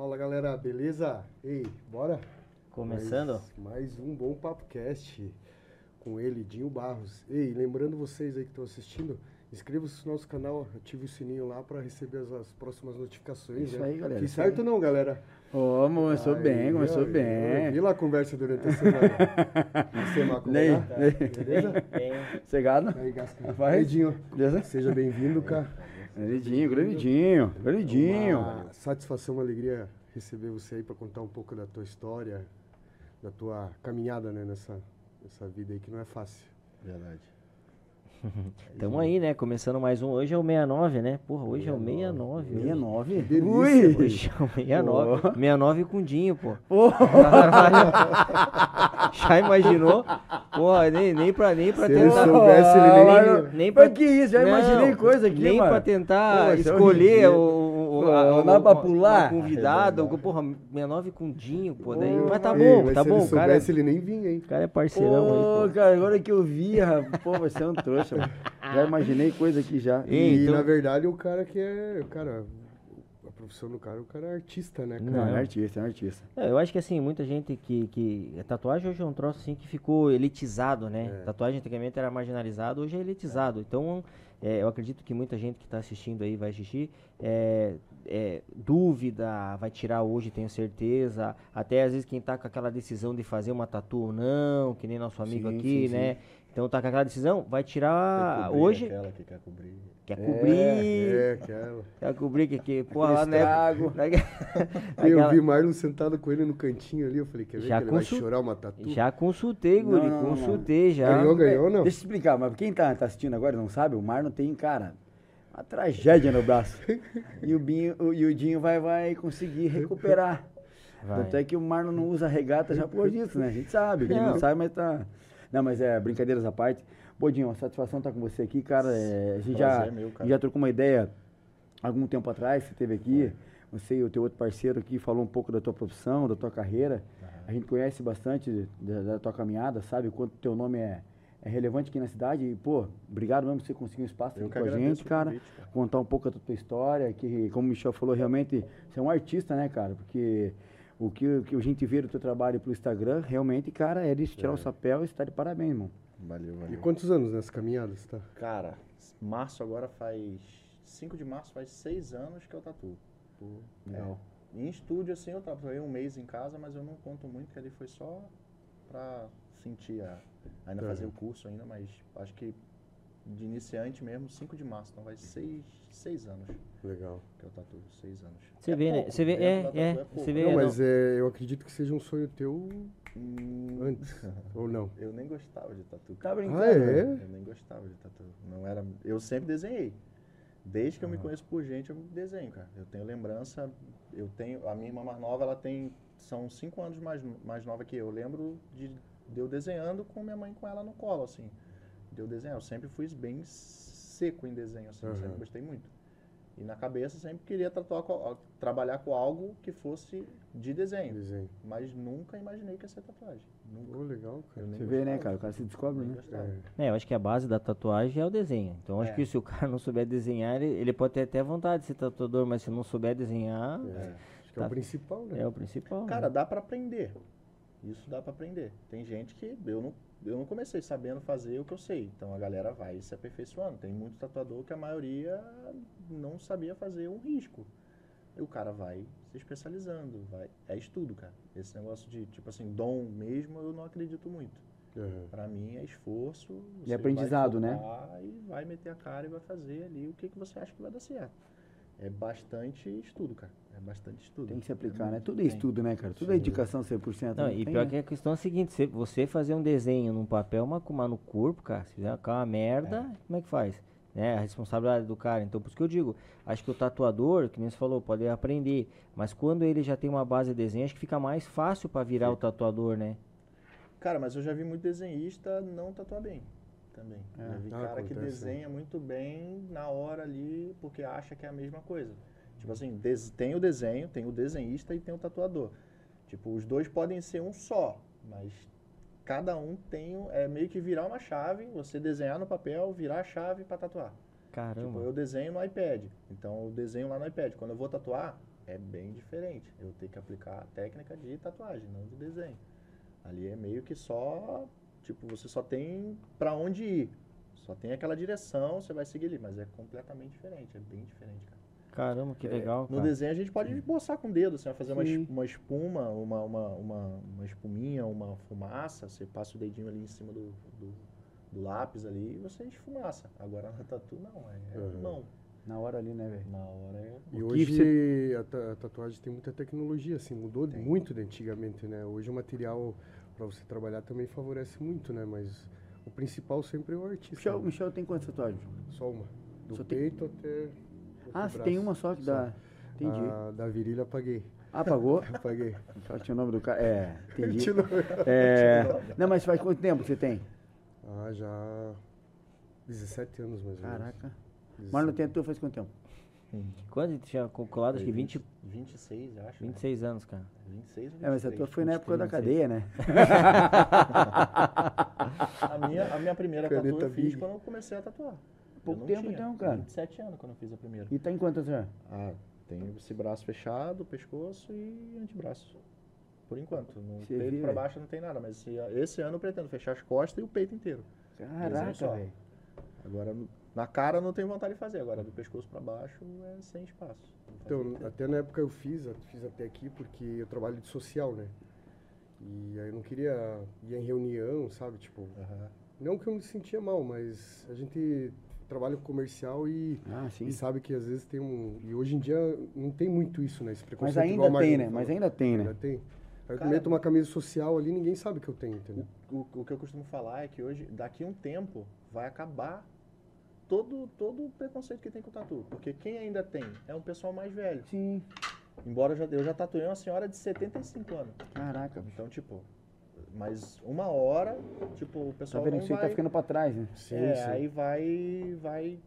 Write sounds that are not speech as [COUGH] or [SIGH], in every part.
Fala galera, beleza? Ei, bora? Começando? Mais, mais um bom papo cast com ele, Dinho Barros. Ei, lembrando vocês aí que estão assistindo, inscreva-se no nosso canal, ative o sininho lá para receber as, as, próximas notificações. Isso né? aí, galera. Fiz certo não, galera? Ô, oh, começou Aí, bem, começou bem. Eu vi lá a conversa durante a semana. Semana, como Ney, tá? Beleza? Bem, Chegado? Aí, Gasca. Vai. Aí, Dinho, Beleza? seja bem-vindo, cara. Grandidinho, grandidinho, grandidinho. Uma satisfação, uma alegria receber você aí para contar um pouco da tua história, da tua caminhada né, nessa, nessa vida aí que não é fácil. Verdade. [LAUGHS] tamo aí, né? Começando mais um. Hoje é o 69, né? Porra, hoje é o 69. 69? delícia, Ui! Hoje é o 69. 69 com Dinho, pô. [LAUGHS] Ô, [LAUGHS] Já imaginou? Porra, nem, nem pra, nem pra Se tentar. soubesse, ele nem- nem pra- Mas que isso, já Não, imaginei coisa aqui, Nem mano. pra tentar Pô, é escolher horrível. o, o, a- o- dá pra uma- pular? uma convidado. porra, 69 com Dinho, pô. Daí, mas tá bom, mas tá se bom. ele O cara, soubesse, ele nem vinha, hein? o cara é parceirão aí, Pô, cara, agora que eu vi, rapaz, pô, você é um trouxa, mano. Já imaginei coisa aqui já. E então- na verdade o cara que é. Cara, a profissão do cara, o cara é artista, né, cara? Não, é artista, é artista. É, eu acho que assim, muita gente que, que. a Tatuagem hoje é um troço assim que ficou elitizado, né? É. Tatuagem antigamente era marginalizado, hoje é elitizado. Então, é, eu acredito que muita gente que está assistindo aí vai assistir. É, é, dúvida, vai tirar hoje, tenho certeza. Até às vezes quem tá com aquela decisão de fazer uma tatu ou não, que nem nosso amigo Sim, aqui, sim, né? Então tá com aquela decisão, vai tirar hoje. Aquela que quer cobrir. Quer cobrir. É, aquela. Quer cobrir que, que porra, lá né? [LAUGHS] [LAUGHS] Eu Aquela- vi Marlon sentado com ele no cantinho ali, eu falei, quer ver Já que ele vai chorar uma tatu? Já consultei, Não, Guri, não, não, não. consultei já. Ganhou, ganhou, não? Deixa eu explicar, mas quem tá, tá assistindo agora e não sabe, o Marlon tem, cara, uma tragédia no braço. [LAUGHS] e, o Binho, o, e o Dinho vai, vai conseguir recuperar. Vai. Tanto é que o Marlon não usa regata já por isso, né? A gente sabe, quem não Não. sabe, mas tá. Não, mas é, brincadeiras à parte. Pô, Dinho, uma satisfação estar com você aqui, cara. É, a gente já, Prazer meu, já trocou uma ideia algum tempo atrás, você esteve aqui. Você e o teu outro parceiro aqui falou um pouco da tua profissão, da tua carreira. A gente conhece bastante da, da tua caminhada, sabe o quanto teu nome é, é relevante aqui na cidade. E, pô, obrigado mesmo por você conseguir um espaço Eu aqui com a gente, cara. convite, cara. Contar um pouco da tua história, que, como o Michel falou, realmente você é um artista, né, cara? Porque o que, o que a gente vê do teu trabalho pelo Instagram, realmente, cara, é de tirar o chapéu e estar de parabéns, irmão. Valeu, E valeu. quantos anos nessa caminhada você tá? Cara, março agora faz. 5 de março faz 6 anos que eu tatuo. Legal. Em estúdio, assim, eu tatuei um mês em casa, mas eu não conto muito, que ali foi só pra sentir a. Ainda fazer o curso ainda, mas acho que de iniciante mesmo, 5 de março. Então vai 6 seis anos Legal. que eu tatuo. 6 anos. Você É vê, né? Você vê, dentro é, tatu é, pouco. você vê. não, não. mas é, eu acredito que seja um sonho teu Hum, antes, [LAUGHS] ou não? Eu nem gostava de tatu. Tá brincando? Ah, é? Eu nem gostava de tatu. Não era, eu sempre desenhei. Desde que eu me conheço por gente, eu desenho, cara. Eu tenho lembrança, eu tenho, a minha irmã mais nova, ela tem, são cinco anos mais, mais nova que eu. Eu lembro de, de eu desenhando com minha mãe com ela no colo, assim. De eu desenhar. Eu sempre fui bem seco em desenho, assim. eu Aham. Sempre gostei muito. E na cabeça sempre queria tatuar, com- trabalhar com algo que fosse de desenho. Desenho. Mas nunca imaginei que ia ser tatuagem. Nunca. Pô, legal, cara. Você vê, né, cara? O cara se descobre, né? É. É, eu acho que a base da tatuagem é o desenho. Então, acho É. que se o cara [LAUGHS] não souber desenhar, ele, ele pode ter até vontade de ser tatuador, mas se não souber desenhar, É. Acho que é Tá. o principal, né? é o principal. Cara, né? dá pra aprender. Isso dá pra aprender. Tem gente que eu não, eu não comecei sabendo fazer o que eu sei. Então a galera vai se aperfeiçoando. Tem muito tatuador que a maioria não sabia fazer um risco. E o cara vai se especializando, vai. É estudo, cara. Esse negócio de, tipo assim, dom mesmo, eu não acredito muito. Aham. Pra mim é esforço. E aprendizado, né? E vai meter a cara e vai fazer ali o que, que você acha que vai dar certo. É bastante estudo, cara. É bastante estudo. Tem que se aplicar, É né? Tudo é estudo, né, cara? Tudo é dedicação 100%. Não, não e tem, pior né? que a questão é a seguinte, se você fazer um desenho num papel, mas com uma no corpo, cara, se fizer uma merda, como é que faz? Né? A responsabilidade do cara. Então, por isso que eu digo, acho que o tatuador, que nem você falou, pode aprender, mas quando ele já tem uma base de desenho, acho que fica mais fácil pra virar o tatuador, né? Cara, mas eu já vi muito desenhista não tatuar bem também. É. Já vi Ah, cara que acontece, desenha muito bem na hora ali porque acha que é a mesma coisa. Tipo assim, des- tem o desenho, tem o desenhista e tem o tatuador. Tipo, os dois podem ser um só, mas cada um tem, um- é meio que virar uma chave, você desenhar no papel, virar a chave para tatuar. Tipo, Caramba. eu desenho no iPad. Então eu desenho lá no iPad. Quando eu vou tatuar, é bem diferente. Eu tenho que aplicar a técnica de tatuagem, não de desenho. Ali é meio que só, tipo, você só tem pra onde ir. Só tem aquela direção, você vai seguir ali, mas é completamente diferente, é bem diferente, cara. Caramba, que legal, No cara. desenho a gente pode esboçar com o dedo, você vai fazer uma, uma espuma, uma, uma, uma, uma espuminha, uma fumaça, você passa o dedinho ali em cima do, do, do lápis ali e você esfumaça. Agora na tatu não, é Uhum. mão. Na hora ali, né, velho? Na hora é. E O que hoje a, ta- a tatuagem tem muita tecnologia, assim, mudou muito de antigamente, né? Hoje o material para você trabalhar também favorece muito, né? Mas o principal sempre é o artista. Michel, né? Michel tem quantas tatuagens? Só uma. Do Só tem- peito até. Ah, você tem uma só que dá. Entendi. A da virilha apaguei. Ah, pagou? [LAUGHS] Apaguei. Só tinha o nome do cara. É, entendi. [LAUGHS] Tinha o É, [LAUGHS] não, mas faz quanto tempo que você tem? Ah, já 17 anos mais ou menos. Caraca. 17. Marlon tentou faz quanto tempo? Quando tu tinha calculado, acho que 20, 26, eu acho. né? 26 anos, cara. 26 ou É, mas a 23, tua foi na época da 26. cadeia, né? A minha, a minha primeira tatu Caneta eu fiz Big. quando eu comecei a tatuar. Pouco tempo tinha, então, cara. 27 anos quando eu fiz a primeira. E tá em quantas já? Ah, tem esse braço fechado, pescoço e antebraço. Por enquanto. No Você peito viu, pra baixo não tem nada, mas esse, esse ano eu pretendo fechar as costas e o peito inteiro. Caraca, só. velho. Agora, na cara eu não tenho vontade de fazer, agora do pescoço pra baixo é sem espaço. Então, até na época eu fiz, fiz até aqui porque eu trabalho de social, né? E aí eu não queria ir em reunião, sabe? Tipo, Aham. não que eu me sentia mal, mas a gente trabalha com comercial e, Ah, e sabe que às vezes tem um. E hoje em dia não tem muito isso, né? Esse Mas preconceito igual ainda o tem, né? Mas ainda tem, né? Ainda tem. Aí eu meto uma camisa social ali, ninguém sabe que eu tenho, entendeu? O, o que eu costumo falar é que hoje, daqui a um tempo, vai acabar todo, todo o preconceito que tem com tatu. Porque quem ainda tem é um pessoal mais velho. Sim. Embora eu já, eu já tatuei uma senhora de 75 anos. Caraca. Então, tipo, mas uma hora, tipo, o Tá pessoal vendo não que você vai... tá ficando pra trás, né? Sim, é, sim. aí vai, vai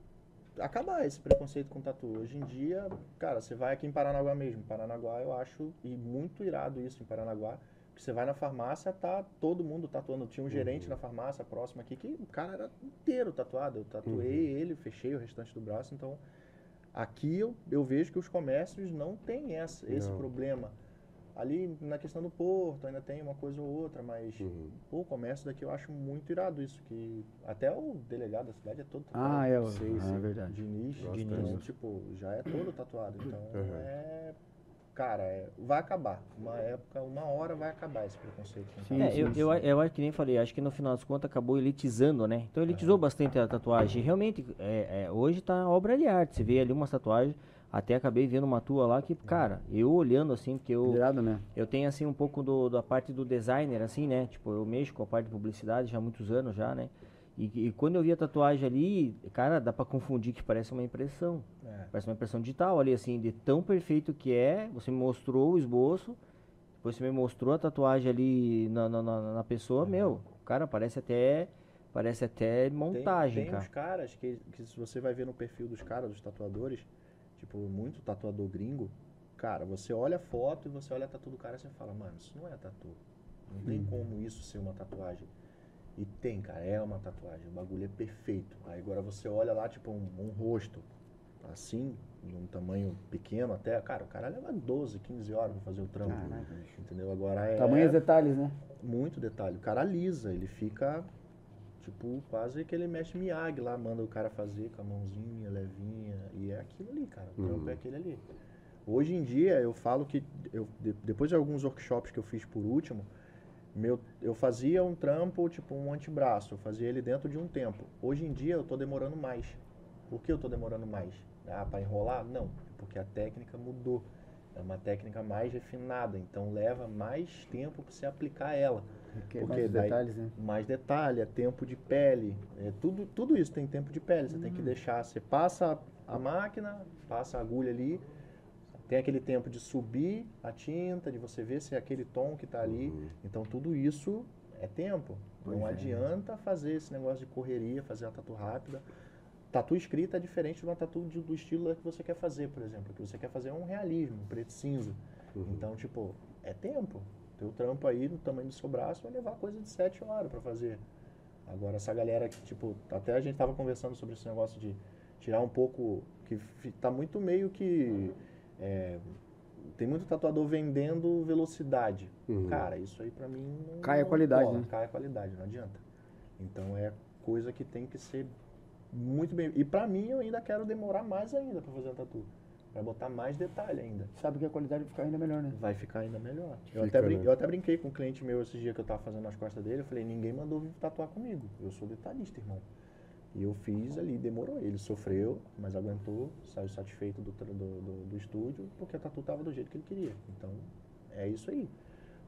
acabar esse preconceito com tatu. Hoje em dia, cara, você vai aqui em Paranaguá mesmo. Paranaguá eu acho, e muito irado isso em Paranaguá, você vai na farmácia, tá todo mundo tatuando. Tinha um gerente na farmácia próxima aqui que o cara era inteiro tatuado. Eu tatuei ele, fechei o restante do braço, então aqui eu, eu vejo que os comércios não têm essa, esse Não. problema. Ali na questão do porto ainda tem uma coisa ou outra, mas Uhum. Pô, o comércio daqui eu acho muito irado isso, que até o delegado da cidade é todo tatuado. Ah, é, Sim, ah, sim. é verdade. Diniz, Diniz, tipo, já é todo tatuado. Então Uhum. é. Cara, é- vai acabar. Uma época, uma hora vai acabar esse preconceito. Sim, É, eu, eu, eu acho que nem falei, acho que no final das contas acabou elitizando, né? Então elitizou bastante a tatuagem. Realmente, é, é, hoje tá obra de arte. Você vê ali umas tatuagens, até acabei vendo uma tua lá que, cara, eu olhando assim, porque eu, né? eu tenho assim um pouco do, da parte do designer, assim, né? Tipo, eu mexo com a parte de publicidade já há muitos anos já, né? E, e quando eu vi a tatuagem ali, cara, dá pra confundir que parece uma impressão. É. Parece uma impressão digital ali, assim, de tão perfeito que é. Você me mostrou o esboço, depois você me mostrou a tatuagem ali na, na, na- na pessoa, meu, cara, parece até. Parece até Tem- montagem, tem, cara. uns caras que, que se você vai ver no perfil dos caras, dos tatuadores, tipo, muito tatuador gringo, cara, você olha a foto e você olha a tatu do cara e você fala, mano, isso não é tatu. Não tem como isso ser uma tatuagem. E tem, cara, é uma tatuagem. O bagulho é perfeito. Aí agora você olha lá, tipo, um, um rosto, assim, num tamanho pequeno até. Cara, o cara leva 12, 15 horas pra fazer o trampo. Caraca, bicho. Entendeu? Agora é Tamanhos detalhes, né? muito detalhe. O cara alisa, ele fica, tipo, quase que ele mexe Miyagi lá, manda o cara fazer com a mãozinha levinha. E é aquilo ali, cara. O trampo é aquele ali. Hoje em dia, eu falo que, eu, de- depois de alguns workshops que eu fiz por último, meu, eu fazia um trampo, tipo um antebraço, eu fazia ele dentro de um tempo. Hoje em dia eu tô demorando mais. Por que eu tô demorando mais? Ah, para enrolar? Não, porque a técnica mudou. É uma técnica mais refinada, então leva mais tempo para você aplicar ela. Porque Porque mais daí- detalhes, né? Mais detalhe, é tempo de pele, é tudo, tudo isso tem tempo de pele. Você tem que deixar, você passa a máquina, passa a agulha ali, tem aquele tempo de subir a tinta, de você ver se é aquele tom que está ali. Então tudo isso é tempo. Pois Não é. adianta fazer esse negócio de correria, fazer uma tatu rápida. Tatu escrita é diferente de uma tatu de- do estilo que você quer fazer, por exemplo. O que você quer fazer é um realismo, um preto e cinza. Então, tipo, é tempo. Teu trampo aí no tamanho do seu braço vai levar coisa de 7 horas para fazer. Agora, essa galera que, tipo, até a gente tava conversando sobre esse negócio de tirar um pouco, que tá muito meio que é, tem muito tatuador vendendo velocidade. Uhum. Cara, isso aí pra mim não Cai a qualidade, cola, né? Cai a qualidade, não adianta. Então é coisa que tem que ser muito bem. E pra mim eu ainda quero demorar mais ainda pra fazer a tatu. Pra botar mais detalhe ainda. Sabe que a qualidade vai ficar ainda melhor, né? Vai ficar ainda melhor. Fica, eu, até brin- né? eu até brinquei com um cliente meu esses dias que eu tava fazendo nas costas dele. Eu falei, ninguém mandou vir tatuar comigo. Eu sou detalhista, irmão. E eu fiz ali, demorou. Ele sofreu, mas aguentou, saiu satisfeito do, do, do, do estúdio, porque a tatu tava do jeito que ele queria. Então, é isso aí.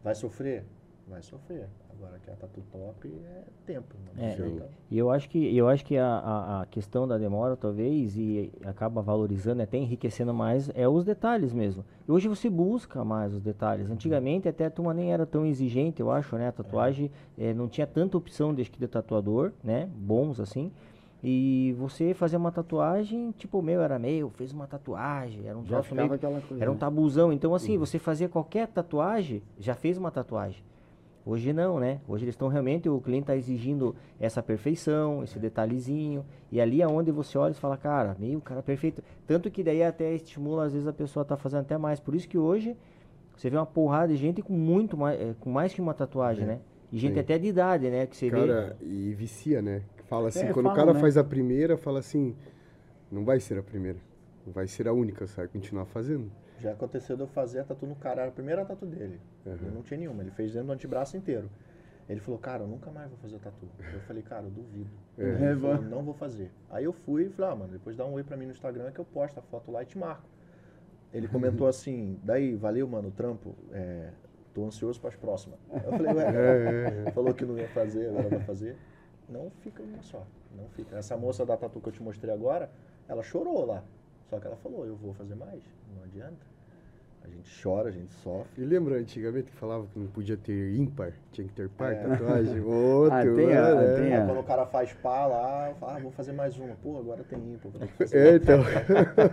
Vai sofrer? Vai sofrer. Agora que a tatu top é tempo. Não É, adianta. E eu acho que, eu acho que a, a, a questão da demora, talvez, e acaba valorizando, até enriquecendo mais, é os detalhes mesmo. E hoje você busca mais os detalhes. Antigamente até a turma nem era tão exigente, eu acho, né? A tatuagem eh, não tinha tanta opção de, de tatuador, né? Bons assim. E você fazia uma tatuagem, tipo, meu, era meu, fez uma tatuagem, era um Já troço meio aquela coisa. era um né? tabuzão. Então, assim, você fazia qualquer tatuagem, já fez uma tatuagem. Hoje não, né? Hoje eles estão realmente, o cliente está exigindo essa perfeição, esse detalhezinho. E ali é onde você olha e fala, cara, meu, cara perfeito. Tanto que daí até estimula, às vezes, a pessoa tá fazendo até mais. Por isso que hoje você vê uma porrada de gente com muito mais, eh, com mais que uma tatuagem, É. né? E gente É. até de idade, né? Que você vê. Cara, e vicia, né? Fala assim, É, quando o cara né? faz a primeira, fala assim, não vai ser a primeira. Não vai ser a única, você vai continuar fazendo. Já aconteceu de eu fazer a tatu no cara, era a primeira tatu dele. Ele não tinha nenhuma, ele fez dentro do antebraço inteiro. Ele falou, cara, eu nunca mais vou fazer tatu. Eu falei, cara, eu duvido. É. Ele É, falou, não vou fazer. Aí eu fui e falei, ah, mano, depois dá um oi pra mim no Instagram que eu posto a foto lá e te marco. Ele comentou [LAUGHS] assim, daí, valeu, mano, o trampo. É, tô ansioso pras próximas. Eu falei, [LAUGHS] ué, É, é, falou que não ia fazer, agora vai fazer. Não fica uma só, não fica. Essa moça da tatu que eu te mostrei agora, ela chorou lá. Só que ela falou, eu vou fazer mais, não adianta. A gente chora, a gente sofre. E lembra antigamente que falava que não podia ter ímpar, tinha que ter par, É. tatuagem? [LAUGHS] Ô, Ah, tem a- é, tem é. a- quando o cara faz pá lá, eu falo, ah, vou fazer mais uma. Pô, agora tem ímpar, vou ter que fazer. É, então. [LAUGHS]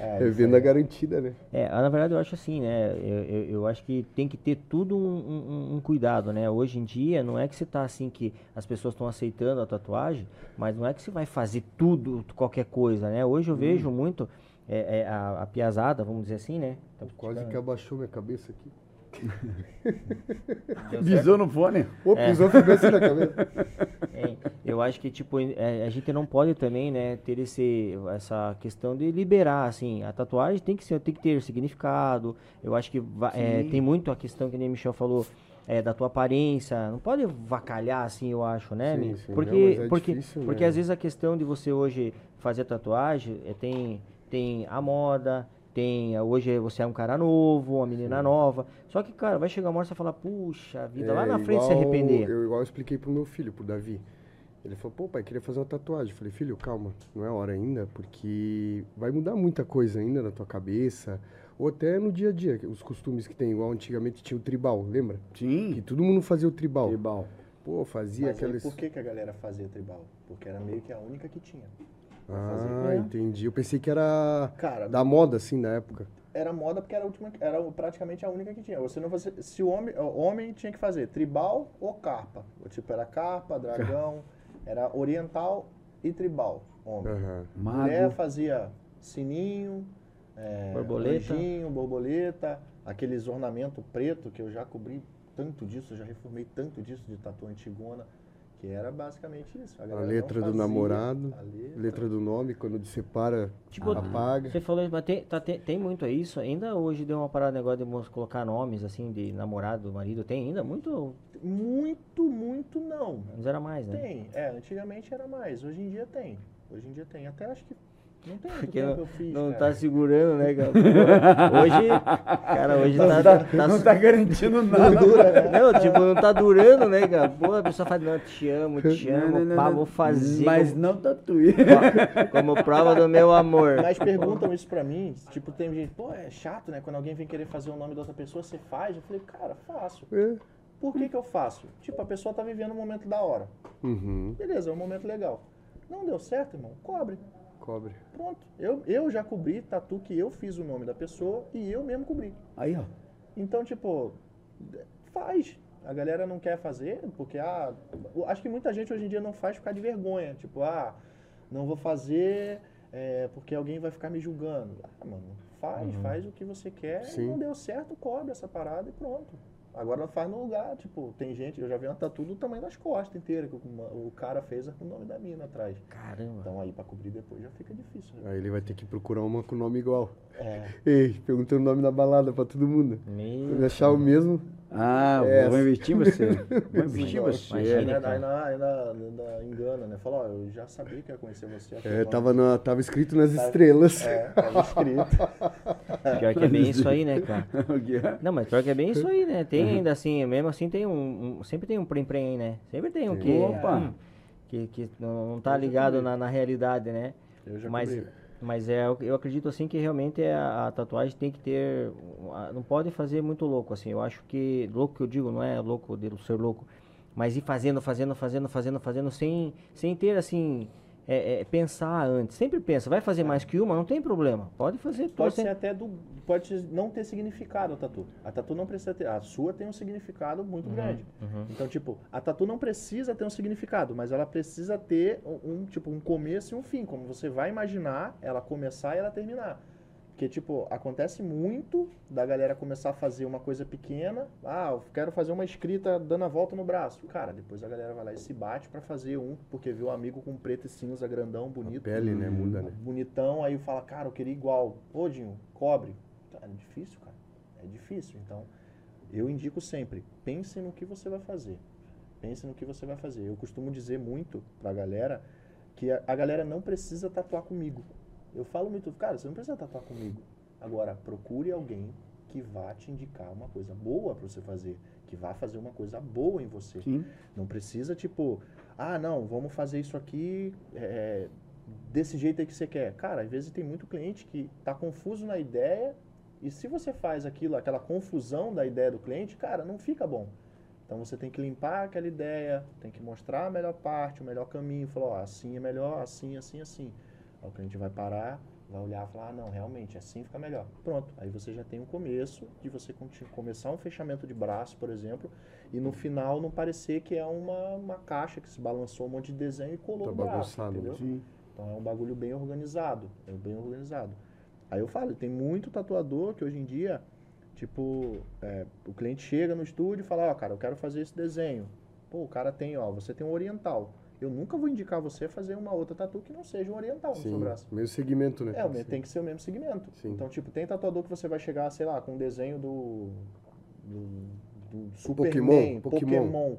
É, É venda aí. garantida, né? É, ah, na verdade eu acho assim, né? Eu, eu, eu acho que tem que ter tudo um, um- um cuidado, né? Hoje em dia não é que você tá assim que as pessoas estão aceitando a tatuagem, mas não é que você vai fazer tudo, qualquer coisa, né? Hoje eu vejo muito é, é, a, a piazada, vamos dizer assim, né? Tá Quase ficando- que abaixou minha cabeça aqui. [LAUGHS] Bisou no fone. Ô, É. pisou a cabeça na cabeça. [LAUGHS] É, eu acho que tipo é, a gente não pode também né ter esse essa questão de liberar assim a tatuagem tem que ser tem que ter significado eu acho que é, tem muito a questão que nem Michel falou é, da tua aparência não pode vacalhar assim eu acho né Sim, sim, não, porque mas é porque difícil, porque né? às vezes a questão de você hoje fazer tatuagem é, tem tem a moda tem hoje você é um cara novo uma menina nova só que cara vai chegar uma hora e você falar puxa vida lá É, na frente você igual- arrepender Eu igual eu expliquei pro meu filho, pro Davi. Ele falou, pô, pai, queria fazer uma tatuagem. Eu falei, filho, calma, não é hora ainda, porque vai mudar muita coisa ainda na tua cabeça, ou até no dia a dia, os costumes que tem, igual antigamente tinha o tribal, lembra? Que Sim. todo mundo fazia o tribal. Tribal. Pô, fazia Mas aí, aqueles. por que, que a galera fazia tribal? Porque era meio que a única que tinha. Pra fazer. Ah, É. entendi. Eu pensei que era Cara, da moda, assim, na época. era moda porque era, a última, era praticamente a única que tinha. Você não fazia, se o homem, o homem tinha que fazer tribal ou carpa. O tipo era carpa, dragão, [LAUGHS] era oriental e tribal, homem. Mulher Mago. fazia sininho, é, Borboleta. anjinho, borboleta, aqueles ornamento preto que eu já cobri tanto disso, eu já reformei tanto disso de tatu antigona, que era basicamente isso. A galera letra do namorado, a letra. letra do nome, quando separa, Tipo, apaga. Você falou, mas tem, tá- tem, tem muito isso. Ainda hoje deu uma parada negócio de colocar nomes assim de namorado, marido. Tem ainda muito. Muito, muito não. Antes era mais, né? Tem, é, antigamente era mais, hoje em dia tem. Hoje em dia tem. Até acho que não tem Porque não, que eu fiz. não cara. tá segurando, né, cara? Hoje, cara, hoje Não tá, tá, tá não tá garantindo [LAUGHS] nada. Não, tipo, não tá durando, né, cara? Pô, a pessoa fala, não, te amo, te Não, amo, não, não, pá, não. vou fazer. Mas como, não tatue. como prova do meu amor. Mas perguntam isso pra mim, tipo, tem gente, pô, é chato, né? Quando alguém vem querer fazer o nome da outra pessoa, você faz? Eu falei, cara, faço. É. Por que que eu faço? Tipo, a pessoa tá vivendo um momento da hora. Uhum. Beleza, é um momento legal. Não deu certo, irmão? Cobre. Cobre. Pronto. Eu, eu já cobri tatu que eu fiz o nome da pessoa e eu mesmo cobri. Aí, ó. Então, tipo, faz. A galera não quer fazer, porque, ah, acho que muita gente hoje em dia não faz por causa de vergonha. Tipo, ah, não vou fazer é, porque alguém vai ficar me julgando. Ah, mano, faz, faz o que você quer, Sim. não deu certo, cobre essa parada e pronto. Agora faz no lugar, tipo, tem gente, eu já vi uma tatu do tamanho das costas inteira, que uma- o cara fez com o nome da mina atrás. Caramba. Então aí pra cobrir depois já fica difícil. né? Aí ele vai ter que procurar uma com nome igual. É, Ei, perguntando o nome da balada pra todo mundo. Meu achar o mesmo, Ah, É, vou investir em você. Vou investir em você. imagina, ainda, cara. ainda, ainda, engana, né? Falou, ó, eu já sabia que ia conhecer você. aqui é, tava, na, tava escrito nas Tá- estrelas. É, tava escrito. [LAUGHS] Pior que é bem isso aí, né, cara? [LAUGHS] Não, mas pior que é bem isso aí, né? Tem ainda assim, mesmo assim tem um, um- sempre tem um prem-prem aí, né? Sempre tem um que, Opa! hum, que, que não, não tá ligado na, na realidade, né? Eu já Mas, cobri. Mas é, eu- acredito assim que realmente é a, a tatuagem tem que ter, a- não pode fazer muito louco assim. Eu acho que louco que eu digo não é louco de ser louco, mas ir fazendo, fazendo, fazendo, fazendo, fazendo sem, sem ter assim é, é, pensar antes. Sempre pensa, vai fazer mais que uma, não tem problema. Pode fazer Pode ser até do. Pode não ter significado a tatu. A tatu não precisa ter. A sua tem um significado muito grande. Então, tipo, a tatu não precisa ter um significado, mas ela precisa ter um, um, tipo, um começo e um fim. Como você vai imaginar ela começar e ela terminar. Porque, tipo, acontece muito da galera começar a fazer uma coisa pequena. Ah, eu quero fazer uma escrita dando a volta no braço. Cara, depois a galera vai lá e se bate pra fazer um, porque viu o amigo com preto e cinza, grandão, A bonito pele, né? Muda, né? bonitão, aí fala, cara, eu queria igual. Ô, Dinho, cobre. É difícil, cara. É difícil. Então, eu indico sempre, pense no que você vai fazer. Pense no que você vai fazer. Eu costumo dizer muito pra galera que a, a galera não precisa tatuar comigo. Eu falo muito, cara, você não precisa tatuar comigo. Agora, procure alguém que vá te indicar uma coisa boa pra você fazer, que vá fazer uma coisa boa em você. Sim. Não precisa, tipo, ah, não, vamos fazer isso aqui é, desse jeito aí que você quer. Cara, às vezes tem muito cliente que tá confuso na ideia e se você faz aquilo, aquela confusão da ideia do cliente, cara, não fica bom. Então você tem que limpar aquela ideia, tem que mostrar a melhor parte, o melhor caminho, falar, ó, assim é melhor, assim, assim, assim. Aí o cliente vai parar, vai olhar e falar, ah, não, realmente, assim fica melhor. Pronto, aí você já tem um começo de você começar um fechamento de braço, por exemplo, e no final não parecer que é uma, uma caixa que se balançou um monte de desenho e colou Tá no braço, bagunçado, entendeu? Sim. Então é um bagulho bem organizado, é bem organizado. Aí eu falo, tem muito tatuador que hoje em dia, tipo, é, o cliente chega no estúdio e fala, ó, cara, eu quero fazer esse desenho. Pô, o cara tem, ó, você tem um oriental. Eu nunca vou indicar você a fazer uma outra tatu que não seja um oriental no seu Sim. braço. Mesmo segmento, né? É, o me- tem que ser o mesmo segmento. Sim. Então, tipo, tem tatuador que você vai chegar, sei lá, com um desenho do. do, do Superman, Pokémon, Pokémon. Pokémon.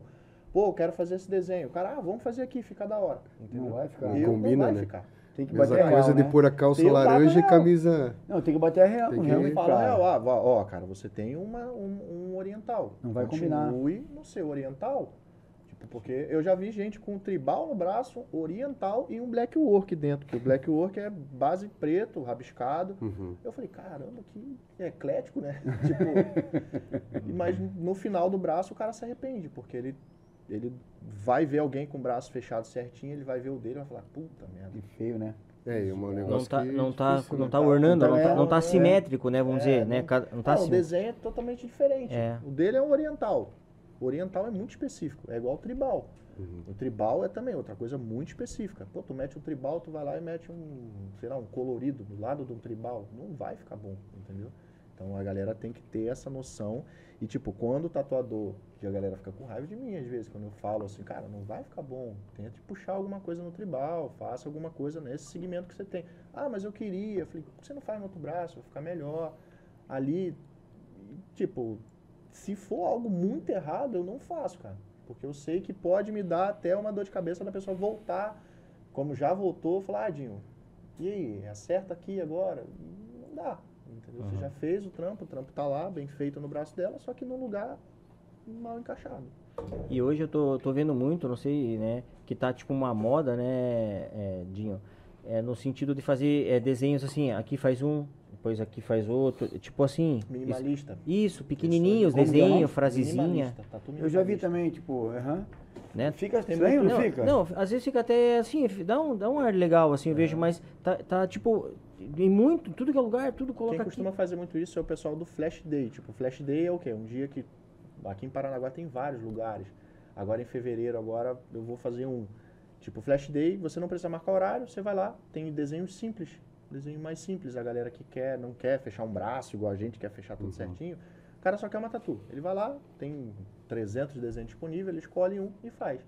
Pô, eu quero fazer esse desenho. Cara, ah, vamos fazer aqui, fica da hora. Entendeu? vai ficar. Não Eu, combina, não vai né? ficar. Tem que bater a coisa real, de né? pôr a calça Tem laranja e real. camisa. Não, tem que bater a real. Tem que- realmente, Fala, cara. é, ó, cara, você tem uma, um, um oriental. Não vai combinar. Continue no seu oriental. Tipo, porque eu já vi gente com um tribal no braço, oriental e um black work dentro. Que o black work é base preto, rabiscado. Uhum. Eu falei, caramba, que eclético, né? [LAUGHS] tipo, e- mas no final do braço o cara se arrepende, porque ele, ele vai ver alguém com o braço fechado certinho, ele vai ver o dele e vai falar, puta merda. Que feio, né? É, é um Não negócio tá, que não tá, difícil, não né? tá ornando, não tá, É, não tá é. simétrico, né? Vamos É, dizer, não- né? Não tá Ah, o sim- desenho é totalmente diferente. É. O dele é um oriental. O oriental é muito específico, é igual o tribal. Uhum. O tribal é também outra coisa muito específica. Pô, tu mete um tribal, tu vai lá e mete um, sei lá, um colorido do lado de um tribal. Não vai ficar bom, entendeu? Então a galera tem que ter essa noção. E tipo, quando o tatuador, que a galera fica com raiva de mim às vezes, quando eu falo assim, cara, não vai ficar bom. Tente puxar alguma coisa no tribal, faça alguma coisa nesse segmento que você tem. Ah, mas eu queria. Eu falei, por que você não faz no outro braço? Vai ficar melhor. Ali, tipo, se for algo muito errado, eu não faço, cara. Porque eu sei que pode me dar até uma dor de cabeça da pessoa voltar, como já voltou, falar, ah, Dinho, e aí, acerta aqui agora? Não dá, entendeu? Você já fez o trampo, o trampo tá lá, bem feito no braço dela, só que num lugar mal encaixado. E hoje eu tô, tô vendo muito, não sei, né? Que tá tipo uma moda, né, é, Dinho? É, no sentido de fazer é, desenhos assim, aqui faz um, depois aqui faz outro. Tipo assim. Minimalista. isso, que é desenho, nome? frasezinha. Minimalista, tatu Eu já vi também, tipo, aham. Né? Fica estranho, não, Não, fica? não, às vezes fica até assim, dá um, dá um ar legal, assim, eu vejo, mas tá, tá tipo, em muito, tudo que é lugar, tudo coloca Quem aqui. costuma fazer muito isso é o pessoal do Flash Day. Tipo, Flash Day é o quê? Um dia que aqui em Paranaguá tem vários lugares. Agora em fevereiro, agora eu vou fazer um. Tipo, Flash Day, você não precisa marcar horário, você vai lá, tem desenhos simples. Desenho mais simples. A galera que quer, não quer fechar um braço igual a gente, quer fechar tudo certinho. O cara só quer uma tatu. Ele vai lá, tem 300 desenhos disponíveis, ele escolhe um e faz.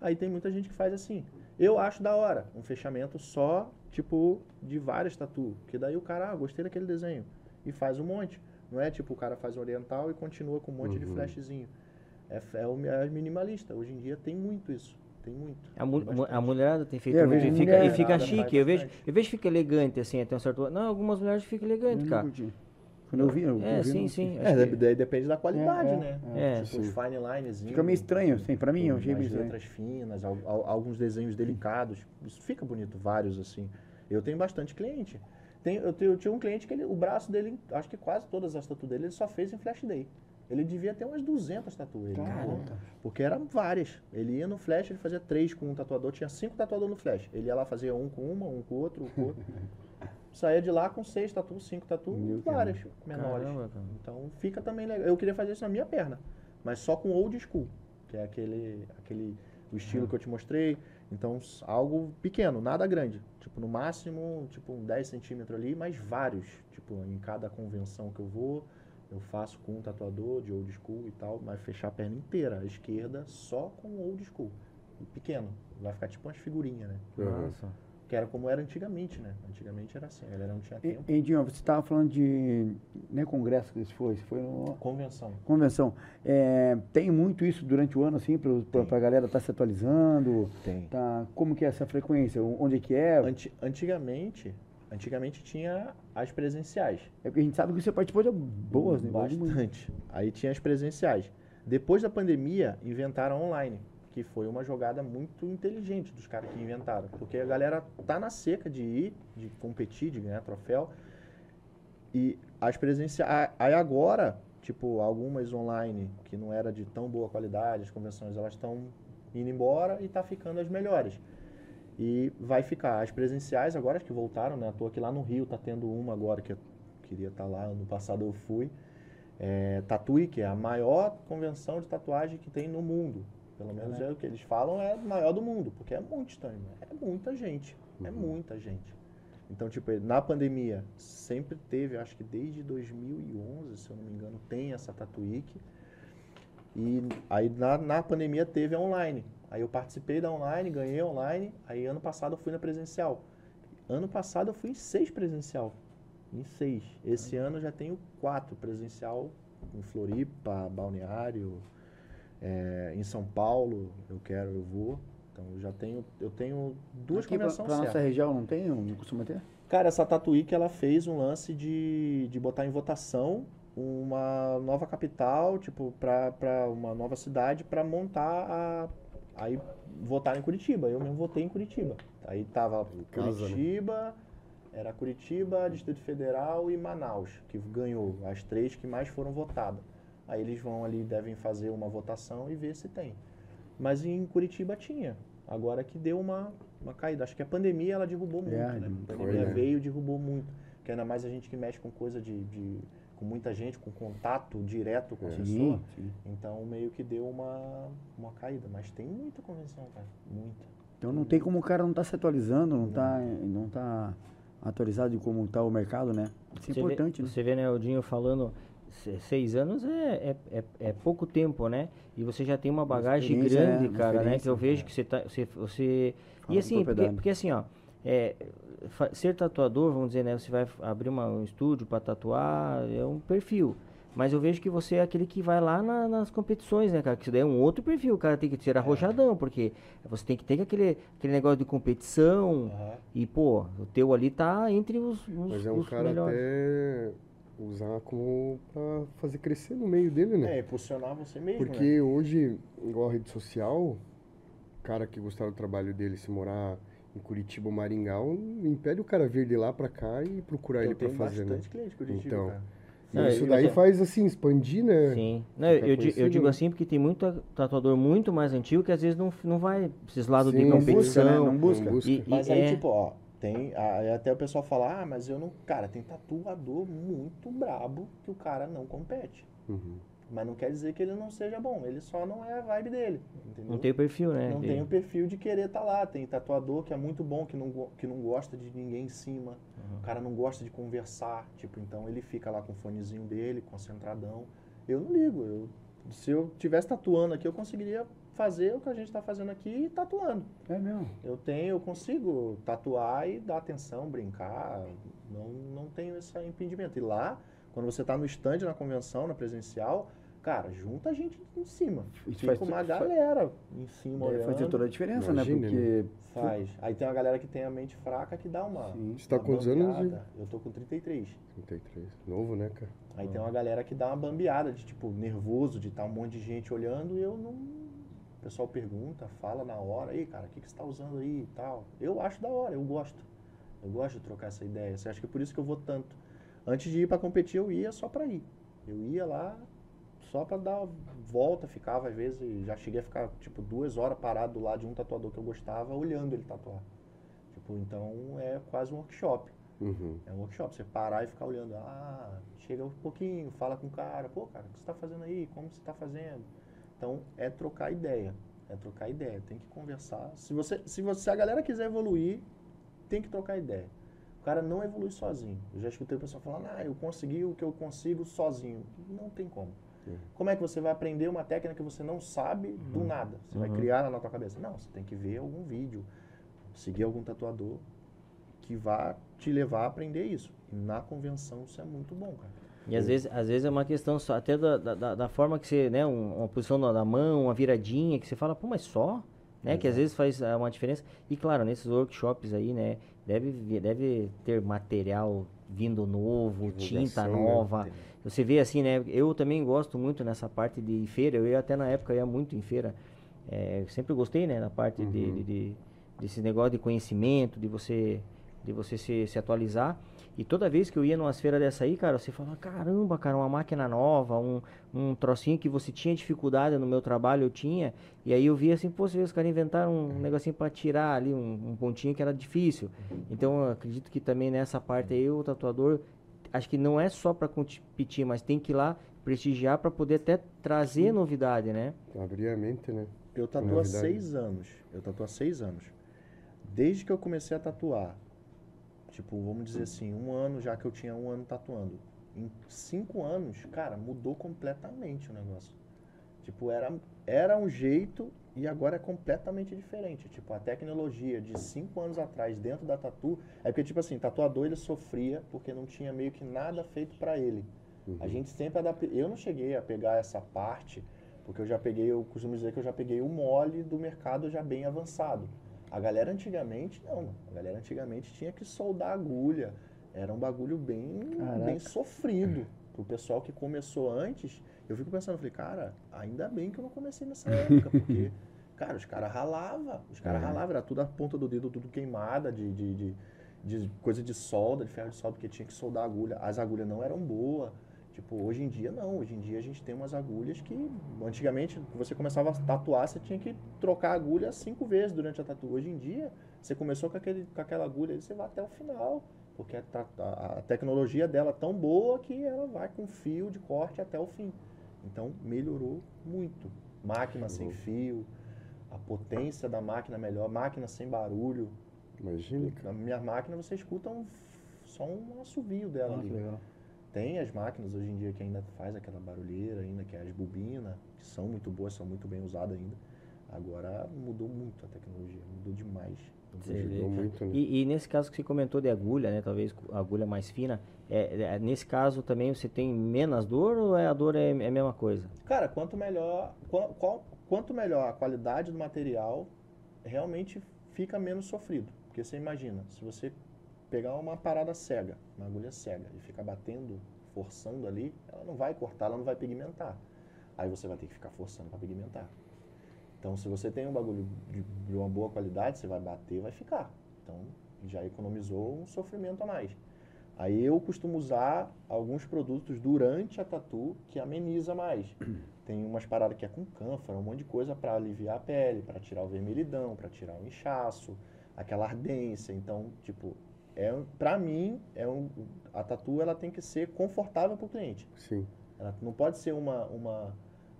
Aí tem muita gente que faz assim. Eu acho da hora um fechamento só, tipo, de várias tatu. Que daí o cara, ah, gostei daquele desenho. E faz um monte. Não é tipo o cara faz um oriental e continua com um monte de flashzinho. É, é o é minimalista. Hoje em dia tem muito isso. Tem muito. A, mu- Tem a mulherada tem feito É, muito e fica, e fica Mulherada chique. Eu vejo, eu vejo que fica elegante, assim, até um certo. Não, algumas mulheres ficam elegantes, cara. curti. Quando eu vi, eu É, vi, sim, não- sim. É, que- daí depende da qualidade, É, é, né? é. tipo, os fine lines. Fica meio estranho, assim, pra mim, eu achei meio estranho. letras finas, al- al- alguns desenhos delicados. Isso fica bonito, vários assim. Eu tenho bastante cliente. Tem, eu, tenho- eu tinha um cliente que ele, o braço dele, acho que quase todas as tatu dele, ele só fez em Flash Day. Ele devia ter umas 200 tatu. Ele, Caramba. porque eram várias. Ele ia no Flash, ele fazia três com um tatuador, tinha cinco tatuadores no Flash. Ele ia lá, fazia um com uma, um com o outro, um com o outro. [LAUGHS] Saía de lá com seis tatu, cinco tatu, Meu várias menores. Caramba, cara. Então fica também legal. Eu queria fazer isso na minha perna, mas só com old school, que é aquele, aquele o estilo que eu te mostrei. Então algo pequeno, nada grande. Tipo, no máximo, tipo um 10 centímetros ali, mas vários. Tipo, em cada convenção que eu vou, eu faço com um tatuador de old school e tal, mas fechar a perna inteira, a esquerda, só com old school. E pequeno. Vai ficar tipo umas figurinhas, né? Nossa. Que era como era antigamente, né? Antigamente era assim, a galera não tinha tempo. Edinho, você estava falando de. Não é congresso que isso foi? Isso foi no. Convenção. Convenção. É, tem muito isso durante o ano, assim, para a galera estar se atualizando? Tem. Tá, como que é essa frequência? Onde é que é? Anti- antigamente, antigamente tinha as presenciais. É porque a gente sabe que você participou de boas, né? Bastante. Aí tinha as presenciais. Depois da pandemia, inventaram online, que foi uma jogada muito inteligente dos caras que inventaram, porque a galera tá na seca de ir, de competir, de ganhar troféu. E as presenciais, aí agora, tipo, algumas online que não era de tão boa qualidade, as convenções, elas estão indo embora e tá ficando as melhores. E vai ficar as presenciais agora que voltaram, né? À toa que lá no Rio tá tendo uma agora que eu queria estar lá, ano passado eu fui. É, Tatuí, que é a maior convenção de tatuagem que tem no mundo. Pelo menos é o que eles falam, é a maior do mundo, porque é muito estranho, né? é muita gente, é muita gente. Então, tipo, na pandemia, sempre teve, acho que desde 2011, se eu não me engano, tem essa Tatuíque. E aí na, na pandemia teve a online. Aí eu participei da online, ganhei online. Aí ano passado eu fui na presencial. Ano passado eu fui em seis presencial. Em seis. Esse ano eu já tenho quatro presencial em Floripa, Balneário, é, em São Paulo. Eu quero, eu vou. Então eu já tenho, eu tenho duas Aqui pra, convenções pra nossa região não tem? Não costuma ter? Cara, essa Tatuí que ela fez um lance de, de botar em votação uma nova capital, tipo, pra uma nova cidade pra montar a. Aí votar em Curitiba. Eu mesmo votei em Curitiba. Aí tava né? Curitiba, era Curitiba, Distrito Federal e Manaus, que ganhou as três que mais foram votadas. Aí eles vão ali, devem fazer uma votação e ver se tem. Mas em Curitiba tinha. Agora que deu uma, uma caída. Acho que a pandemia ela derrubou muito, É, né? A foi, pandemia né? veio e derrubou muito. Que ainda mais a gente que mexe com coisa de, de- com muita gente, com contato direto com a pessoa. Sim, sim. Então meio que deu uma, uma caída. Mas tem muita convenção, cara. Muita. Então não tem como o cara não tá se atualizando, não tá, não tá atualizado de como tá o mercado, né? Isso é Você importante, vê, né? Você vê, né, o Dinho falando, se- seis anos é, é, é, é pouco tempo, né? E você já tem uma bagagem grande? Uma cara, né? Que eu vejo é. que você tá. Você, você... E assim, porque, porque assim, ó, é, ser tatuador, vamos dizer, né? Você vai abrir uma- um estúdio para tatuar, é um perfil. Mas eu vejo que você é aquele que vai lá na- nas competições, né, cara? Que isso daí é um outro perfil, o cara tem que ser arrojadão, porque você tem que ter aquele, aquele negócio de competição. E, pô, o teu ali tá entre os, os, Mas é um cara melhores. até usar como pra fazer crescer no meio dele, né? É, impulsionar você mesmo, né? Porque hoje, igual a rede social, o cara que gostar do trabalho dele, se morar em Curitiba Maringá, não impede o cara vir de lá pra cá e procurar Eu ele pra tenho fazer, né? bastante cliente Curitiba, Então. cara. Não, isso daí você- faz assim, expandir, né? Sim. Não, eu, eu digo né? assim porque tem muito ta- tatuador muito mais antigo que às vezes não, não vai esses lados de Sim, Não competição. busca, né? Não busca. E, e Mas aí, é- tipo, ó, tem. Aí até o pessoal fala, ah, mas eu não. Cara, tem tatuador muito brabo que o cara não compete. Uhum. Mas não quer dizer que ele não seja bom. Ele só não é a vibe dele. Entendeu? Não tem o perfil, né? Não dele. tem o perfil de querer estar lá. Tem tatuador que é muito bom, que não, que não gosta de ninguém em cima. O cara não gosta de conversar. Tipo, então ele fica lá com o fonezinho dele, concentradão. Eu não ligo. Eu, se eu tivesse tatuando aqui, eu conseguiria fazer o que a gente está fazendo aqui tatuando. É mesmo. Eu tenho, eu consigo tatuar e dar atenção, brincar. Não, não tenho esse impedimento. E lá, quando você está no stand, na convenção, na presencial, cara, junta a gente em cima. Isso Fica faz- uma faz- galera em cima olhando. fazer toda a diferença, Imagine, né? Porque Faz. Aí tem uma galera que tem a mente fraca que dá uma. Sim. Você tá com quantos anos. Eu tô com 33. 33. Novo, né, cara? Aí tem uma galera que dá uma bambeada, de tipo, nervoso, de estar um monte de gente olhando e eu não. O pessoal pergunta, fala na hora, aí, cara, o que, que você tá usando aí e tal. Eu acho da hora, eu gosto. Eu gosto de trocar essa ideia. Você acha que é por isso que eu vou tanto? Antes de ir pra competir, eu ia só pra ir. Eu ia lá só pra dar volta, ficava às vezes, já cheguei a ficar tipo duas horas parado do lado de um tatuador que eu gostava, olhando ele tatuar. Tipo, então é quase um workshop. Uhum. É um workshop, você parar e ficar olhando. Ah, chega um pouquinho, fala com o cara. Pô, cara, o que você está fazendo aí? Como você está fazendo? Então, é trocar ideia. É trocar ideia. Tem que conversar. Se, você, se, você, se a galera quiser evoluir, tem que trocar ideia. O cara não evolui sozinho. Eu já escutei o pessoal falando, ah, eu consegui o que eu consigo sozinho. Não tem como. Como é que você vai aprender uma técnica que você não sabe do nada? Você vai Uhum. criar na tua cabeça? Não, você tem que ver algum vídeo, seguir algum tatuador que vá te levar a aprender isso. E na convenção isso é muito bom, cara. E às vezes, às vezes é uma questão só, até da, da, da- forma que você, né, um- uma posição da da mão, uma viradinha, que você fala, pô, mas só, né, que às vezes faz ah, uma diferença. E claro, nesses workshops aí, né, deve, deve ter material vindo novo, tinta né? Você vê assim, né, eu também gosto muito nessa parte de feira, eu ia até na época, ia muito em feira, é, sempre gostei, né, na parte de, de, de- desse negócio de conhecimento, de você, de você se, se atualizar. E toda vez que eu ia numa feira dessa aí, cara, você fala, caramba, cara, uma máquina nova, um, um trocinho que você tinha dificuldade no meu trabalho, eu tinha. E aí eu via assim, pô, você vê, os caras inventaram um negocinho para tirar ali, um, um pontinho que era difícil. Então eu acredito que também nessa parte aí o tatuador, acho que não é só para competir, mas tem que ir lá prestigiar para poder até trazer novidade, né? Abrir a mente, né? Eu tatuo há seis anos. Eu tatuo há seis anos. Desde que eu comecei a tatuar, tipo, vamos dizer assim, um ano já que eu tinha um ano tatuando. Em cinco anos, cara, mudou completamente o negócio. Tipo, era, era um jeito e agora é completamente diferente. Tipo, a tecnologia de cinco anos atrás dentro da tatu... É porque, tipo assim, tatuador ele sofria porque não tinha meio que nada feito pra ele. A gente sempre adapta... Eu não cheguei a pegar essa parte, porque eu já peguei, eu costumo dizer que eu já peguei o mole do mercado já bem avançado. A galera antigamente, não. A galera antigamente tinha que soldar agulha. Era um bagulho bem, Caraca. bem sofrido. Pro pessoal que começou antes, eu fico pensando, eu falei, cara, ainda bem que eu não comecei nessa época, porque, [LAUGHS] cara, os caras ralavam. Os caras É. ralavam, era tudo a ponta do dedo, tudo queimada, de, de, de, de coisa de solda, de ferro de solda, porque tinha que soldar agulha. As agulhas não eram boas. Tipo, hoje em dia não. Hoje em dia a gente tem umas agulhas que, antigamente, você começava a tatuar, você tinha que trocar a agulha cinco vezes durante a tatu. Hoje em dia, você começou com, aquele, com aquela agulha e você vai até o final. Porque a, a- a tecnologia dela é tão boa que ela vai com fio de corte até o fim. Então, melhorou muito. Máquina sem fio, a potência da máquina melhor, máquina sem barulho. Imagina, cara. Na minha máquina você escuta um, só um assovio dela Ah, ali. legal. Tem as máquinas hoje em dia que ainda faz aquela barulheira ainda, que é as bobinas, que são muito boas, são muito bem usadas ainda. Agora mudou muito a tecnologia, mudou demais. Ajudou muito, né? E, e nesse caso que você comentou de agulha, né? Talvez a agulha mais fina, é, é, nesse caso também você tem menos dor ou é, a dor é, é a mesma coisa? Cara, quanto melhor, qual- qual- quanto melhor a qualidade do material, realmente fica menos sofrido. Porque você imagina, se você pegar uma parada cega, uma agulha cega, e ficar batendo, forçando ali, ela não vai cortar, ela não vai pigmentar. Aí você vai ter que ficar forçando para pigmentar. Então, se você tem um bagulho de, de uma boa qualidade, você vai bater, vai ficar. Então, já economizou um sofrimento a mais. Aí eu costumo usar alguns produtos durante a tatu que ameniza mais. [CLEARS THROAT] Tem umas paradas que é com cânfora, um monte de coisa para aliviar a pele, para tirar o vermelhidão, para tirar o inchaço, aquela ardência. Então, tipo, é, pra mim, é um, a tatu ela tem que ser confortável pro cliente. Sim. Ela não pode ser uma, uma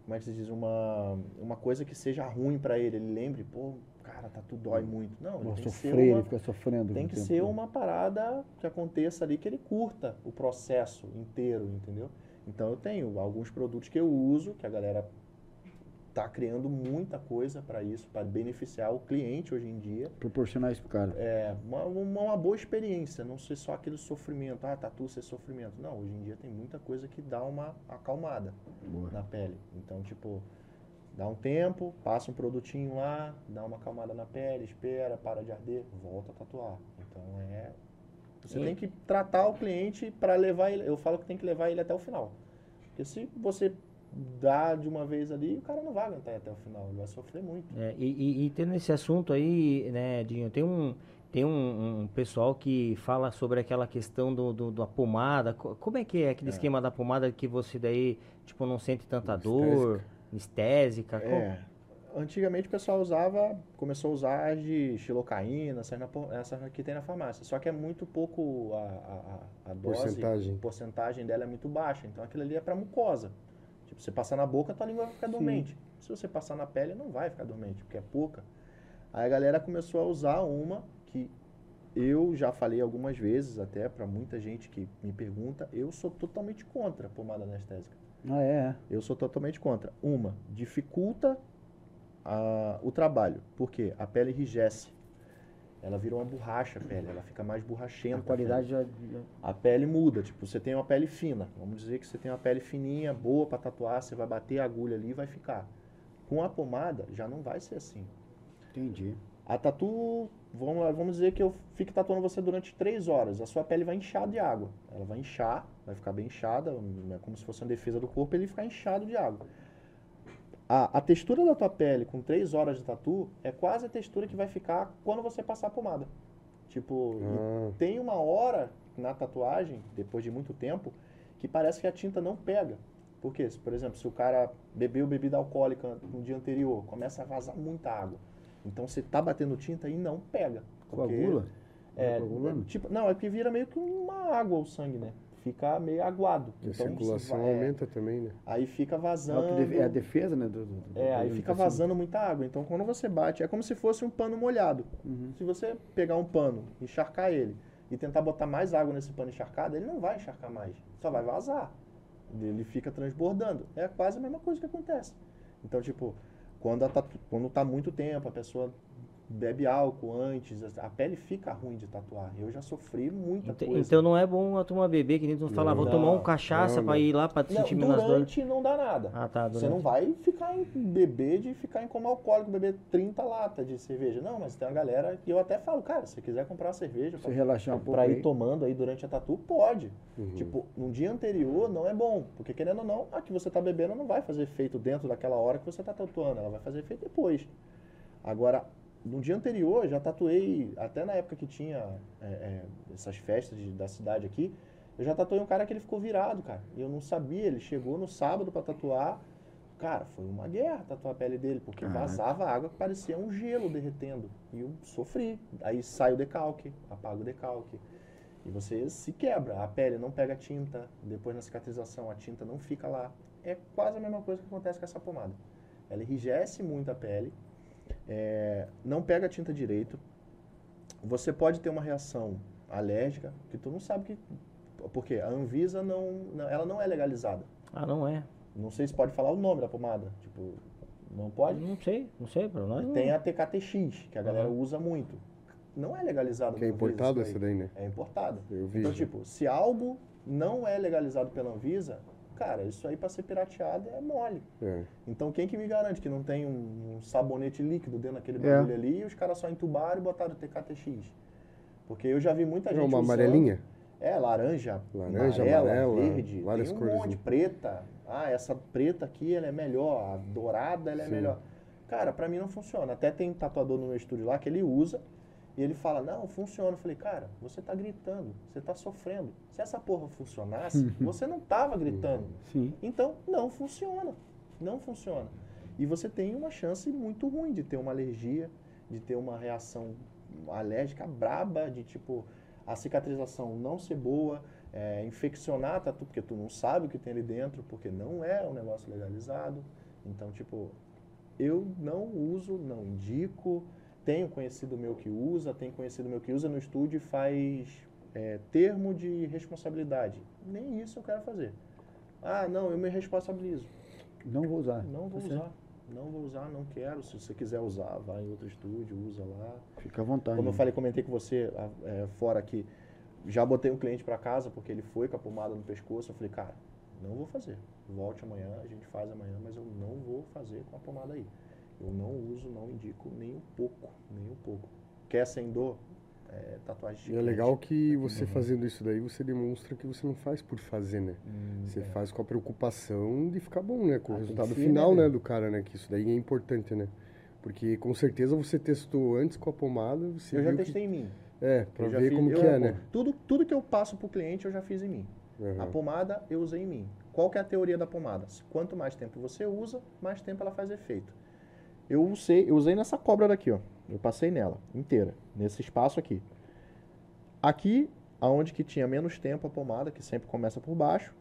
como é que se diz, uma, uma coisa que seja ruim para ele. Ele lembre, pô, cara, tatu dói muito. Não, ele tem que ser sofrer, uma, ele fica sofrendo. tem que tempo ser uma parada que aconteça ali que ele curta o processo inteiro, entendeu? Então eu tenho alguns produtos que eu uso, que a galera tá criando muita coisa para isso, para beneficiar o cliente hoje em dia. Proporcionar isso pro cara. É uma, uma, uma boa experiência, não ser só aquele sofrimento, ah, tatu ser sofrimento. Não, hoje em dia tem muita coisa que dá uma acalmada Boa. na pele. Então, tipo, dá um tempo, passa um produtinho lá, dá uma acalmada na pele, espera, para de arder, volta a tatuar. Então é. Você tem que tratar o cliente para levar ele. Eu falo que tem que levar ele até o final. Porque se você dá de uma vez ali, o cara não vai aguentar até o final, ele vai sofrer muito. É, e, e, e tendo esse assunto aí, né, Dinho, tem um, tem um, um pessoal que fala sobre aquela questão do, do- da pomada. Co- Como é que é aquele É. esquema da pomada que você daí, tipo, não sente tanta dor, Anestésica. anestésica? Como- É. Antigamente o pessoal usava, começou a usar as de xilocaína, essas que tem na farmácia. Só que é muito pouco a, a, a- dose, Porcentagem. a porcentagem dela é muito baixa. Então aquilo ali é para mucosa. Tipo, você passar na boca, tua língua vai ficar dormente. Se você passar na pele, não vai ficar dormente, porque é pouca. Aí a galera começou a usar uma que eu já falei algumas vezes até para muita gente que me pergunta, eu sou totalmente contra a pomada anestésica. Ah, é. Eu sou totalmente contra. Uma, dificulta a- o trabalho. Por quê? A pele enrijece. Ela vira uma borracha a pele, ela fica mais borrachenta. A a qualidade pele. já, já- A pele muda. Tipo, você tem uma pele fina. Vamos dizer que você tem uma pele fininha, boa para tatuar, você vai bater a agulha ali e vai ficar. Com a pomada, já não vai ser assim. Entendi. A tatu, vamos, lá, vamos dizer que eu fique tatuando você durante três horas. A sua pele vai inchar de água. Ela vai inchar, vai ficar bem inchada, é como se fosse uma defesa do corpo, ele ficar inchado de água. A, a textura da tua pele com três horas de tatu é quase a textura que vai ficar quando você passar a pomada. Tipo, Ah, tem uma hora na tatuagem, depois de muito tempo, que parece que a tinta não pega. Por quê? Se, Por exemplo, se o cara bebeu bebida alcoólica no dia anterior, começa a vazar muita água. Então você tá batendo tinta e não pega. porque- Coagula? É, Coagulando? tipo, não, é porque vira meio que uma água o sangue, né? Fica meio aguado. e a Então, circulação vai- é, aumenta também, né? Aí fica É, o vazando. deve- é a defesa, né? Do, do- do- É, aí fica vazando muita água. Então, quando você bate, é como se fosse um pano molhado. Uhum. Se você pegar um pano, encharcar ele e tentar botar mais água nesse pano encharcado, ele não vai encharcar mais. Só vai vazar. Ele fica transbordando. É quase a mesma coisa que acontece. Então, tipo, quando, a tatu... quando tá muito tempo, a pessoa bebe álcool antes, a pele fica ruim de tatuar. Eu já sofri muita Ente- coisa. Então não é bom a turma beber, que nem tu fala, vou Não, tomar um cachaça não, pra não. ir lá pra não, sentir menos dor. durante não dá nada. Ah, tá, Você não vai ficar em beber de ficar em coma alcoólico, beber 30 latas de cerveja. Não, mas tem uma galera que eu até falo, cara, se você quiser comprar uma cerveja relaxar um pouco ir aí. tomando aí durante a tatu, pode. Uhum. Tipo, no dia anterior não é bom, porque querendo ou não, a que você tá bebendo não vai fazer efeito dentro daquela hora que você tá tatuando, ela vai fazer efeito depois. Agora, no dia anterior, já tatuei, até na época que tinha é, é, essas festas de- da cidade aqui, eu já tatuei um cara que ele ficou virado, cara. E eu não sabia, ele chegou no sábado pra tatuar. Cara, foi uma guerra tatuar a pele dele, porque Caraca. vazava água que parecia um gelo derretendo. E eu sofri. Aí sai o decalque, apaga o decalque. E você se quebra. A pele não pega tinta, depois na cicatrização a tinta não fica lá. É quase a mesma coisa que acontece com essa pomada. Ela enrijece muito a pele, é, não pega tinta direito. Você pode ter uma reação alérgica que tu não sabe que. Porque a Anvisa não, ela não é legalizada. Ah, não é. Não sei se pode falar o nome da pomada. Tipo, não pode? Não sei, não sei, pra nós não. Tem a TKTX, que a galera Uhum. usa muito. Não é legalizado Que é importado essa daí. né? É importada. Eu vi. Então, tipo, se algo não é legalizado pela Anvisa, cara, isso aí para ser pirateado é mole. É. Então, quem que me garante que não tem um, um sabonete líquido dentro daquele É. bagulho ali e os caras só entubaram e botaram TKTX? Porque eu já vi muita É gente uma usando- amarelinha? É, laranja, Laranja, amarela, amarela, verde, várias tem um cores, monte, né? preta. Ah, essa preta aqui ela é melhor, a dourada ela é Sim. melhor. Cara, pra mim não funciona. Até tem tatuador no meu estúdio lá que ele usa e ele fala, não, funciona. Eu falei, cara, você tá gritando, você tá sofrendo. Se essa porra funcionasse, [LAUGHS] você não tava gritando. Sim. Então, não funciona. Não funciona. E você tem uma chance muito ruim de ter uma alergia, de ter uma reação alérgica braba, de tipo, a cicatrização não ser boa, é, infeccionar a tatu, porque tu não sabe o que tem ali dentro, porque não é um negócio legalizado. Então, tipo, eu não uso, não indico. Tenho conhecido meu que usa, tenho conhecido meu que usa no estúdio e faz é, termo de responsabilidade. Nem isso eu quero fazer. Ah, não, eu me responsabilizo. Não vou usar. Não vou Tá usar. certo. Não vou usar, não quero. Se você quiser usar, vai em outro estúdio, usa lá. Fica à vontade. Como eu falei, comentei com você é, fora aqui, já botei um cliente para casa porque ele foi com a pomada no pescoço. Eu falei, cara, não vou fazer. Volte amanhã, a gente faz amanhã, mas eu não vou fazer com a pomada aí. Eu não uso, não indico nem um pouco, nem um pouco. Quer sem dor? É, tatuagem de E é legal que você fazendo isso daí, você demonstra que você não faz por fazer, né? Hum, Você é. faz com a preocupação de ficar bom, né? Com Ah, o resultado ser, final, né, né, do cara, né? Que isso daí é importante, né? Porque com certeza você testou antes com a pomada, você Eu já viu que- testei em mim. É, pra ver fiz- como que é, né? Tudo, tudo que eu passo pro cliente, eu já fiz em mim. Aham. A pomada eu usei em mim. Qual que é a teoria da pomada? Quanto mais tempo você usa, mais tempo ela faz efeito. Eu usei, eu usei nessa cobra daqui, ó. Eu passei nela inteira, nesse espaço aqui. Aqui, aonde que tinha menos tempo a pomada, que sempre começa por baixo,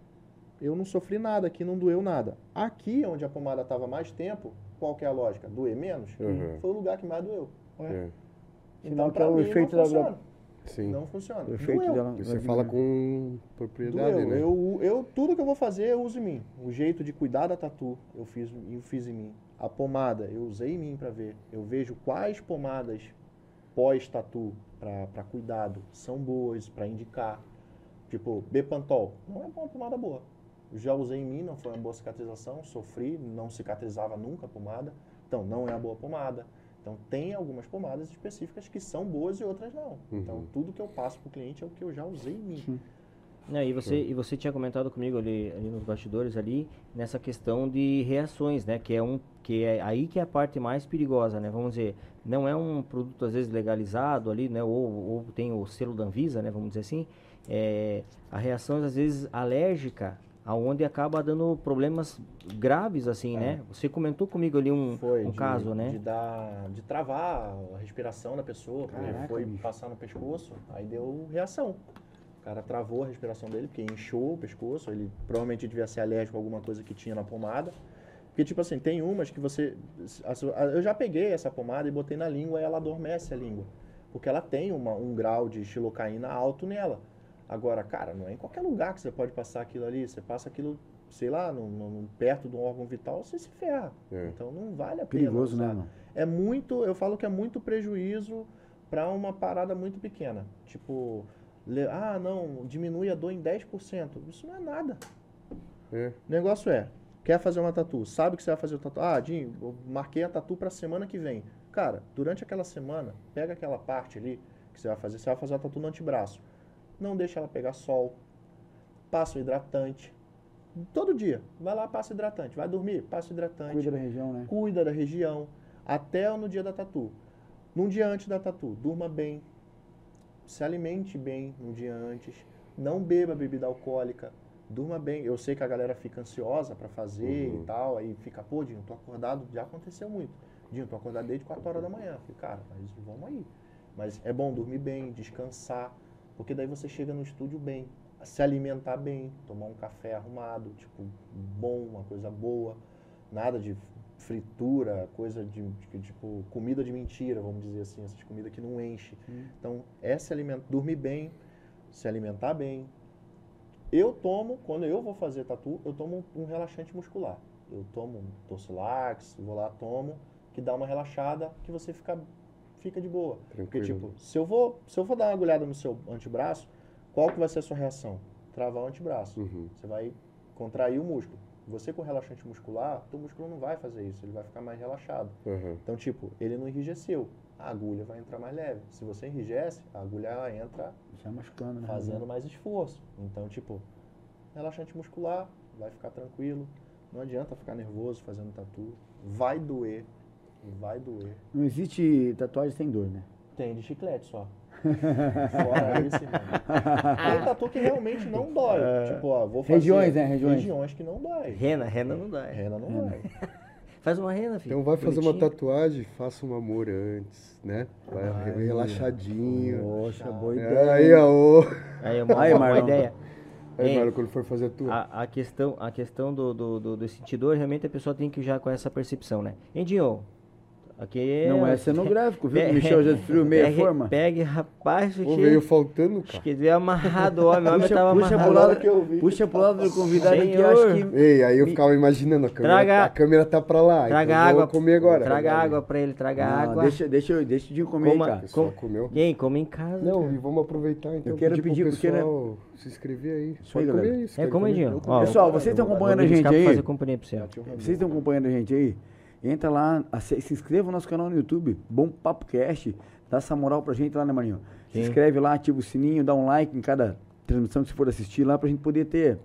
eu não sofri nada, aqui não doeu nada. Aqui, onde a pomada estava mais tempo, qual que é a lógica? Doer menos? Uhum. Foi o lugar que mais doeu. É, que pra é o mim, efeito não da-. Sim. Não funciona. O efeito Doeu. dela. Você fala com propriedade, Doeu. né? Eu, eu, tudo que eu vou fazer, eu uso em mim. O jeito de cuidar da tatu, eu fiz, eu fiz em mim. A pomada, eu usei em mim para ver. Eu vejo quais pomadas pós-tatu, para cuidado, são boas, para indicar. Tipo, Bepantol, não é uma pomada boa. Eu já usei em mim, não foi uma boa cicatrização, sofri, não cicatrizava nunca a pomada. Então, não é a boa pomada. Então, tem algumas pomadas específicas que são boas e outras não. Então, Uhum. tudo que eu passo pro cliente é o que eu já usei em mim. Não, e você, e você tinha comentado comigo ali, ali nos bastidores ali, nessa questão de reações, né? Que é um que é aí que é a parte mais perigosa, né? Vamos dizer, não é um produto às vezes legalizado ali, né? Ou, ou tem o selo da Anvisa, né? Vamos dizer assim. É, a reação às vezes alérgica, aonde acaba dando problemas graves assim, né? Você comentou comigo ali um, Foi um de, caso, né? De, dar, de travar a respiração da pessoa, porque Caraca, foi bicho. passar no pescoço, aí deu reação. O cara travou a respiração dele, porque inchou o pescoço, ele provavelmente devia ser alérgico a alguma coisa que tinha na pomada. Porque, tipo assim, tem umas que você. Eu já peguei essa pomada e botei na língua e ela adormece a língua. Porque ela tem uma- um grau de xilocaína alto nela. Agora, cara, não é em qualquer lugar que você pode passar aquilo ali. Você passa aquilo, sei lá, num- num- perto de um órgão vital, você se ferra. É. Então não vale a pena. Perigoso, né, mano? É muito, eu falo que é muito prejuízo para uma parada muito pequena. Tipo, ah, não, diminui a dor em 10%. Isso não é nada. É. O negócio é, quer fazer uma tatu, sabe que você vai fazer o tatu. Ah, Dinho, eu marquei a tatu pra semana que vem. Cara, durante aquela semana, pega aquela parte ali que você vai fazer, você vai fazer a tatu no antebraço. Não deixa ela pegar sol. Passa o hidratante. Todo dia, vai lá, passa hidratante. Vai dormir, passa o hidratante Cuida da região, né? cuida da região, até no dia da tatu. Num dia antes da tatu, durma bem, se alimente bem no dia antes, não beba bebida alcoólica, durma bem. Eu sei que a galera fica ansiosa pra fazer Uhum. e tal, aí fica, pô, Dinho, tô acordado, já aconteceu muito. Dinho, tô acordado desde 4 horas da manhã. Eu Falei, cara, mas vamos aí. Mas é bom dormir bem, descansar, porque daí você chega no estúdio bem, se alimentar bem, tomar um café arrumado, tipo, bom, uma coisa boa, nada de fritura, coisa de, de- tipo comida de mentira, vamos dizer assim, essas comidas que não enche. Então, é se alimentar, dormir bem, se alimentar bem. Eu tomo, quando eu vou fazer tatu, eu tomo um relaxante muscular. Eu tomo um Torcilax, vou lá, tomo, que dá uma relaxada, que você fica, fica de boa. Porque, Tranquilo. tipo, se eu, vou, se eu vou dar uma agulhada no seu antebraço, qual que vai ser a sua reação? Travar o antebraço. Uhum. Você vai contrair o músculo. Você com relaxante muscular, teu músculo não vai fazer isso, ele vai ficar mais relaxado. Aham. Então, tipo, ele não enrijeceu. A agulha vai entrar mais leve. Se você enrijece, a agulha ela entra Já machucando, né? fazendo mais esforço. Então, tipo, relaxante muscular, vai ficar tranquilo. Não adianta ficar nervoso fazendo tatu. Vai doer. Vai doer. Não existe tatuagem sem dor, né? Tem de chiclete só. [LAUGHS] Fora isso, irmão. Tem tatu que realmente não dói. Tipo, ó, vou fazer. Regiões, né? Regiões. Regiões que não dói. Rena, rena não dá. Rena não dói. [LAUGHS] Faz uma rena, filho. Então vai fazer uma Bonitinho. tatuagem, faça um amor antes, né? Vai Ai, relaxadinho. Poxa, boa É, ideia. aí, ó. Aí, uma, Aí, uma ideia. Aí? Marlon, quando for fazer a tua. A, a questão, a questão do, do, do, do sentidor, realmente a pessoa tem que já com essa percepção, né? Endinho, aqui Não é cenográfico, [LAUGHS] viu? Pe- O Michel já destruiu meia pegue, forma. Pegue, rapaz, Pô, aqui- veio faltando, Acho cara. que veio amarrado, o homem, o homem Puxa, tava puxa, pro amarrado. lado, que eu vi. puxa pro lado do convidado aqui, Senhor. acho que. Ei, aí eu ficava imaginando, a câmera, Traga- a câmera tá pra lá. Traga então eu água. comer agora. Traga água pra ele, traga Não, água. Deixa, deixa, eu- deixa o Dinho comer aí, Coma- cara. Pessoal, Com- comeu. Quem? Come em casa. Não, cara. e vamos aproveitar então. Eu quero pro pedir, porque, né? pessoal se inscrever aí. Isso aí, galera. isso. É, quero come, comer. Dinho. Eu Ó, Pessoal, vocês estão acompanhando a gente aí? fazer companhia pra você. Vocês estão acompanhando a gente aí? Entra lá, se inscreva no nosso canal no YouTube, Bom Papo Cast. Dá essa moral pra gente lá, né, Maninho? Se Sim. inscreve lá, ativa o sininho, dá um like em cada transmissão que você for assistir lá pra gente poder ter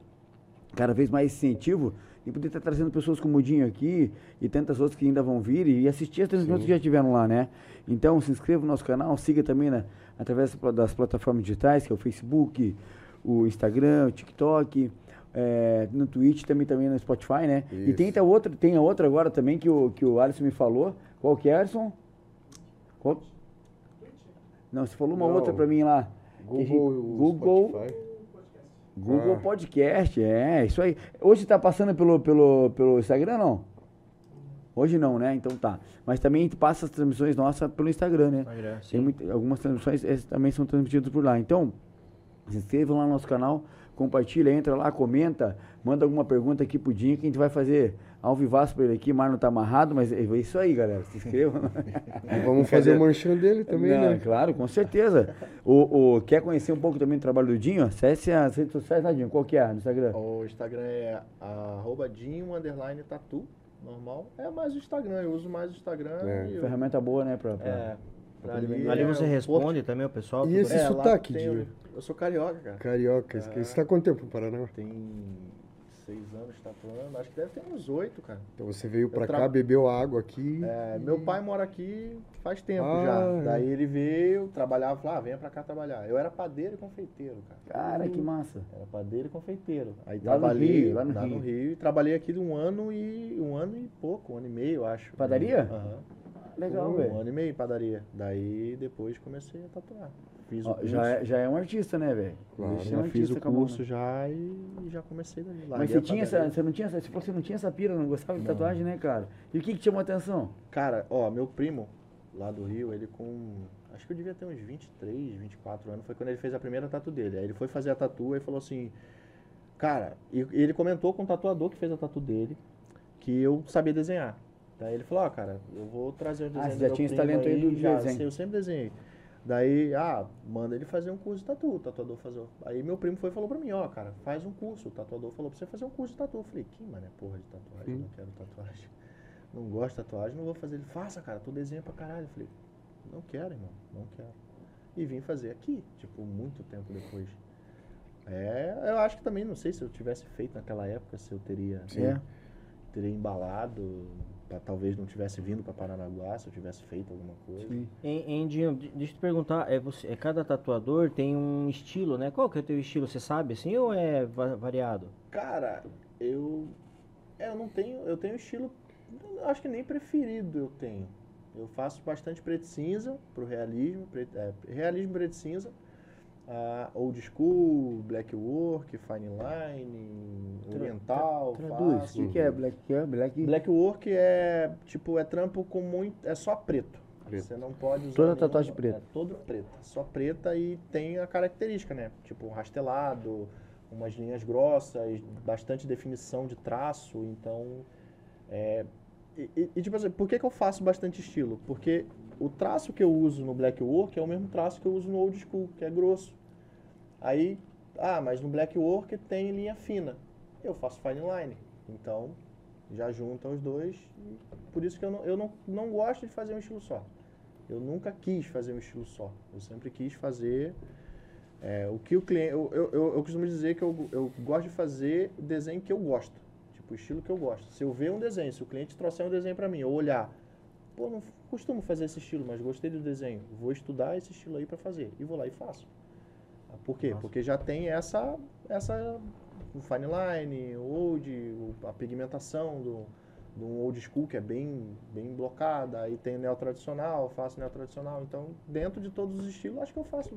cada vez mais incentivo e poder estar trazendo pessoas como o Dinho aqui e tantas outras que ainda vão vir e assistir as transmissões que já tiveram lá, né? Então se inscreva no nosso canal, siga também na, através das plataformas digitais, que é o Facebook, o Instagram, o TikTok, é, no Twitch também, também no Spotify, né? E Isso. tem a outra, tem a outra agora também que o, que o Alisson me falou. Qual que é, Alisson? Qual? Não, você falou uma Não. outra pra mim lá. A gente- Google, Google, Spotify. Google Ah. Podcast, é, isso aí. Hoje tá passando pelo, pelo, pelo Instagram, não? Hoje não, né? Então tá. Mas também passa as transmissões nossas pelo Instagram, né? Instagram, Tem sim. muito- algumas transmissões também são transmitidas por lá. Então, se inscrevam lá no nosso canal, compartilha, entra lá, comenta, manda alguma pergunta aqui pro Dinho que a gente vai fazer ao vivaço pra ele aqui. Marlon tá amarrado, mas é isso aí, galera. Se inscrevam. E [LAUGHS] vamos fazer o manchão dele também, Não, né? Claro, com certeza. o, o- quer conhecer um pouco também do trabalho do Dinho? Acesse as redes sociais, né, Dinho? Qual que é no Instagram? O Instagram é arroba Dinho underline tatu, normal. É mais o Instagram, eu uso mais o Instagram. É. e eu- Ferramenta boa, né? Pra, pra- É, pra Ali, é você o responde também o pessoal. E esse? É, sotaque, tem Dinho? Eu sou carioca, cara. Carioca. É. Você tá quanto tempo no Paraná? Tem seis anos tatuando, acho que deve ter uns oito, cara. Então você veio pra tra- cá, bebeu água aqui. É, meu pai mora aqui faz tempo Ah, já. é. Daí ele veio, trabalhava, falou, ah, venha pra cá trabalhar. Eu era padeiro e confeiteiro, cara. Cara, que massa. Era padeiro e confeiteiro. Aí Lá no trabalhei Rio, lá no lá no Rio. Rio. E trabalhei aqui de um ano e um ano e pouco, um ano e meio, acho. Padaria? Aham. Legal, um, velho. ano e meio padaria. Daí depois comecei a tatuar. Fiz Ó, já, é, já é um artista, né, velho? Claro. Já um fiz o mão, curso né? já e já comecei daí. Mas você, tinha essa, você, não tinha essa, você falou que você não tinha essa pira, não gostava de Não. tatuagem, né, cara? E o que, que chamou a atenção? Cara, ó, meu primo lá do Rio, ele com. Acho que eu devia ter uns 23, 24 anos. Foi quando ele fez a primeira tatu dele. Aí ele foi fazer a tatu e falou assim. Cara, e e ele comentou com o tatuador que fez a tatu dele que eu sabia desenhar. Daí ele falou: Ó, cara, eu vou trazer o desenho Ah, você já meu tinha esse talento aí do já, desenho. Eu sempre desenhei. Daí, ah, manda ele fazer um curso de tatu, o tatuador fazer. Aí meu primo foi e falou pra mim, ó, cara, faz um curso. O tatuador falou pra você fazer um curso de tatu. Eu falei, que mano, é porra de tatuagem, não quero tatuagem. Não gosto de tatuagem, não vou fazer. Ele, faça, cara, tu desenha pra caralho. Eu falei, não quero, irmão, não quero. E vim fazer aqui, tipo, muito tempo depois. É, eu acho que também, não sei se eu tivesse feito naquela época, se eu teria, Sim. É. teria embalado, pra, talvez não tivesse vindo pra Paranaguá, se eu tivesse feito alguma coisa. Sim. Hein, hein, Dinho, de- deixa eu te perguntar, é você, é cada tatuador tem um estilo, né? Qual que é o teu estilo, você sabe assim ou é va- variado? Cara, eu. É, eu não tenho. Eu tenho estilo. Acho que nem preferido eu tenho. Eu faço bastante preto e cinza pro realismo. Preto, é, realismo preto e cinza. Ah, old school, black work, fine line, oriental. Traduz. O que, é Black? É Black? Black work é tipo é trampo com muito é só preto. Preto. Você não pode usar Toda nenhum- tatuagem preta. É todo preta, só preta e tem a característica, né? Tipo um rastelado, umas linhas grossas, bastante definição de traço, então é, e, e- e, tipo assim, por que, que eu faço bastante estilo? Porque o traço que eu uso no black work é o mesmo traço que eu uso no old school, que é grosso. Aí, ah, mas no black work tem linha fina. Eu faço fine line. Então, já junta os dois. por isso que eu, não, eu não, não gosto de fazer um estilo só. Eu nunca quis fazer um estilo só. Eu sempre quis fazer é, o que o cliente. Eu, eu, eu, eu costumo dizer que eu, eu gosto de fazer o desenho que eu gosto. Tipo, o estilo que eu gosto. Se eu ver um desenho, se o cliente trouxer um desenho para mim, eu olhar, pô, não costumo fazer esse estilo, mas gostei do desenho, vou estudar esse estilo aí para fazer. E vou lá e faço. Por quê? Nossa. Porque já tem essa, essa o fine line, o old, a pigmentação do, do old school, que é bem, bem blocada. Aí tem o neo tradicional, faço neo tradicional. Então, dentro de todos os estilos, acho que eu faço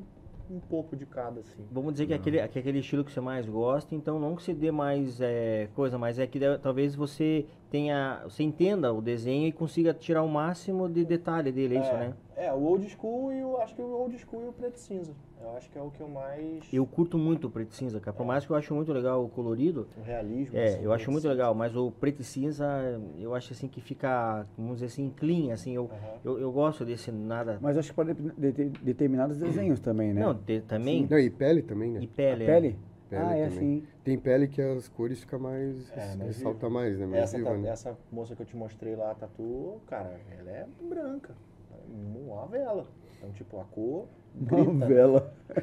um pouco de cada, assim. Vamos dizer que é aquele, que é aquele estilo que você mais gosta, então não que você dê mais é, coisa, mas é que deve- talvez você tenha, você entenda o desenho e consiga tirar o máximo de detalhe dele, é isso, né? É, o old school e o, acho que o old school e o preto e cinza. Eu acho que é o que eu mais... Eu curto muito o preto e cinza, cara. Por mais que eu acho muito legal o colorido, O realismo. é, assim, eu acho muito cinza. legal, mas o preto e cinza, eu acho assim que fica, vamos dizer assim, clean, assim, eu, Aham. eu, eu gosto desse nada. Mas acho que pode de- de- determinados desenhos também, né? Não, te- também, Não, e pele também, né? e A pele. é. Pele? Ah, é também. assim. Tem pele que as cores ficam mais. É, mais mais, né? Mais Essa, viva, ta- né? essa moça que eu te mostrei lá, a tatu, cara, ela é branca. Uma vela. Então, tipo, a cor grita. né? Novela. [LAUGHS]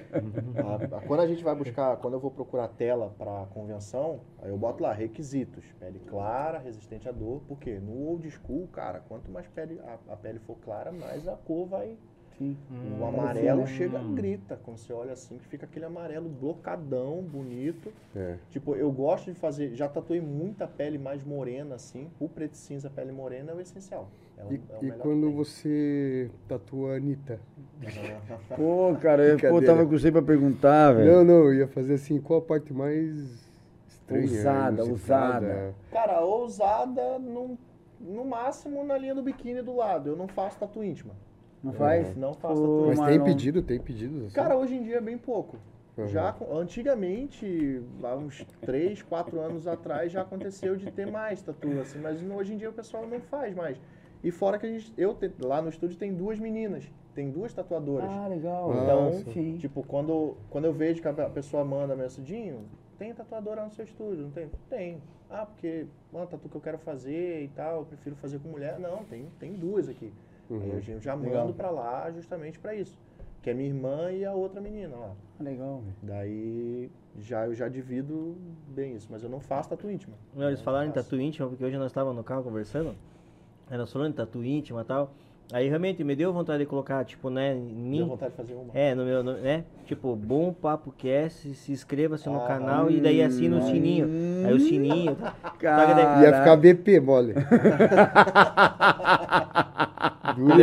A- a- quando a gente vai buscar, quando eu vou procurar tela para convenção, aí eu boto lá requisitos: pele clara, resistente à dor, porque no old school, cara, quanto mais pele, a, a pele for clara, mais a cor vai. Sim. o amarelo chega, grita. Quando você olha assim, que fica aquele amarelo blocadão, bonito. É. Tipo, eu gosto de fazer, já tatuei muita pele mais morena, assim. O preto e cinza, pele morena é o essencial. É o, E, é o e quando você tatua a Anitta? [LAUGHS] Pô, cara, eu pô, tava com você pra perguntar, velho. Não, não, eu ia fazer assim, qual a parte mais estranha? Ousada, ousada. Cara, ousada no, no máximo na linha do biquíni do lado. Eu não faço tatu íntima. Não faz? Não faço Pô, Mas tem pedido, tem pedidos assim? Cara, hoje em dia é bem pouco. Uhum. Já antigamente, há uns 3, 4 anos atrás, já aconteceu de ter mais tatu, assim, mas hoje em dia o pessoal não faz mais. E fora que a gente, eu te- lá no estúdio tem duas meninas, tem duas tatuadoras. Ah, legal. Então, Nossa. Tipo, quando, quando eu vejo que a pessoa manda mensadinho, tem tatuadora no seu estúdio? Não tem? Tem. Ah, porque, mano, tatu que eu quero fazer e tal, eu prefiro fazer com mulher. Não, tem, tem duas aqui. Aí Uhum. eu já- já Legal. mando pra lá justamente pra isso. Que é minha irmã e a outra menina lá. Ah, legal, velho. Daí já, eu já divido bem isso, mas eu não faço tatu íntima. Não, eles Não falaram em tatu íntima, porque hoje nós estávamos no carro conversando, aí nós falando em tatu íntima e tal, aí realmente me deu vontade de colocar, tipo, né, em Deu mim, vontade de fazer uma. é, no meu, no- né, tipo, Bom Papo Cast, se inscreva-se no Ah, canal e daí assina o hum, sininho, aí o sininho, tá? Cara, daí- Ia ficar BP, mole. [LAUGHS]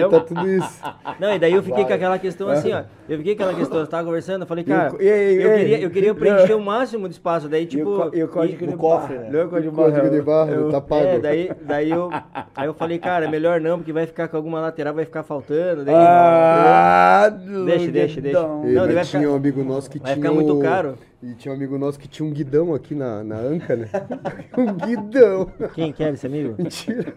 Tá tudo isso. Não, e daí eu fiquei com Vai. aquela questão assim, ó. Eu fiquei com aquela questão, eu tava conversando, eu falei, cara, eu, e aí? queria, eu queria [LAUGHS] preencher o máximo de espaço, daí tipo. e o código de no cofre, né? Não, o código de Código barra. de barra, eu- tá pago. É, daí, daí eu. Aí eu falei, cara, é melhor não, porque vai ficar com alguma lateral, vai ficar faltando. Daí, Ah, Deixa, deixa, deixa. E Não, vai tinha ficar- um amigo nosso que vai tinha. ficar muito caro. E tinha um amigo nosso que tinha um guidão aqui na, na anca, né? [LAUGHS] um guidão. Quem quer esse amigo? Mentira.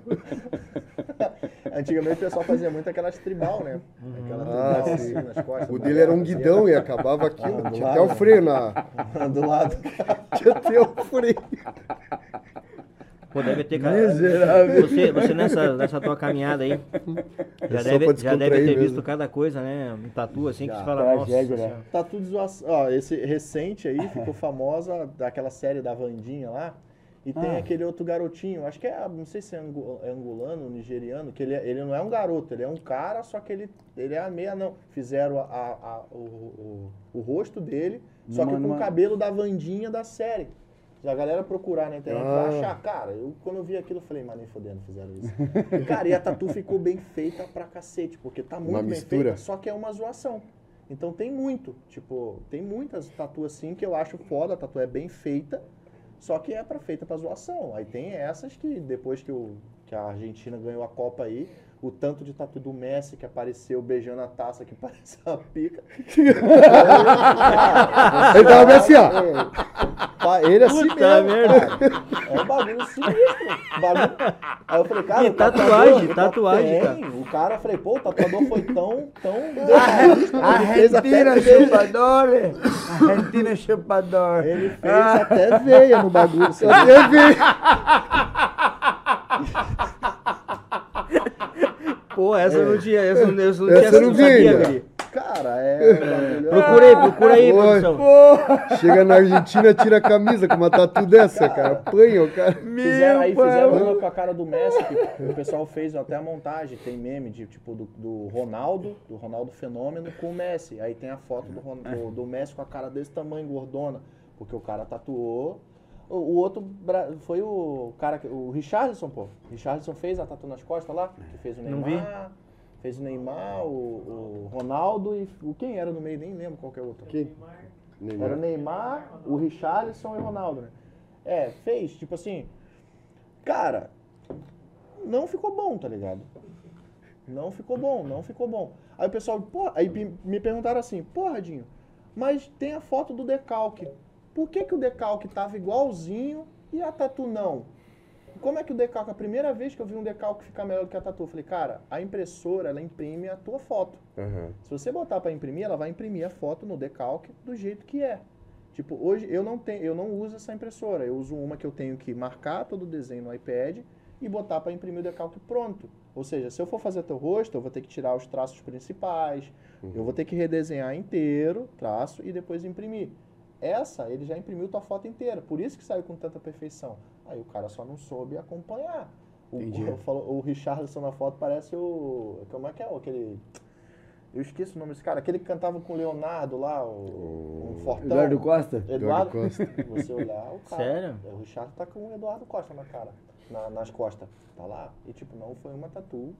Antigamente o pessoal fazia muito aquelas tribal, né? Aquela Ah, tribal sim. assim nas costas. O dele era um fazia- guidão e acabava aqui. Ah, tinha lado, até o freio na. do lado. [LAUGHS] Tinha até o freio. Pô, deve ter. Miserável. Você, você nessa, nessa tua caminhada aí, já É deve, já deve ter mesmo. visto cada coisa, né? Um tatu assim que Já, você fala, nossa. tragédia, né? Senhora. Tá tudo zoação. Ó, esse recente aí ficou famosa daquela série da Vandinha lá. E tem Ah. aquele outro garotinho, acho que é, não sei se é é angolano, nigeriano, que ele, é- ele não é um garoto, ele é um cara, só que ele, ele é a meia não. Fizeram a- a- a- o, o, o rosto dele, só que com o cabelo da Vandinha da série. Se a galera procurar na internet vai Ah. achar, cara, eu quando eu vi aquilo eu falei, mas nem fodendo fizeram isso. E, cara, e a tatu ficou bem feita pra cacete, porque tá muito Uma bem mistura. feita, só que é uma zoação. Então tem muito, tipo, tem muitas tatu assim que eu acho foda, a tatu é bem feita, só que é pra, feita pra zoação. Aí tem essas que depois que, o, que a Argentina ganhou a Copa aí, o tanto de tatu do Messi que apareceu beijando a taça que [LAUGHS] parece uma pica. [LAUGHS] Ele tava bem assim, ó. ó. Ele assim Puta mesmo, merda. cara. É um bagulho sinistro. Bagulho... Aí eu falei, cara, E o tatuador- tatuagem, o tatuagem, tem. O cara, eu falei, pô, o tatuador foi tão, tão detalhista, ele fez até Argentina veia. chupador. Argentina chupador. Ele fez até veia no bagulho. Você Até ver. Pô, essa eu não tinha, essa, não- essa não Essa tinha, eu não vi sabia, guri. Cara, é. bagulho- Procurei, procura aí, Oi, produção. Chega na Argentina, tira a camisa com uma tatu dessa, cara. Apanha o cara. Fizeram, aí fizeram uma com a cara do Messi, que o pessoal fez até a montagem. Tem meme de tipo do, do Ronaldo, do Ronaldo Fenômeno com o Messi. Aí tem a foto do, do, do Messi com a cara desse tamanho, gordona. Porque o cara tatuou. O, o outro bra- foi o cara, que- o Richarlison, pô. Richarlison fez a tatu nas costas lá, que fez o Não Neymar. Fez o Neymar, o, o Ronaldo e o quem era no meio, nem lembro qual que é o outro. Quem? Era o Neymar, o Richarlison e o Ronaldo, né? É, fez, tipo assim. Cara, não ficou bom, tá ligado? Não ficou bom, não ficou bom. Aí o pessoal, pô, aí me- perguntaram assim, pô, Radinho, mas tem a foto do decalque. Por que, que o decalque tava igualzinho e a tatu não? Como é que o decalque, a primeira vez que eu vi um decalque ficar melhor do que a tatu, eu falei, cara, a impressora, ela imprime a tua foto. Aham. Se você botar para imprimir, ela vai imprimir a foto no decalque do jeito que é. Tipo, hoje eu não tenho, eu não uso essa impressora. Eu uso uma que eu tenho que marcar todo o desenho no iPad e botar para imprimir o decalque pronto. Ou seja, se eu for fazer teu rosto, eu vou ter que tirar os traços principais, eu vou ter que redesenhar inteiro, traço e depois imprimir. Essa, ele já imprimiu tua foto inteira, por isso que saiu com tanta perfeição. Aí o cara só não soube acompanhar. O, Entendi. o, falou- o Richardson na foto parece o. Como é que é? Aquele. Eu esqueço o nome desse cara, aquele que cantava com o Leonardo lá, o, um fortão. Eduardo Costa? Eduardo, Costa. [LAUGHS] você olhar, o cara. Sério? O Richard tá com o Eduardo Costa na cara, na- nas costas. Tá lá. E tipo, não foi uma tatu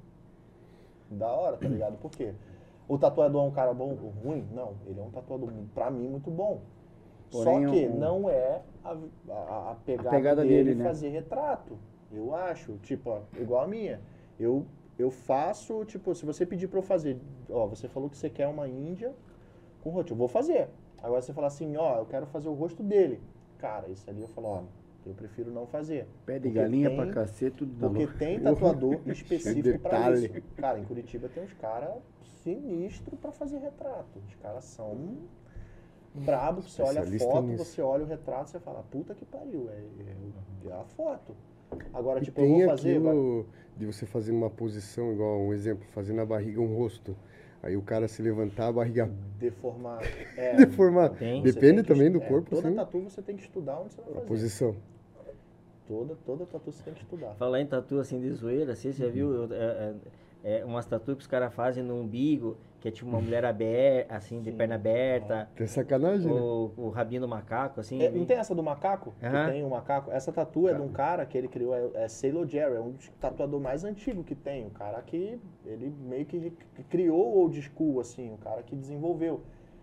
da hora, tá ligado? Por quê? O tatuador é um cara bom ou ruim? Não, ele é um tatuador, pra mim, muito bom. Porém, Só que um- não é a, a- a pegada, pegada dele, dele, né? fazer retrato. Eu acho, tipo, ó, igual a minha. Eu, eu faço, tipo, se você pedir pra eu fazer, ó, você falou que você quer uma índia com rosto, eu vou fazer. Agora você fala assim, ó, eu quero fazer o rosto dele. Cara, isso ali eu falo, ó, eu prefiro não fazer. Pé de galinha tem- pra cacete, tudo da Porque tem [LAUGHS] tatuador específico pra detalhe. isso. Cara, em Curitiba tem uns caras sinistros pra fazer retrato. Os caras são brabos, você olha a foto, nisso. você olha o retrato, você fala, puta que pariu, é, é- é a foto. Agora, E tipo, eu tem vou fazer. agora- de você fazer uma posição, igual um exemplo, fazer na barriga um rosto. Aí o cara se levantar, a barriga Deformar. [LAUGHS] É, deformar. Tem. Depende que também estu- do é, corpo, Toda sim. tatu você tem que estudar onde você vai A fazer. posição. Toda, toda tatu você tem que estudar. Falar em tatu assim de zoeira, você já viu eu- é, é, é, umas tatu que os caras fazem no umbigo, que é tipo uma [LAUGHS] mulher aberta, assim, de Sim. perna aberta, Tem sacanagem, né? o, o rabinho do macaco, assim. É, não tem essa do macaco? Aham. Que tem um macaco? Essa tatu é de um cara que ele criou, é, é Sailor Jerry, é um dos tatuador mais antigo que tem. O cara que ele meio que, que criou o old school, assim, o cara que desenvolveu.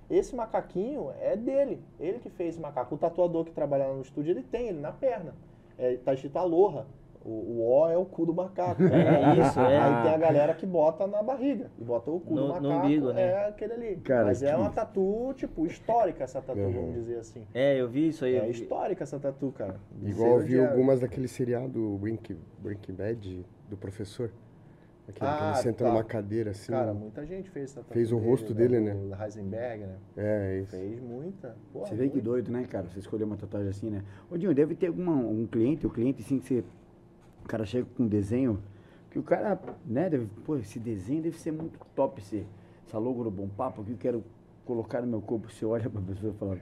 Esse macaquinho é dele, ele que fez esse macaco. O tatuador que trabalha lá no estúdio, ele tem ele na perna. É, tá escrito Aloha. O, o O é o cu do macaco. [LAUGHS] É isso, é. Aí tem a galera que bota na barriga. E bota o cu No- do no macaco. umbigo, né? É aquele ali. Cara, Mas é que- uma tatu, tipo, histórica essa tatu, Uhum. vamos dizer assim. É, eu vi isso aí. É histórica essa tatu, cara. Igual eu vi algumas daquele seriado Breaking, Breaking Bad do professor. Aquele que Ah, ele senta tá. numa cadeira assim. Cara, muita gente fez essa tatu. Fez o rosto dele, né? O Heisenberg, né? É, isso. Fez muita. Porra, Você vê que muito. doido, né, cara? Você escolher uma tatuagem assim, né? Ô, Dinho, deve ter alguma, um cliente, o cliente assim que você. O cara chega com um desenho, que o cara, né, deve. Pô, esse desenho deve ser muito top, esse, essa logo do Bom Papo que eu quero colocar no meu corpo. Você olha pra pessoa e fala.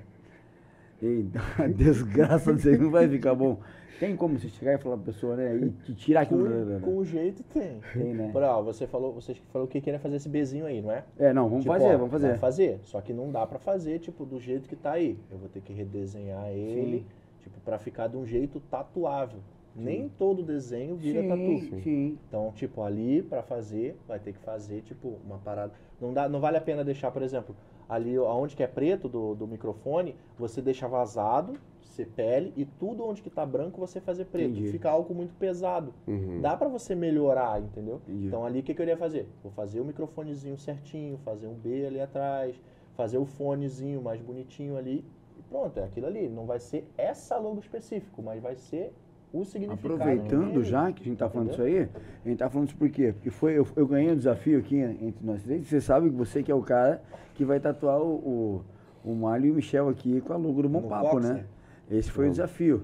Ei, [LAUGHS] desgraça, aí não vai ficar bom. Tem como você chegar e falar pra pessoa, né? E te tirar aquilo. Com, com o jeito tem. Tem, né? Por, ó, você falou, você falou que queria fazer esse bezinho aí, não é? É, não, vamos Tipo, fazer, ó, vamos fazer. Vai fazer. Só que não dá pra fazer, tipo, do jeito que tá aí. Eu vou ter que redesenhar ele, tipo, pra ficar de um jeito tatuável. Nem todo desenho vira sim, tatu. sim. Então, tipo, ali pra fazer, vai ter que fazer, tipo, uma parada. Não, dá, não vale a pena deixar, por exemplo, ali aonde que é preto do, do microfone, você deixa vazado, você pele, e tudo onde que tá branco você fazer preto. Entendi. Fica algo muito pesado. Uhum. Dá pra você melhorar, entendeu? Entendi. Então ali o que, que eu iria fazer? Vou fazer o microfonezinho certinho, fazer um B ali atrás, fazer o fonezinho mais bonitinho ali. E pronto, é aquilo ali. Não vai ser essa logo específico, mas vai ser o significado. Aproveitando dele. já que a gente tá falando isso Entendeu? aí, a gente tá falando isso por quê? Porque foi, eu, eu ganhei um desafio aqui entre nós três. Você sabe que você que é o cara que vai tatuar o, o, o Mário e o Michel aqui com a logo do Bom No Papo, box, né? né? Esse foi o desafio.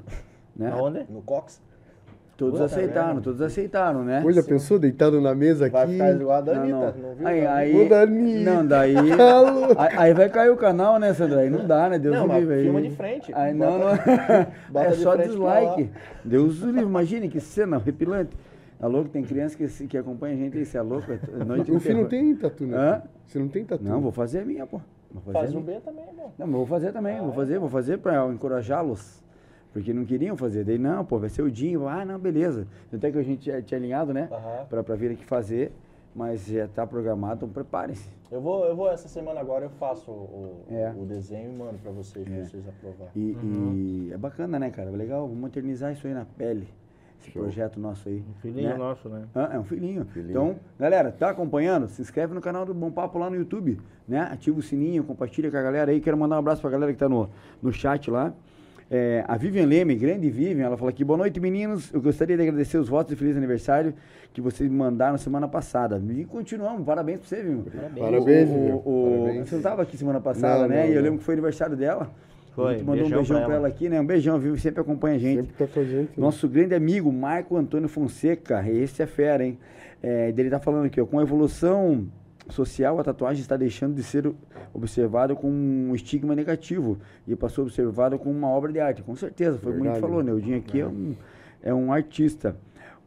Né? Aonde? No Cox. Todos Puta aceitaram, todos aceitaram, né? Hoje já pensou deitado na mesa Vai aqui? ficar igual a da Não, não. não, viu? Aí, aí, Anitta? Ô, Dani! não, daí, [LAUGHS] Tá aí, aí vai cair o canal, né, Sandra? Aí não dá, né? Deus Não, livre aí. filma de frente. Aí, não, não. [LAUGHS] Bota é de só dislike. Deus o livre, imagine que cena horripilante. É louco, tem criança que, se- que acompanha a gente aí, você é louco? É noite O filho não tem tatu, né? Hã? Você não tem tatu. Não, vou fazer a minha, pô. Vou fazer Faz o. B também, bom. Não, mas vou fazer também, vou fazer, vou fazer pra encorajá-los. Porque não queriam fazer. Daí, não, pô, vai ser o Dinho. Ah, não, beleza. Até que a gente tinha, tinha alinhado, né? Aham. Pra, pra vir aqui fazer. mas já tá programado, então preparem-se. Eu vou, eu vou essa semana agora, eu faço o, o- É. o desenho e mando pra vocês, pra vocês aprovar. E, e é bacana, né, cara? Legal, vamos eternizar isso aí na pele. Esse projeto nosso aí. Um filhinho né? nosso, né? Ah, é um filhinho. Então, galera, tá acompanhando? Se inscreve no canal do Bom Papo lá no YouTube, né? Ativa o sininho, compartilha com a galera aí. Quero mandar um abraço pra galera que tá no, no chat lá. É, a Vivian Leme, grande Vivian, ela fala aqui, boa noite meninos, eu gostaria de agradecer os votos de feliz aniversário que vocês me mandaram semana passada. E continuamos, parabéns pra você, Vivian. Parabéns, O- Vivian. o- o- Parabéns. Você não tava aqui semana passada, Não, né? não, e eu não. lembro que foi aniversário dela. Foi, A gente mandou beijão um beijão pra pra ela. ela. aqui, né? Um beijão, viu? Sempre acompanha a gente. Sempre tá com a gente. né? Nosso grande amigo Marco Antônio Fonseca, esse é fera, hein? É, ele tá falando aqui, ó, com a evolução social, a tatuagem está deixando de ser observada com um estigma negativo e passou a ser observada como uma obra de arte. Com certeza, foi como a gente Verdade. falou, né? O Dinho aqui é um, é um artista.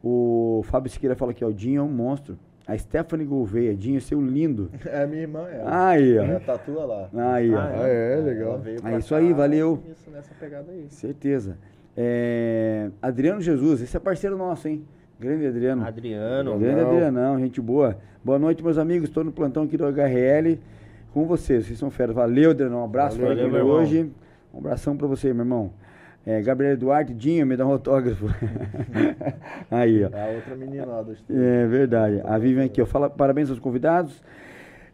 O Fábio Siqueira fala aqui, ó, o Dinho é um monstro. A Stephanie Gouveia, Dinho, seu lindo. [LAUGHS] É a minha irmã, é. Aí, ó. Ela tatua lá. Aí, ó. Ah, é, Ela legal. veio É isso cá, aí, valeu. Isso, nessa pegada aí. Certeza. É, Adriano Jesus, esse é parceiro nosso, hein? Grande Adriano. Adriano. Grande Não. Adrianão, gente boa. Boa noite, meus amigos. Estou no plantão aqui do HRL com vocês. Vocês são feras. Valeu, Adrianão. Um abraço para ele meu irmão. hoje. Um abração para você, meu irmão. É, Gabriel Duarte, Dinho, me dá um autógrafo. [LAUGHS] Aí, ó. É a outra menina lá do estúdio. É verdade. A Vivian aqui, ó. Fala, parabéns aos convidados.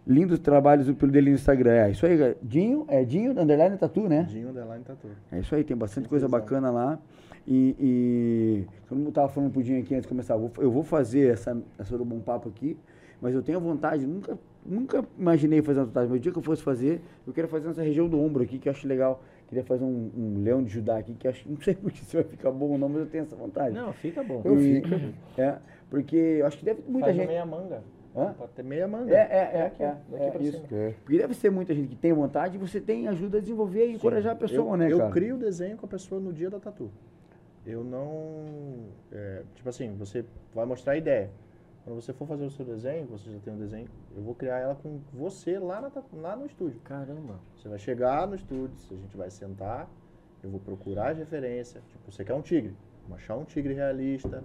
Lindos trabalhos pelo dele no Instagram. É isso aí, Dinho, é Dinho, underline tatu, né? Dinho Underline Tatu. É isso aí, tem bastante coisa Certeza. bacana lá. E, e como eu tava falando pro Dinho aqui antes de começar, eu vou, eu fazer essa, essa do Bom Papo aqui, mas eu tenho vontade, nunca, nunca imaginei fazer uma tatuagem, mas o dia que eu fosse fazer, eu quero fazer nessa região do ombro aqui, que eu acho legal. Queria fazer um, um leão de Judá aqui, que eu acho, [LAUGHS] não sei se vai ficar bom ou não, mas eu tenho essa vontade. Não, fica bom. Eu E- fico. É, porque eu acho que deve ter muita Faz gente. meia manga. Hã? Pode ter meia manga. É, é, é, Aqui, é, é, pra isso. cima. É. Porque deve ser muita gente que tem vontade e você tem ajuda a desenvolver e encorajar a pessoa, eu, né, eu cara? crio o desenho com a pessoa no dia da tatu. Eu não. é, tipo assim, você vai mostrar a ideia. Quando você for fazer o seu desenho, você já tem um desenho, eu vou criar ela com você lá, na lá no estúdio. Caramba. Você vai chegar no estúdio, a gente vai sentar, eu vou procurar as referências. Tipo, você quer um tigre? Vamos achar um tigre realista,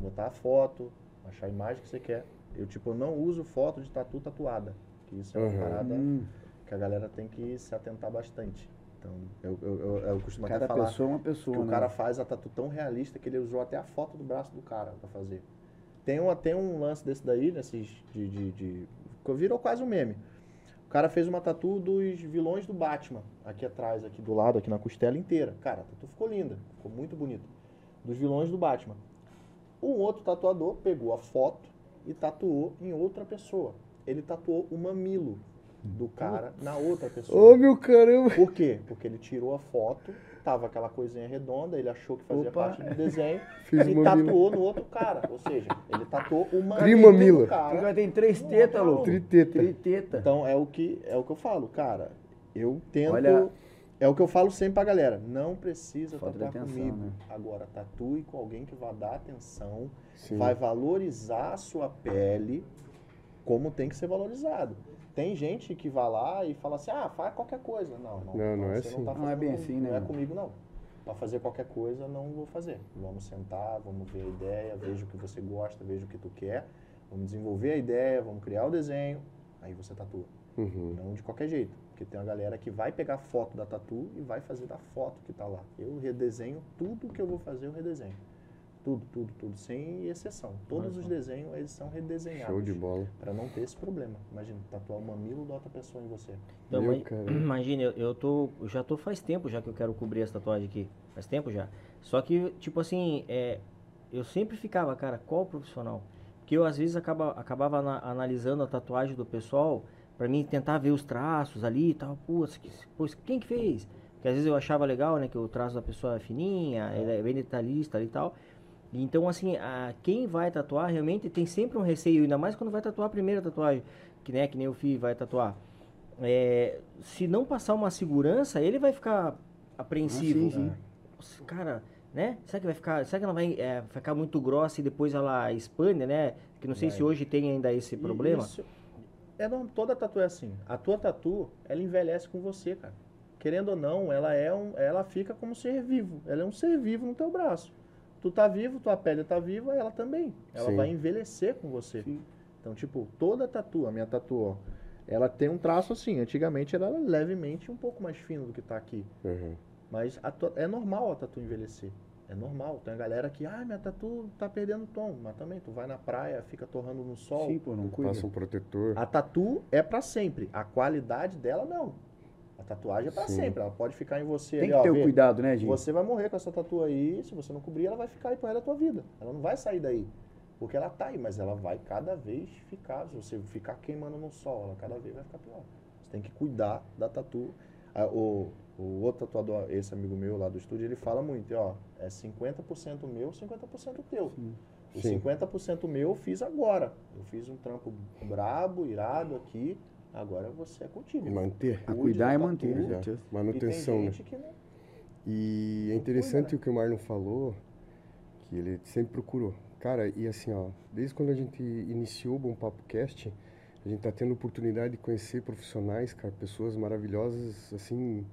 botar a foto, achar a imagem que você quer. Eu, tipo, não uso foto de tatu tatuada. Que isso é uma Uhum. parada Hum, que a galera tem que se atentar bastante. Então, eu, eu, eu, eu costumo cada até falar pessoa é uma pessoa, que o né? cara faz a tatu tão realista que ele usou até a foto do braço do cara pra fazer. Tem, uma, tem um lance desse daí, nesses de, de, de- que Virou quase um meme. O cara fez uma tatu dos vilões do Batman, aqui atrás, aqui do lado, aqui na costela inteira. Cara, a tatu ficou linda, ficou muito bonita. Dos vilões do Batman. Um outro tatuador pegou a foto e tatuou em outra pessoa. Ele tatuou o mamilo do cara na outra pessoa. Ô, meu caramba. Por quê? Porque ele tirou a foto, tava aquela coisinha redonda, ele achou que fazia Opa. parte do desenho [LAUGHS] Fiz e tatuou no outro cara. Ou seja, ele tatuou do O cara cara. tem três tetas, louco. Triteta. Triteta. Então é o que é o que eu falo, cara. Eu tento Olha- é o que eu falo sempre pra galera. Não precisa Falta tatuar atenção, comigo. né? Agora, tatue com alguém que vai dar atenção, Sim. vai valorizar a sua pele como tem que ser valorizado. Tem gente que vai lá e fala assim, ah, faz qualquer coisa. Não, não, Não, não é você assim. tá Não é bem assim, né, Não é meu? comigo, não. Pra fazer qualquer coisa, não vou fazer. Vamos sentar, vamos ver a ideia, veja o que você gosta, veja o que tu quer. Vamos desenvolver a ideia, vamos criar o desenho, aí você tatua. Uhum. Não de qualquer jeito. Porque tem uma galera que vai pegar foto da tatu e vai fazer da foto que tá lá. Eu redesenho tudo que eu vou fazer, eu redesenho. Tudo, tudo, tudo, sem exceção. Todos os desenhos, eles são redesenhados. Show de bola. Pra não ter esse problema. Imagina, tatuar o mamilo da outra pessoa em você. Então, Meu cara. [CLEARS THROAT] imagina, eu, eu tô. Eu já tô faz tempo já que eu quero cobrir essa tatuagem aqui. Faz tempo já. Só que, tipo assim, é, eu sempre ficava, cara, qual profissional? Porque eu às vezes acaba, acabava ana- analisando a tatuagem do pessoal pra mim tentar ver os traços ali e tal. Pois, quem que fez? Porque às vezes eu achava legal, né, que o traço da pessoa é fininha, ele é bem detalhista ali e tal. Então, assim, a, quem vai tatuar realmente tem sempre um receio, ainda mais quando vai tatuar a primeira tatuagem, que, né, que nem o Fi vai tatuar. É, se não passar uma segurança, ele vai ficar apreensivo. Ah, sim, sim. Nossa, Cara, né? Será que vai ficar. Será que ela vai é, ficar muito grossa e depois ela expande, né? Que não sei se hoje tem ainda esse E problema. isso- é normal, toda tatu é assim. A tua tatu, ela envelhece com você, cara. Querendo ou não, ela é um, ela fica como um ser vivo. Ela é um ser vivo no teu braço. Tu tá vivo, tua pele tá viva, ela também. Ela Sim. vai envelhecer com você. Sim. Então, tipo, toda tatu, a minha tatu, ó, ela tem um traço assim. Antigamente era levemente um pouco mais fino do que tá aqui. Uhum. Mas a tua- é normal a tatu envelhecer. É normal. Tem a galera que, ah, minha tatu tá perdendo tom. Mas também, tu vai na praia, fica torrando no sol. Sim, pô, não cuida. Passa um protetor. A tatu é pra sempre. A qualidade dela, não. A tatuagem é Sim. sempre. Ela pode ficar em você Tem ali, que ó, ter o cuidado, né, gente? Você vai morrer com essa tatu aí. Se você não cobrir, ela vai ficar aí pro resto da tua vida. Ela não vai sair daí. Porque ela tá aí, mas ela vai cada vez ficar. Se você ficar queimando no sol, ela cada vez vai ficar pior. Você tem que cuidar da tatu. Ah, o, o outro tatuador, esse amigo meu lá do estúdio, ele fala muito, ó, é 50% meu, 50% teu. O Sim. 50% meu eu fiz agora. Eu fiz um trampo brabo, irado aqui. Agora você é contigo. E manter. A cuidar da e manter, certeza. Manutenção, e né? tem gente que não. E é interessante cuida, né? o que o Marlon falou, que ele sempre procurou. Cara, e assim, ó, desde quando a gente iniciou o Bom Papo Cast, a gente tá tendo oportunidade de conhecer profissionais, cara, pessoas maravilhosas, assim,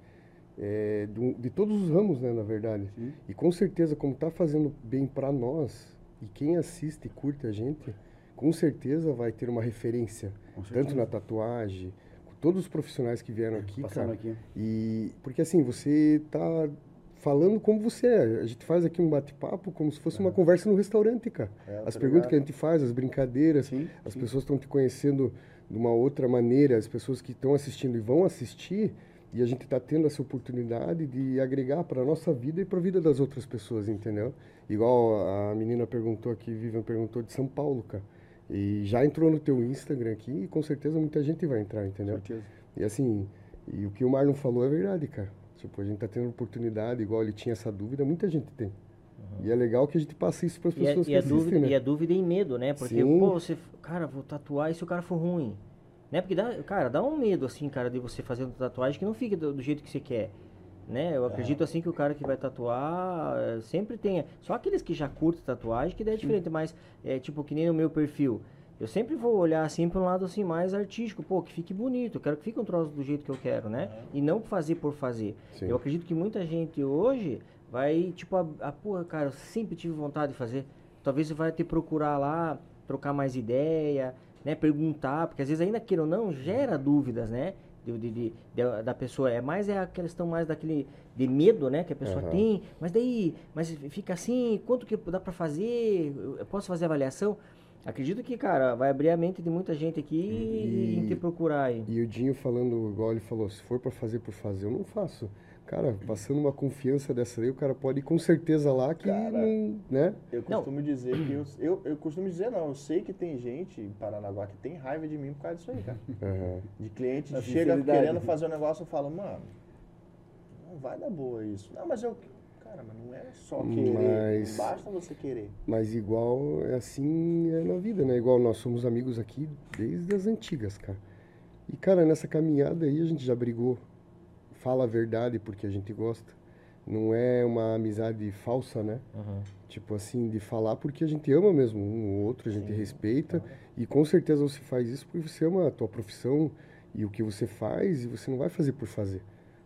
é, do- de todos os ramos, né, na verdade. Sim. E com certeza, como tá fazendo bem para nós, e quem assiste e curte a gente, com certeza vai ter uma referência, tanto na tatuagem, com todos os profissionais que vieram aqui, Passando cara. aqui. E porque assim, você tá falando como você é. A gente faz aqui um bate-papo como se fosse uma conversa no restaurante, cara. É, As tá perguntas ligado? que a gente faz, as brincadeiras, Sim, as sim. pessoas estão te conhecendo de uma outra maneira, as pessoas que estão assistindo e vão assistir, e a gente está tendo essa oportunidade de agregar para a nossa vida e para a vida das outras pessoas, entendeu? Igual a menina perguntou aqui, Vivian perguntou de São Paulo, cara. E já entrou no teu Instagram aqui e com certeza muita gente vai entrar, Com entendeu? certeza. E assim, e o que o Marlon falou é verdade, cara. Tipo, a gente tá tendo oportunidade, igual ele tinha essa dúvida, muita gente tem. E é legal que a gente passe isso para as E a, pessoas e que a assistem, dúvida, né? e a dúvida em medo, né? Porque, Sim. pô, você, cara, vou tatuar e se o cara for ruim? Né? Porque dá, cara, dá um medo, assim, cara, de você fazer uma tatuagem que não fique do, do jeito que você quer. Né? Eu acredito, assim, que o cara que vai tatuar eh, sempre tenha. Só aqueles que já curtem tatuagem que daí é diferente, mas é tipo que nem no meu perfil. Eu sempre vou olhar assim para um lado assim mais artístico, pô, que fique bonito, eu quero que fique um troço do jeito que eu quero, né? E não fazer por fazer. Sim. Eu acredito que muita gente hoje vai, tipo, a, a porra, cara, eu sempre tive vontade de fazer. Talvez você vai ter procurar lá, trocar mais ideia, né? Perguntar, porque às vezes ainda queira ou não, gera dúvidas, né? De, de- de- de- da pessoa. É mais é a questão mais daquele de medo, né? Que a pessoa Aham. tem. Mas daí, mas fica assim, quanto que dá pra fazer? Eu posso fazer avaliação? Acredito que, cara, vai abrir a mente de muita gente aqui e, E- te procurar aí. E o Dinho falando, igual ele falou, se for para fazer por fazer, eu não faço. Cara, passando uma confiança dessa aí, o cara pode ir com certeza lá que Cara. não, né? Eu Não. costumo dizer que eu, eu, eu costumo dizer não, eu sei que tem gente em Paranaguá que tem raiva de mim por causa disso aí, cara. Aham. De cliente Da chega querendo fazer um negócio, eu falo, mano, não vai dar boa isso. Não, mas eu. Cara, mas não é só querer. Mas- Não basta você querer. Mas igual é assim é na vida, né? Igual nós somos amigos aqui desde as antigas, cara. E, cara, nessa caminhada aí a gente já brigou. Fala a verdade porque a gente gosta. Não é uma amizade falsa, né? Uhum. Tipo assim, de falar porque a gente ama mesmo um ou outro, a gente Sim, respeita. E com certeza você faz isso porque você ama a tua profissão e o que você faz e você não vai fazer por fazer.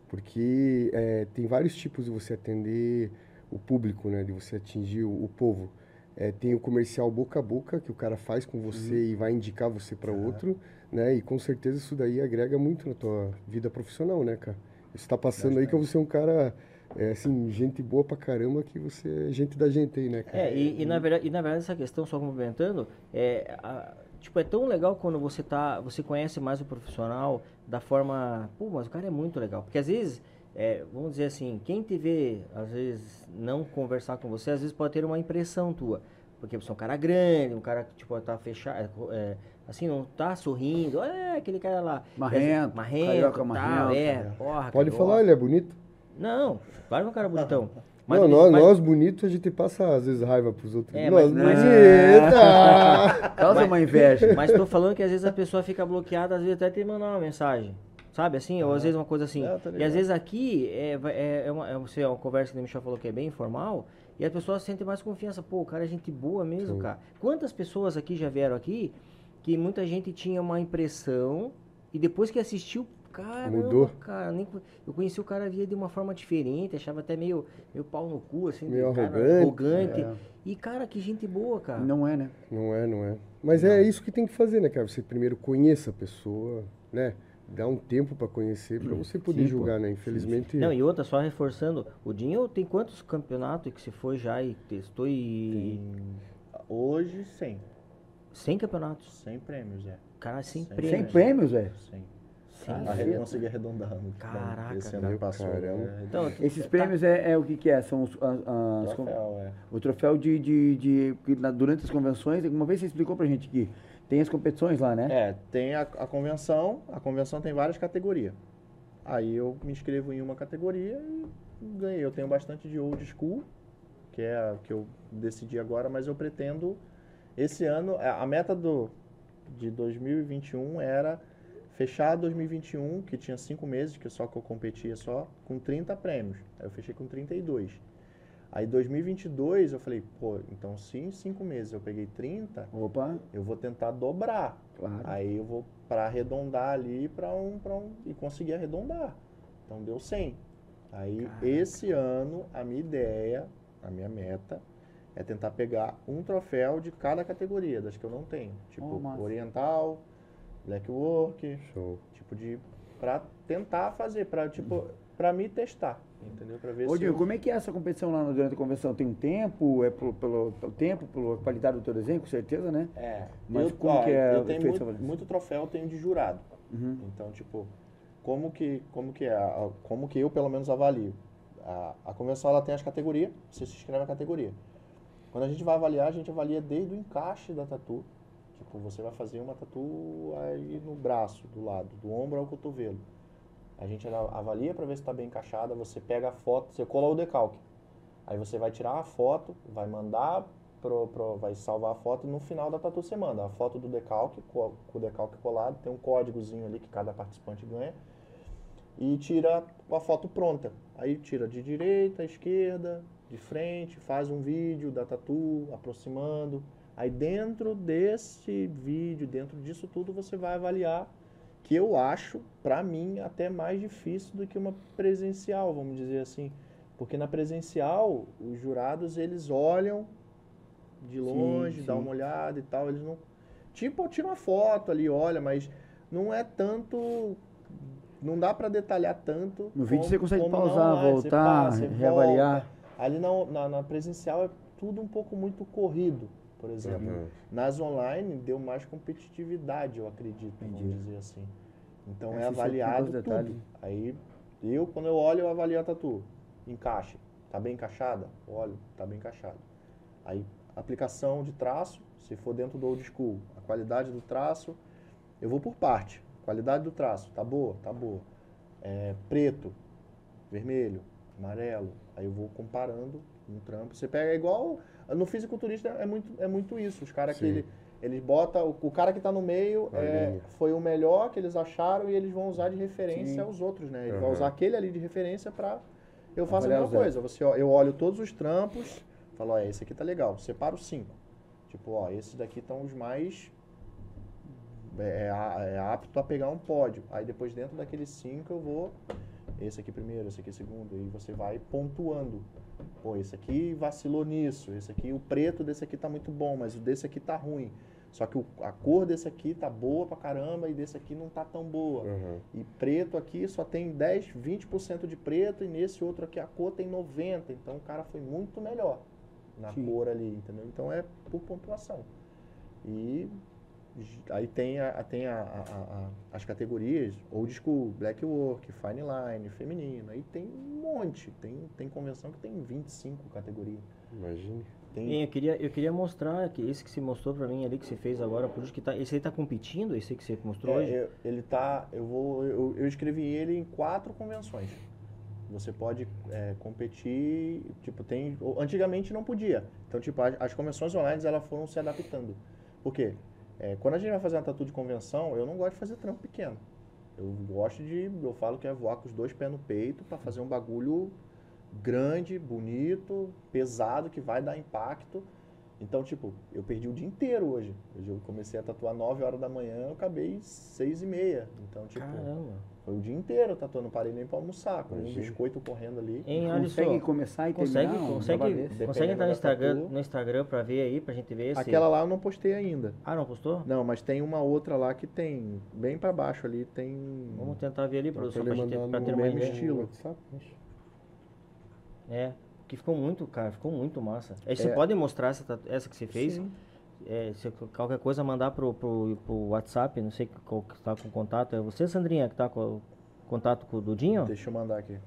Porque é, tem vários tipos de você atender o público, né? De você atingir o, o povo. É, tem o comercial boca a boca que o cara faz com você e vai indicar você para outro, né? E com certeza isso daí agrega muito na tua vida profissional, né, cara? Você tá passando aí que você é um cara, é, assim, gente boa pra caramba, que você é gente da gente aí, né, cara? É, e, e na verdade, e na verdade essa questão, só complementando, é, a- tipo, é tão legal quando você tá, você conhece mais o profissional da forma, pô, mas o cara é muito legal. Porque às vezes, é, vamos dizer assim, quem te vê, às vezes, não conversar com você, às vezes pode ter uma impressão tua. Porque você é um cara grande, um cara que, tipo, tá fechado, é, assim, não tá sorrindo, é aquele cara lá. Marrento, marrento, carioca tal, marrento, é, é. porra, Pode carioca. falar, ele é bonito. Não, claro que é um cara bonitão. não, o- nós, mas- nós bonitos, a gente passa às vezes raiva pros outros. É, nós mas- mas- bonita! [LAUGHS] Causa Mas- uma inveja. Mas tô falando que às vezes a pessoa fica bloqueada, às vezes até te mandar uma mensagem. Sabe assim? Ou às vezes uma coisa assim. Tá e às vezes aqui é, é, é uma, é, você, é uma conversa que o Michel falou que é bem informal. E a pessoa sente mais confiança. Pô, o cara é gente boa mesmo, Sim. cara. Quantas pessoas aqui já vieram aqui que muita gente tinha uma impressão e depois que assistiu, caramba, Mudou? cara. Nem, eu conheci o cara via de uma forma diferente, achava até meio, meio pau no cu, assim. Meio cara arrogante. arrogante. É. E, cara, que gente boa, cara. Não é, né? Não é, não é. Mas é isso que tem que fazer, né, cara? Você primeiro conheça a pessoa, né? Dá um tempo pra conhecer, pra você poder Sim, julgar, pô. né? Infelizmente. Não, e outra, só reforçando, o Dinho tem quantos campeonatos que você foi já e testou e... Tem, hoje, 100. 100 campeonatos. 100 prêmios, é. Cara, sem Sem prêmio. Sem prêmios, velho. 100. Sem prêmio. consegui arredondar. no- Caraca, Esse ano passou. Caramba. é, Então, Esses tá- prêmios é, é o que que é? São os, as, as- troféu, é. o troféu de... de, de que na- durante as convenções, uma vez você explicou pra gente que tem as competições lá, né? É, tem a, a convenção, a convenção tem várias categorias. Aí eu me inscrevo em uma categoria e ganhei. Eu tenho bastante de old school, que é a que eu decidi agora, mas eu pretendo esse ano, a a meta do de 2021 era fechar 2021, que tinha cinco meses, que só que eu competia só, com 30 prêmios. Aí eu fechei com 32. Aí 2022 eu falei, pô, então se em cinco meses eu peguei 30, Opa, eu vou tentar dobrar. claro. Aí eu vou para arredondar ali para um, pra um e conseguir arredondar. Então deu 100. Aí Caraca. esse ano a minha ideia, a minha meta é tentar pegar um troféu de cada categoria, das que eu não tenho, tipo Oh, oriental, black work, Show. tipo de para tentar fazer, para tipo para me testar, entendeu? Para ver Ô, se Diego, eu- como é que é essa competição lá no- durante a convenção? Tem um tempo? É pelo, pelo, pelo tempo, pela qualidade do teu desenho, com certeza, né? É, Mas eu, como ó, que é eu tenho muito, muito troféu, eu tenho de jurado. Uhum. Então, tipo, como que, como que é, como que eu pelo menos avalio? A, a convenção ela tem as categorias, você se inscreve na categoria. Quando a gente vai avaliar, a gente avalia desde o encaixe da tatu. Tipo, você vai fazer uma tatu aí no braço, do lado, do ombro ao cotovelo. A gente avalia para ver se está bem encaixada, você pega a foto, você cola o decalque. Aí você vai tirar a foto, vai mandar pro, pro- vai salvar a foto e no final da tatu você manda a foto do decalque, co- com o decalque colado, tem um códigozinho ali que cada participante ganha e tira a foto pronta. Aí tira de direita, esquerda, de frente, faz um vídeo da tatu aproximando. Aí dentro desse vídeo, dentro disso tudo, você vai avaliar que eu acho, pra mim, até mais difícil do que uma presencial, vamos dizer assim. Porque na presencial, os jurados, eles olham de longe, sim. dá uma olhada e tal, eles não... Tipo, tira uma foto ali, olha, mas não é tanto... Não dá pra detalhar tanto. No vídeo como- você consegue pausar, você voltar, passa, reavaliar. volta. Ali na, na, na presencial é tudo um pouco muito corrido, por exemplo. Uhum. Nas online deu mais competitividade, eu acredito, Entendi. vamos dizer assim. Então É, é avaliado detalhes. tudo. Aí eu, quando eu olho, eu avalio a tatu. Encaixe. Tá bem encaixada? Olho, tá bem encaixado. Aí, aplicação de traço, se for dentro do old school, a qualidade do traço, eu vou por parte. Qualidade do traço, tá boa? Tá boa. É, preto, vermelho, amarelo. Aí eu vou comparando no trampo. Você pega igual. No fisiculturista é muito, é muito isso. Os caras que ele, eles botam. O, cara que tá no meio é, foi o melhor que eles acharam e eles vão usar de referência Sim. aos outros, né? Ele vai Aham. usar aquele ali de referência pra. Eu faço Avaliar a mesma coisa. Você, ó, eu olho todos os trampos, falo, ó, esse aqui tá legal. Separo cinco. Tipo, ó, esses daqui estão os mais é, é é apto a pegar um pódio. Aí depois dentro daqueles cinco eu vou esse aqui primeiro, esse aqui segundo, e você vai pontuando. Pô, esse aqui vacilou nisso, esse aqui, o preto desse aqui tá muito bom, mas o desse aqui tá ruim. Só que o- a cor desse aqui tá boa pra caramba e desse aqui não tá tão boa. Uhum. E preto aqui só tem 10, 20% de preto e nesse outro aqui a cor tem 90. Então o cara foi muito melhor na Sim. cor ali, entendeu? Então é por pontuação. E aí tem, a, tem a, a- as categorias, old school, black work, fine line, feminino. Aí tem um monte. Tem, tem convenção que tem 25 categorias. Imagine. Tem, Bem, eu queria, eu queria mostrar que esse que você mostrou pra mim ali, que você fez agora, por isso que tá. Esse aí tá competindo, esse aí que você mostrou É, hoje? eu- ele tá. Eu vou. Eu, eu escrevi ele em quatro convenções. Você pode é, competir. Tipo, tem. Antigamente não podia. Então, tipo, as, as convenções online elas foram se adaptando. Por quê? É, quando a gente vai fazer uma tatu de convenção, eu não gosto de fazer trampo pequeno. Eu gosto de. Eu falo que é voar com os dois pés no peito para fazer um bagulho grande, bonito, pesado, que vai dar impacto. Então, tipo, eu perdi o dia inteiro hoje. Eu comecei a tatuar 9 horas da manhã, eu acabei 6 e meia. Então, tipo, Caramba. Foi o dia inteiro tatuando, não parei nem pra almoçar. Comi um biscoito correndo ali. Hein, Consegue só. começar e Consegue, terminar? um consegue, consegue entrar no Instagram, tatu. no Instagram pra ver aí, pra gente ver se... Aquela lá eu não postei ainda. Ah, não postou? Não, mas tem uma outra lá que tem, bem pra baixo ali, tem... Vamos tentar ver ali, Pra produção, pra, gente, mandar pra no ter uma mesmo ideia. estilo. WhatsApp. É, que ficou muito, cara, ficou muito massa. Aí você É. pode mostrar essa, essa que você fez? Sim. É, se qualquer coisa mandar pro, pro, pro WhatsApp, não sei qual que tá com contato. É você, Sandrinha, que tá com contato com o Dudinho? Deixa eu mandar aqui.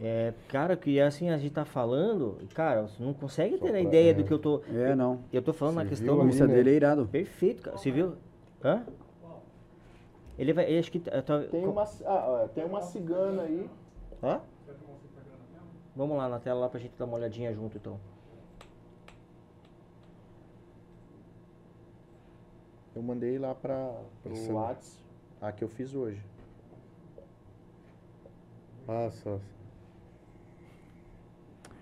É, cara, que assim a gente tá falando, cara, você não consegue ter a ideia é. do que eu tô. É, não. Eu tô falando na Você questão viu do. A dele é irado. Perfeito, cara. Você viu? Hã? Ele vai. eu Acho que. eu tô- Tem uma, ah, tem uma cigana aí. Hã? Vamos lá na tela lá pra gente dar uma olhadinha junto então. Eu mandei lá pro Essa- Whats, a que eu fiz hoje. Ah, só.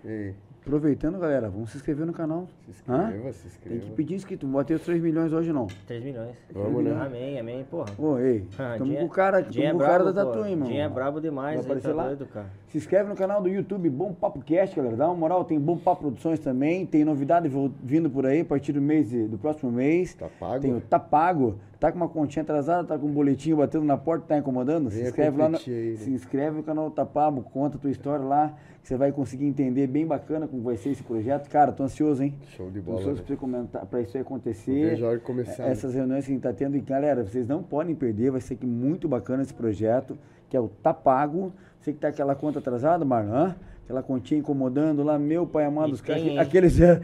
E aí, Aproveitando, galera, vamos se inscrever no canal. se Hã? inscreva, se inscreva. Tem que pedir inscrito. Não bateu os 3 milhões hoje, não. 3 milhões. Vamos, né? Amém, amém, porra. Ô, ei, [LAUGHS] Ah, tamo com o cara, tamo é com o cara brabo, da pô. tatu, hein, mano. Dinho é brabo demais, Vai aí, tá lá? doido, cara. Se inscreve no canal do YouTube Bom Papo Cast, galera. Dá uma moral, tem Bom Papo Produções também. Tem novidade vindo por aí a partir do mês do próximo mês. Tá pago? Tem o Tá Pago. Tá com uma continha atrasada, tá com um boletinho batendo na porta, tá incomodando? Se inscreve lá no, aí, né? Se inscreve no canal do Tá conta a tua história lá, que você vai conseguir entender bem bacana como vai ser esse projeto. Cara, tô ansioso, hein? Show de Tô bola. ansioso você comentar, pra isso aí acontecer. de começar. né? Essas reuniões que a gente tá tendo, e galera, vocês não podem perder, vai ser muito bacana esse projeto, que é o Tá Pago. Você que tá aquela conta atrasada, Marlon, aquela continha incomodando lá, meu pai amado, E os caras, tem- aquele, zero,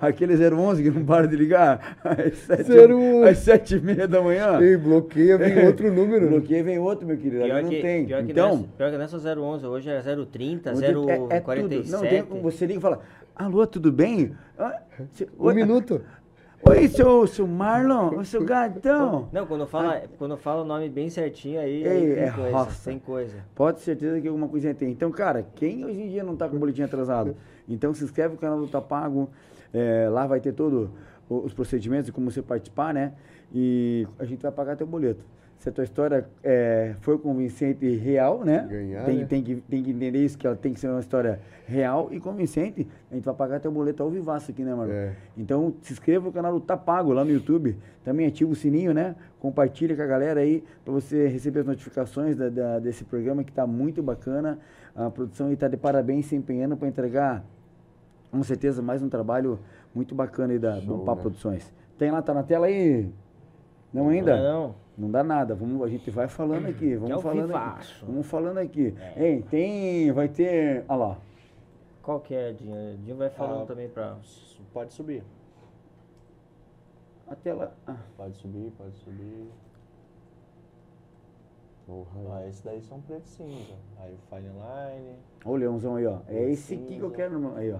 aquele 011 que não para de ligar [LAUGHS] às sete, 011. às sete e meia da manhã. Ei, bloqueia, vem [LAUGHS] outro número. Bloqueia vem outro, meu querido, Pior não que, tem. pior, que então, nessa, pior que nessa 011, hoje é 030, onde é- é tudo. 047. Não, tem, você liga e fala, alô, tudo bem? Ah, Um oi, minuto. Oi, seu, seu Marlon, o [LAUGHS] seu gatão. Não, quando fala, quando fala o nome bem certinho aí, Ei, aí tem é coisa, roça. tem coisa. Pode ter certeza que alguma coisinha tem. Então, cara, quem hoje em dia não tá com o boletim atrasado? [LAUGHS] Então se inscreve no canal do Tapago. É, lá vai ter todos os procedimentos de como você participar, né? E a gente vai pagar teu boleto. Se a tua história é, for convincente e real, né? Ganhar, tem, né? tem, que, tem que entender isso, que ela tem que ser uma história real e convincente. A gente vai pagar teu boleto ao vivaço aqui, né, Marlon? É. Então se inscreva no canal do Tapago lá no YouTube. Também ativa o sininho, né? Compartilha com a galera aí para você receber as notificações da- da- desse programa que está muito bacana. A produção está de parabéns se empenhando para entregar, com certeza, mais um trabalho muito bacana aí da Show, Bom Papo né? Produções. Tem lá, tá na tela aí? Não ainda? Não, Não dá nada, vamos, a gente vai falando aqui, vamos ao falando aqui. Vamos falando aqui. Ei, tem, vai ter, olha lá. qual que é, Dinho? Dinho vai falando Ah, também pra... Pode subir. A tela, ah, Pode subir, pode subir. Porra. Ah, esse daí são preto cinza. Aí o Fine Line. olha o leãozão aí, ó. É esse aqui que eu Cinza. quero, irmão. Aí, ó.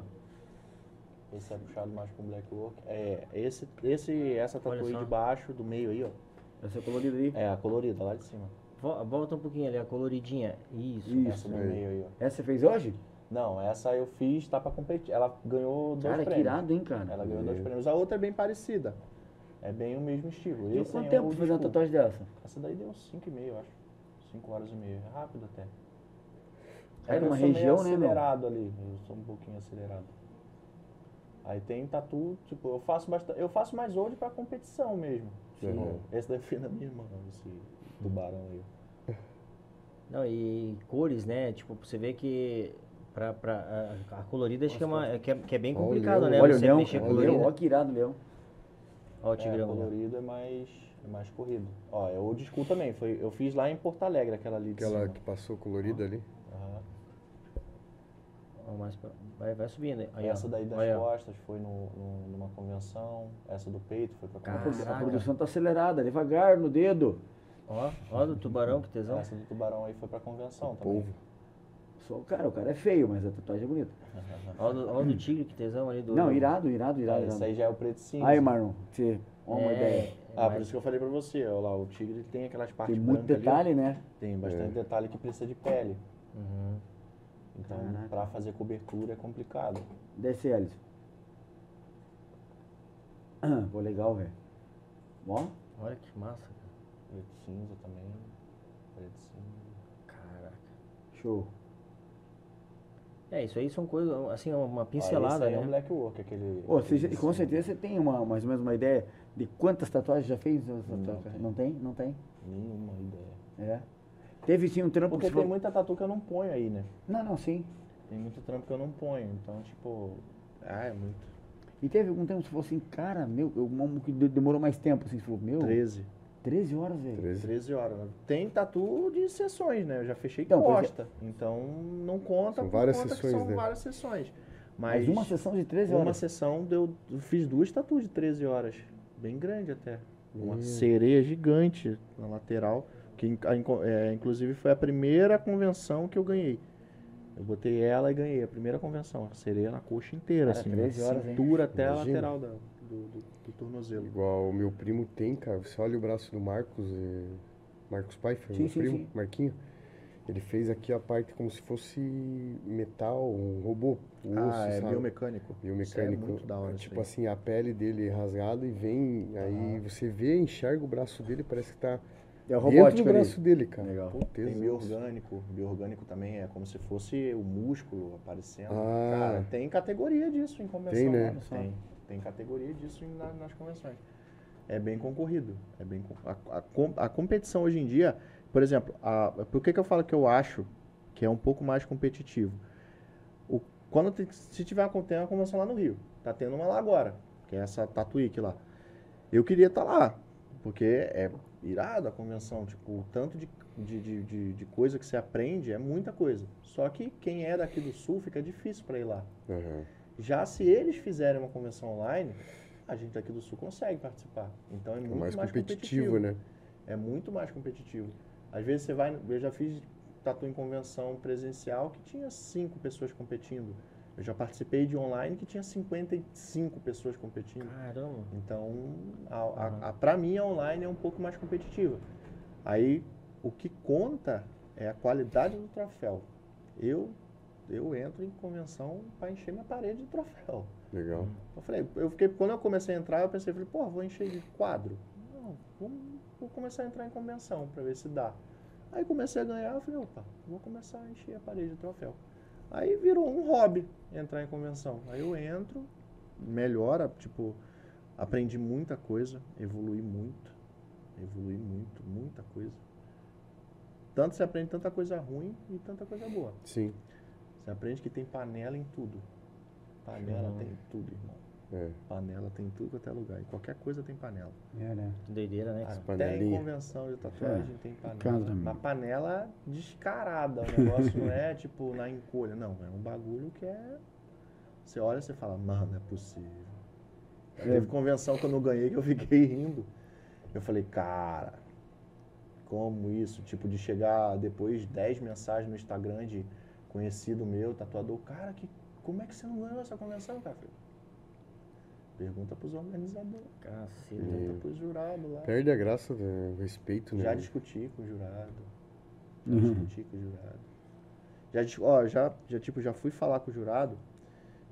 Esse é puxado mais com black work. É, esse, esse, essa Olha tatu aí só. de baixo, do meio aí, ó. Essa é colorida aí. É a colorida lá de cima. Vo- Volta um pouquinho ali, a coloridinha. Isso. Isso. essa do meio aí, ó. Essa você fez hoje? Não, essa eu fiz, tá pra competir. Ela ganhou dois Cara, que prêmios. irado, hein, cara? Ela ganhou dois prêmios. A outra é bem parecida. É bem o mesmo estilo. Esse quanto é tempo pra fazer uma tatuagem dessa? Essa daí deu 5,5, eu acho. 5 horas e meia. É rápido até. Era que eu uma meio região, né, meu? acelerado ali. Eu sou um pouquinho acelerado. Aí tem tatu, tipo, eu faço bastante. Eu faço mais old pra competição mesmo. Uhum. Esse daí foi da minha irmã, esse tubarão aí. [LAUGHS] Não, e cores, né? Tipo, você vê que pra, pra, a, a colorida acho que é, uma, que, é, que é bem Olha o complicado, leão, né? Olha o você leão, mexer olha o colorida. olha que irado, leão. Ó o É, tigrão. lá. colorido é mais, é mais corrido. Ó, é old school também. Foi, eu fiz lá em Porto Alegre, aquela ali de Aquela cima. que passou colorida ali. Mais pra- vai, vai subindo. aí. Aí, ó. Essa daí das Aí, ó. costas foi no, no- numa convenção. Essa do peito foi pra A, produ- a convenção. produção tá acelerada, devagar no dedo. Ó, ó do tubarão, que tesão. Essa do tubarão aí foi pra convenção também. Povo. Só, cara, o cara é feio, mas a tatuagem é bonita. [LAUGHS] Ó do, ó do tigre, que tesão ali do... Não, irado, irado, irado. É, irado. esse aí já é o preto cinza. Aí, Marlon, você, uma É, ideia. é Ah, por isso que eu falei pra você, ó lá, o tigre tem aquelas partes Tem muito detalhe, ali. né? Tem bastante detalhe que precisa de pele. Uhum. Então, pra fazer cobertura é complicado. Desce, Alisson. [CLEARS THROAT] Pô, legal, velho. Ó, Olha que massa, cara. Preto cinza também. Preto cinza. Caraca. show. É, isso aí são coisas, assim, uma Ah, pincelada, esse aí é um né? black work, aquele... Já- aquele com certeza você tem uma, mais ou menos uma ideia de quantas tatuagens já fez? Não tem. Não tem? Não tem? Nenhuma ideia. É. Teve sim um trampo Porque que tem falou... muita tatu que eu não ponho aí, né? Não, não, sim. Tem muito trampo que eu não ponho. Então, tipo... Ah, é muito. E teve algum tempo que você falou assim, cara, meu, eu- que de- demorou mais tempo, assim, você falou, meu, 13. 13 horas, velho. 13. 13 horas. né? Tem tatu de sessões, né? Eu já fechei Então, é. costa. Então, não conta São por várias conta que sessões, são né? várias sessões. Mas Mas, uma sessão de 13 uma horas. sessão deu... Eu fiz duas tatuas de 13 horas. Bem grande até. Uma Hum. sereia gigante na lateral. Que a é, inclusive foi a primeira convenção que eu ganhei. Eu botei ela e ganhei a primeira convenção. A sereia na coxa inteira, Cara, assim. 13 da horas, hein? cintura até a Imagina. lateral da- do, do, do tornozelo. Igual o meu primo tem, cara. Você olha o braço do Marcos, eh, Marcos Pfeiffer, Sim, meu sim, primo, sim. Marquinho. Ele fez aqui a parte como se fosse metal, um robô. Osso, ah, é sabe? biomecânico. Biomecânico. Isso é muito da hora. isso Tipo aí. assim, a pele dele é rasgada e vem. Aí você vê, enxerga o braço dele, parece que tá É o dentro do robótico ali. braço dele, cara. Legal. Pô, Tem bioorgânico. Bioorgânico também é como se fosse o músculo aparecendo. Ah. Cara, tem categoria disso em convenção. Tem, né? Tem. Tem categoria disso em- na- nas convenções. É bem concorrido. É bem, a, a a competição hoje em dia, por exemplo, a, por que, que eu falo que eu acho que é um pouco mais competitivo? O, quando te- se tiver uma, tem uma convenção lá no Rio, tá tendo uma lá agora, que é essa Tatuíque lá. Eu queria estar lá, porque é irado a convenção, tipo, o tanto de, de, de, de, de coisa que você aprende é muita coisa. Só que quem é daqui do Sul fica difícil para ir lá. Aham. Já se eles fizerem uma convenção online, a gente daqui do Sul consegue participar. Então é É muito mais mais, competitivo, né? É muito mais competitivo. Às vezes você vai, eu já fiz tatu em convenção presencial que tinha cinco pessoas competindo. Eu já participei de online que tinha 55 pessoas competindo. Caramba. Então, a, a, a, para mim, a online é um pouco mais competitiva. Aí, o que conta é a qualidade do troféu. Eu, eu entro em convenção para encher minha parede de troféu. Legal. Eu falei, eu fiquei, quando eu comecei a entrar, eu pensei, falei, pô, vou encher de quadro. Não, vamos, vou começar a entrar em convenção para ver se dá. Aí comecei a ganhar, eu falei, opa, vou começar a encher a parede de troféu. Aí virou um hobby entrar em convenção. Aí eu entro, melhora, tipo, aprendi muita coisa, evolui muito, evolui muito, muita coisa. Tanto você aprende tanta coisa ruim e tanta coisa boa. Sim. Você aprende que tem panela em tudo. Panela Show. tem tudo, irmão. É. Panela tem tudo até lugar. E qualquer coisa tem panela. É, né? Doideira, né? Até em convenção de tatuagem tem casa, panela. meu. Uma panela descarada. O negócio [LAUGHS] não é tipo na encolha. Não, é um bagulho que é. Você olha e você fala, mano, não é possível. É. Teve convenção que eu não ganhei que eu fiquei rindo. Eu falei, cara, como isso? Tipo, de chegar depois 10 mensagens no Instagram de conhecido meu, tatuador, cara, que, como é que você não ganhou essa convenção, cara? Eu falei, Pergunta pros organizadores, Caceta. pergunta pros jurados lá. Perde a graça do respeito, né? Já discuti com o jurado. Já Uhum. discuti com o jurado. Já, ó, já, já, tipo, já fui falar com o jurado,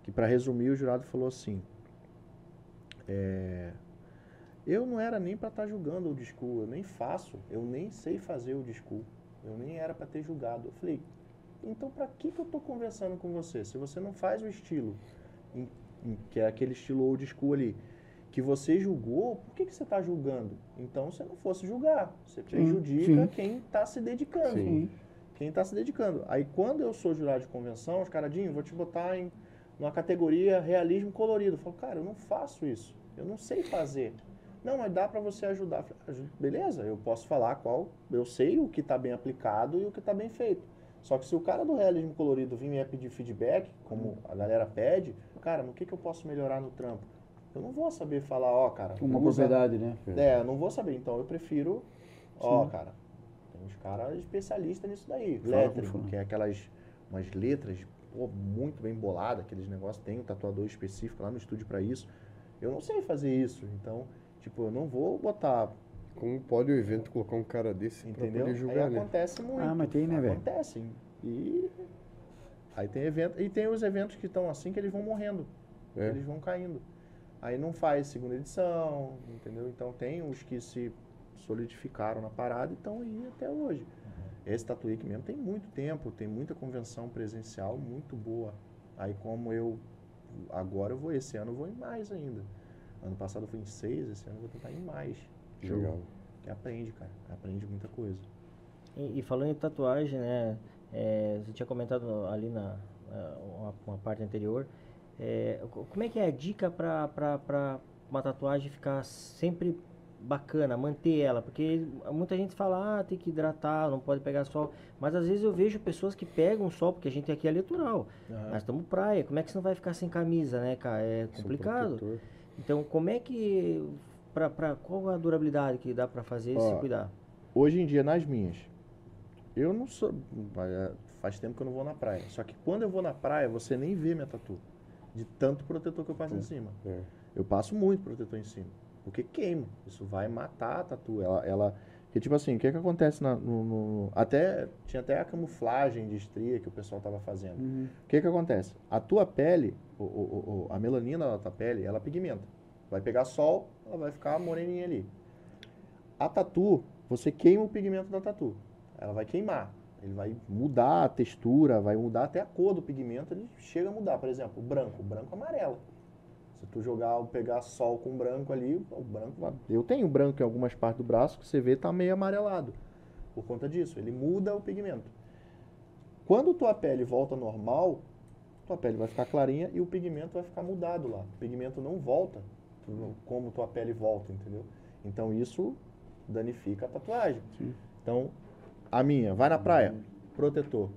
que para resumir, o jurado falou assim, é, eu não era nem para estar julgando o disco, eu nem faço, eu nem sei fazer o disco, eu nem era para ter julgado. Eu falei, então para que, que eu tô conversando com você? Se você não faz o estilo, em- que é aquele estilo old school ali, que você julgou, por que, que você está julgando? Então, se não fosse julgar, você prejudica sim. quem está se dedicando. Sim. Quem está se dedicando. Aí, quando eu sou jurado de convenção, os caradinhos, vou te botar em uma categoria realismo colorido. Eu falo, cara, eu não faço isso. Eu não sei fazer. Não, mas dá para você ajudar. "Aju- Beleza, eu posso falar qual. Eu sei o que está bem aplicado e o que está bem feito. Só que se o cara do realismo colorido vir me pedir feedback, como a galera pede, cara, no que, que eu posso melhorar no trampo? Eu não vou saber falar, ó, cara. Uma propriedade, né? é, eu não vou saber. Então eu prefiro, ó, Sim. cara, tem uns caras especialistas nisso daí. Lettering, fulano. que é aquelas umas letras pô, muito bem boladas, aqueles negócios. Tem um tatuador específico lá no estúdio pra isso. Eu não sei fazer isso. Então, tipo, eu não vou botar, Como pode o evento colocar um cara desse entendeu? pra poder Aí julgar, né? acontece muito. Ah, mas tem, né, velho? Acontece. E aí tem evento, e tem os eventos que estão assim que eles vão morrendo. É. Eles vão caindo. Aí não faz segunda edição, entendeu? Então tem os que se solidificaram na parada e estão aí até hoje. Esse Tatuíque mesmo tem muito tempo, tem muita convenção presencial muito boa. Aí como eu agora eu vou, esse ano eu vou em mais ainda. Ano passado eu fui em seis, esse ano eu vou tentar ir em mais. Legal. Que aprende, cara. Aprende muita coisa. E, e falando em tatuagem, né? é, você tinha comentado ali na uma, uma parte anterior. é, co- como é que é a dica para uma tatuagem ficar sempre bacana, manter ela? Porque muita gente fala, ah, tem que hidratar, não pode pegar sol. Mas às vezes eu vejo pessoas que pegam sol, porque a gente aqui é litoral. Nós estamos praia, como é que você não vai ficar sem camisa, né, cara? É complicado. Então, como é que. Pra, pra, qual a durabilidade que dá pra fazer e se Ó, cuidar? Hoje em dia, nas minhas, eu não sou. é, Faz tempo que eu não vou na praia. Só que quando eu vou na praia, você nem vê minha tatu. De tanto protetor que eu passo em cima. É. Eu passo muito protetor em cima. Porque queima. Isso vai matar a tatu. Ela. ela porque, tipo assim, o que que acontece na- no, no- Até. Tinha até a camuflagem de estria que o pessoal tava fazendo. Uhum. O que que acontece? A tua pele, o, o- o- a melanina da tua pele, ela pigmenta. Vai pegar sol, ela vai ficar moreninha ali. A tatu, você queima o pigmento da tatu. Ela vai queimar. Ele vai mudar a textura, vai mudar até a cor do pigmento, ele chega a mudar. Por exemplo, o branco, o branco amarelo. Se tu jogar, pegar sol com branco ali, o branco vai... Eu tenho branco em algumas partes do braço que você vê tá meio amarelado. Por conta disso, ele muda o pigmento. Quando tua pele volta normal, tua pele vai ficar clarinha e o pigmento vai ficar mudado lá. O pigmento não volta como tua pele volta, entendeu? Então isso danifica a tatuagem. Então, a minha, vai na praia, protetor.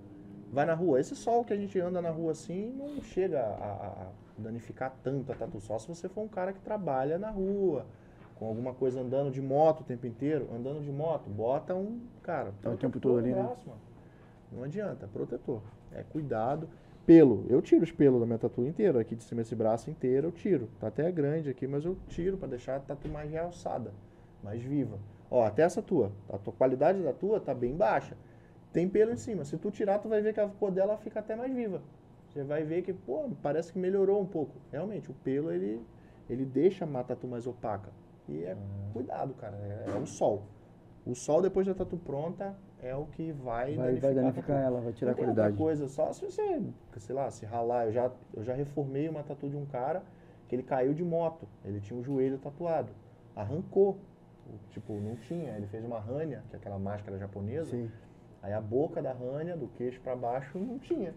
Vai na rua. Esse sol que a gente anda na rua assim não chega a, a- danificar tanto a tatu. Só se você for um cara que trabalha na rua, com alguma coisa andando de moto o tempo inteiro, andando de moto, bota um, cara, Tá o tempo todo ali, né? mano. Não adianta, protetor. É cuidado. Pelo, eu tiro os pelos da minha tatu inteira, aqui de cima desse braço inteiro eu tiro. Tá até grande aqui, mas eu tiro pra deixar a tatu mais realçada, mais viva. Ó, até essa tua, a tua qualidade da tua tá bem baixa. Tem pelo em cima. Se tu tirar, tu vai ver que a cor dela fica até mais viva. Você vai ver que, pô, parece que melhorou um pouco. Realmente, o pelo ele ele deixa a tatu mais opaca. E é cuidado, cara, é, é o sol. O sol depois da tatu pronta é o que vai, Vai, vai a danificar ela, vai tirar a qualidade. outra coisa, só se você, sei lá, se ralar. Eu já, eu já reformei uma tatu de um cara que ele caiu de moto. Ele tinha o joelho tatuado. Arrancou. O- Tipo, não tinha. Ele fez uma rânia, que é aquela máscara japonesa. Sim. Aí a boca da rânia, do queixo pra baixo, não tinha.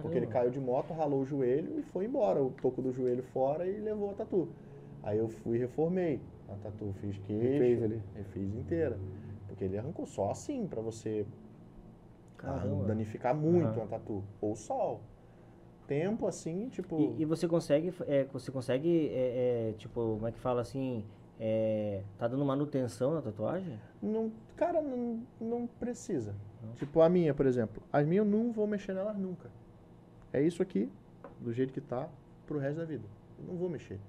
Porque ele Caramba. caiu de moto, ralou o joelho e foi embora. O toco do joelho fora e levou a tatu. Aí eu fui e reformei. A tatu fiz queixo. Ali. Refiz inteira. Porque ele arrancou só assim, pra você Caramba. danificar muito Aham. a tatu. Ou sol. Tempo assim, tipo. E, e você consegue, é, você consegue, é, é, tipo, como é que fala assim, é, tá dando manutenção na tatuagem? Não, cara, não, não precisa. Tipo, a minha, por exemplo. As minhas eu não vou mexer nelas nunca. É isso aqui, do jeito que tá, pro resto da vida. Eu não vou mexer.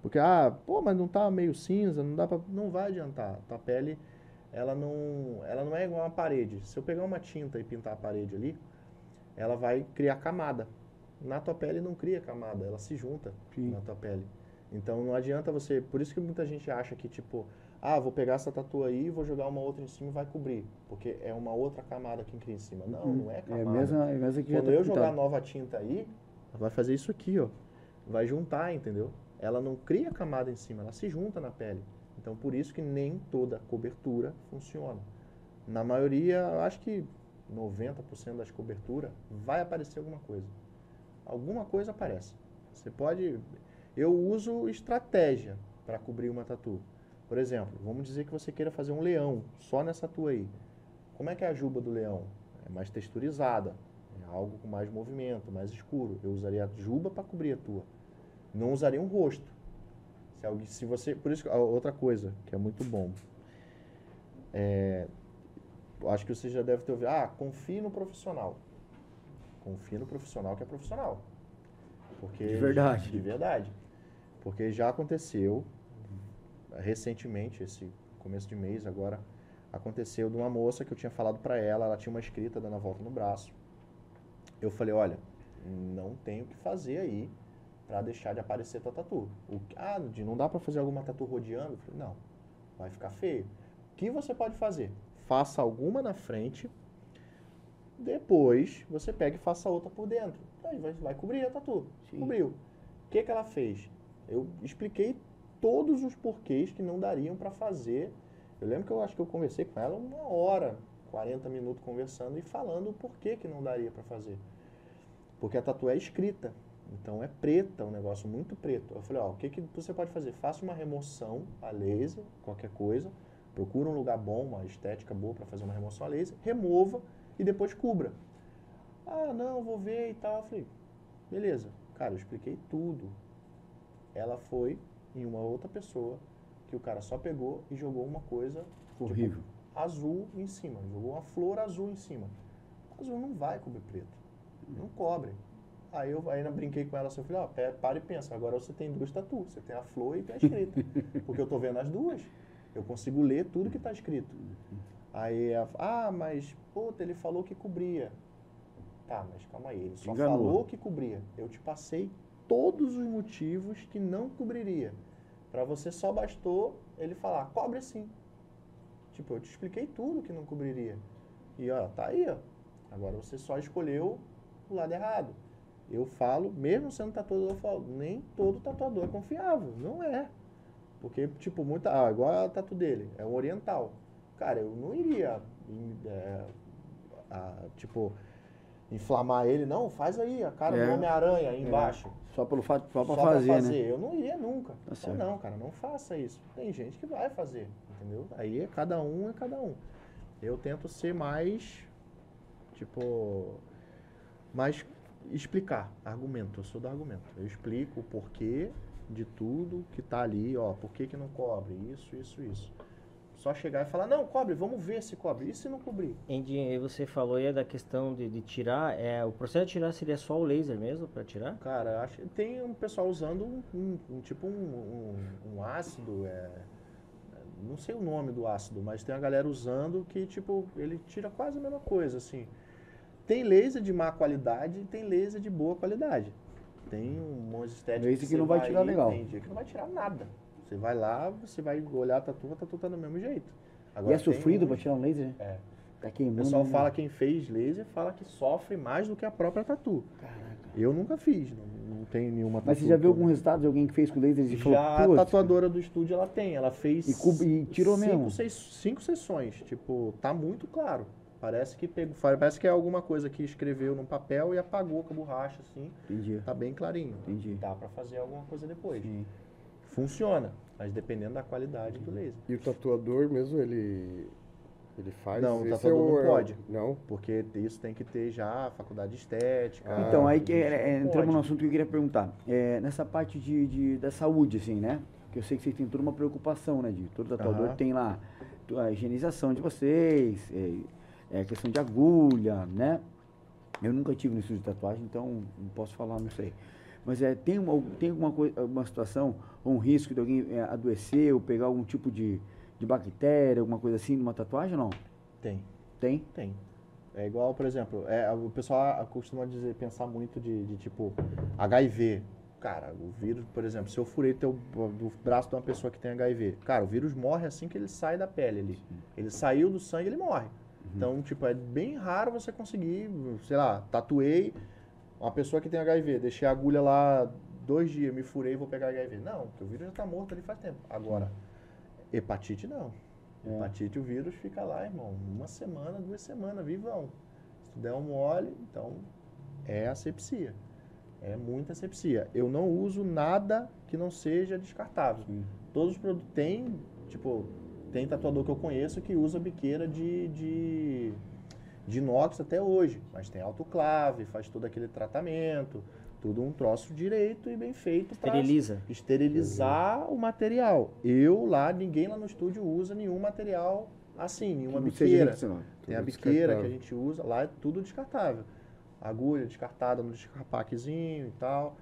Porque, ah, pô, mas não tá meio cinza, não dá pra. Não vai adiantar. Tua pele, ela não, ela não é igual uma parede. Se eu pegar uma tinta e pintar a parede ali, ela vai criar camada. Na tua pele não cria camada, ela se junta Sim. na tua pele. Então não adianta você. Por isso que muita gente acha que, tipo, ah, vou pegar essa tatu aí, vou jogar uma outra em cima e vai cobrir. Porque é uma outra camada que cria em cima. Não, não é É camada. a mesma, é a mesma que Quando tá eu jogar pintado. nova tinta aí, ela vai fazer isso aqui, ó. Vai juntar, entendeu? Ela não cria camada em cima, ela se junta na pele. Então por isso que nem toda cobertura funciona. Na maioria, acho que 90% das coberturas vai aparecer alguma coisa. Alguma coisa aparece. Você pode. Eu uso estratégia para cobrir uma tatu. Por exemplo, vamos dizer que você queira fazer um leão só nessa tua aí. Como é que é a juba do leão? É mais texturizada, é algo com mais movimento, mais escuro. Eu usaria a juba para cobrir a tua. Não usaria um rosto. Se, alguém, se você, por isso, a outra coisa que é muito bom. É, acho que você já deve ter ouvido. Ah, confie no profissional. Confie no profissional que é profissional. Porque De verdade. De verdade. Porque já aconteceu recentemente, esse começo de mês agora, aconteceu de uma moça que eu tinha falado pra ela, ela tinha uma escrita dando a volta no braço. Eu falei, olha, não tem o que fazer aí, Pra deixar de aparecer tua tatu. O, ah, de não dá pra fazer alguma tatu rodeando? Falei, não, vai ficar feio. O que você pode fazer? Faça alguma na frente, depois você pega e faça outra por dentro. Aí vai, vai cobrir a tatu. Sim. Cobriu. O que, que ela fez? Eu expliquei todos os porquês que não dariam pra fazer. Eu lembro que eu acho que eu conversei com ela uma hora, 40 minutos conversando e falando o porquê que não daria pra fazer. Porque a tatu é escrita. Então é preta, um negócio muito preto. Eu falei, ó, o que, que você pode fazer? Faça uma remoção a laser, qualquer coisa. Procura um lugar bom, uma estética boa para fazer uma remoção a laser. Remova e depois cubra. Ah, não, vou ver e tal. Eu falei, beleza. Cara, eu expliquei tudo. Ela foi em uma outra pessoa que o cara só pegou e jogou uma coisa tipo, Horrível. azul em cima. Jogou uma flor azul em cima. Azul não vai cobrir preto. Não cobre. Aí eu ainda brinquei com ela assim, eu falei, ó, para e pensa, agora você tem duas tatuas, você tem a flor e tem a escrita. [LAUGHS] Porque eu tô vendo as duas. Eu consigo ler tudo que tá escrito. Aí ela, ah, mas, puta, ele falou que cobria. Tá, mas calma aí, ele só Enganou. falou que cobria. Eu te passei todos os motivos que não cobriria. Pra você só bastou ele falar, cobre sim. Tipo, eu te expliquei tudo que não cobriria. E ó, tá aí, ó. Agora você só escolheu o lado errado. Eu falo, mesmo sendo tatuador, eu falo, nem todo tatuador é confiável. Não é. Porque, tipo, muita. Ah, igual a tatu dele, é um oriental. Cara, eu não iria, é, a- tipo, inflamar ele, não, faz aí a cara É. do Homem-Aranha aí embaixo. Só pelo fato, só pra Só pra fazer, né? Eu não iria nunca. Tá Então, certo. não, cara, não faça isso. Tem gente que vai fazer, entendeu? Aí é cada um é cada um. Eu tento ser mais, tipo, mais explicar, argumento. Eu sou do argumento. Eu explico o porquê de tudo que tá ali, ó, por que que não cobre, isso, isso, isso. Só chegar e falar, não, cobre, vamos ver se cobre. E se não cobrir? Andy, você falou aí da questão de, de tirar, é, o processo de tirar seria só o laser mesmo para tirar? Cara, acho tem um pessoal usando um, um- um tipo um, um- um ácido, é, não sei o nome do ácido, mas tem a galera usando que tipo ele tira quase a mesma coisa, assim. Tem laser de má qualidade e tem laser de boa qualidade. Tem um monte de estética Laser que você não vai tirar legal. Tem dia que não vai tirar nada. Você vai lá, você vai olhar a tatu, a tatu tá do mesmo jeito. E Agora, é tem sofrido uns- pra tirar um laser? É. Tá O queimando. pessoal né? fala quem fez laser fala que sofre mais do que a própria tatu. Caraca. Eu nunca fiz, não, não tenho nenhuma Mas você tatu já viu que algum resultado de alguém que fez com laser e falou, Já a "Putz, tatuadora do estúdio ela tem, ela fez E e tirou cinco, mesmo? Seis, cinco sessões, tipo, tá muito claro. Parece que pegou, parece que é alguma coisa que escreveu num papel e apagou com a borracha assim, Entendi. tá bem clarinho. Entendi. Dá pra fazer alguma coisa depois. Sim. Funciona, mas dependendo da qualidade do laser. E o tatuador mesmo, ele. Ele faz. Não, o Esse tatuador é o- não é pode. Não. Porque isso tem que ter já a faculdade de estética. Ah, Então, aí que, é, é, entramos no assunto que eu queria perguntar. É, nessa parte de, de- da saúde, assim, né? Que eu sei que vocês têm toda uma preocupação, né? De todo tatuador tem lá a higienização de vocês, é, é, questão de agulha, né? Eu nunca tive no estúdio de tatuagem, então não posso falar, não sei. Mas é, tem, uma, tem alguma, coisa, alguma situação, ou um risco de alguém é, adoecer ou pegar algum tipo de, de bactéria, alguma coisa assim numa tatuagem ou não? Tem. Tem? Tem. É igual, por exemplo, é, o pessoal costuma dizer, pensar muito de, de, tipo HIV. Cara, o vírus, por exemplo, se eu furei teu, do braço de uma pessoa que tem HIV, cara, o vírus morre assim que ele sai da pele ali. Ele saiu do sangue, ele morre. Então, tipo, é bem raro você conseguir, sei lá, tatuei uma pessoa que tem HIV, deixei a agulha lá dois dias, me furei e vou pegar HIV. Não, porque o vírus já tá morto ali faz tempo. Agora, hepatite não. É. Hepatite, o vírus fica lá, irmão, uma semana, duas semanas, vivão. Se tu der um mole, então é asepsia. É muita asepsia. Eu não uso nada que não seja descartável. Sim. Todos os produtos. Tem, tipo, tem tatuador que eu conheço que usa biqueira de, de, de inox até hoje. Mas tem autoclave, faz todo aquele tratamento. Tudo um troço direito e bem feito Esteriliza. esterilizar o material. Eu lá, ninguém lá no estúdio usa nenhum material assim, nenhuma não biqueira. Tem a biqueira que a gente usa, lá é tudo descartável. Agulha descartada no descarpaquezinho e tal,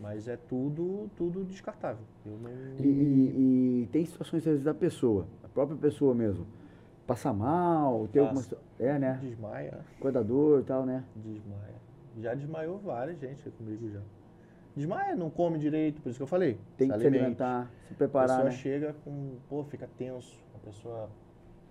mas é tudo tudo descartável. Eu não E, e- e tem situações às vezes da pessoa, própria pessoa mesmo, passa mal, tem alguma É, né? desmaia, Cuidador e tal, né? desmaia. Já desmaiou várias gente comigo já. Desmaia, não come direito, por isso que eu falei. Tem que se alimentar, se A preparar, pessoa né? chega com, pô, fica tenso, a pessoa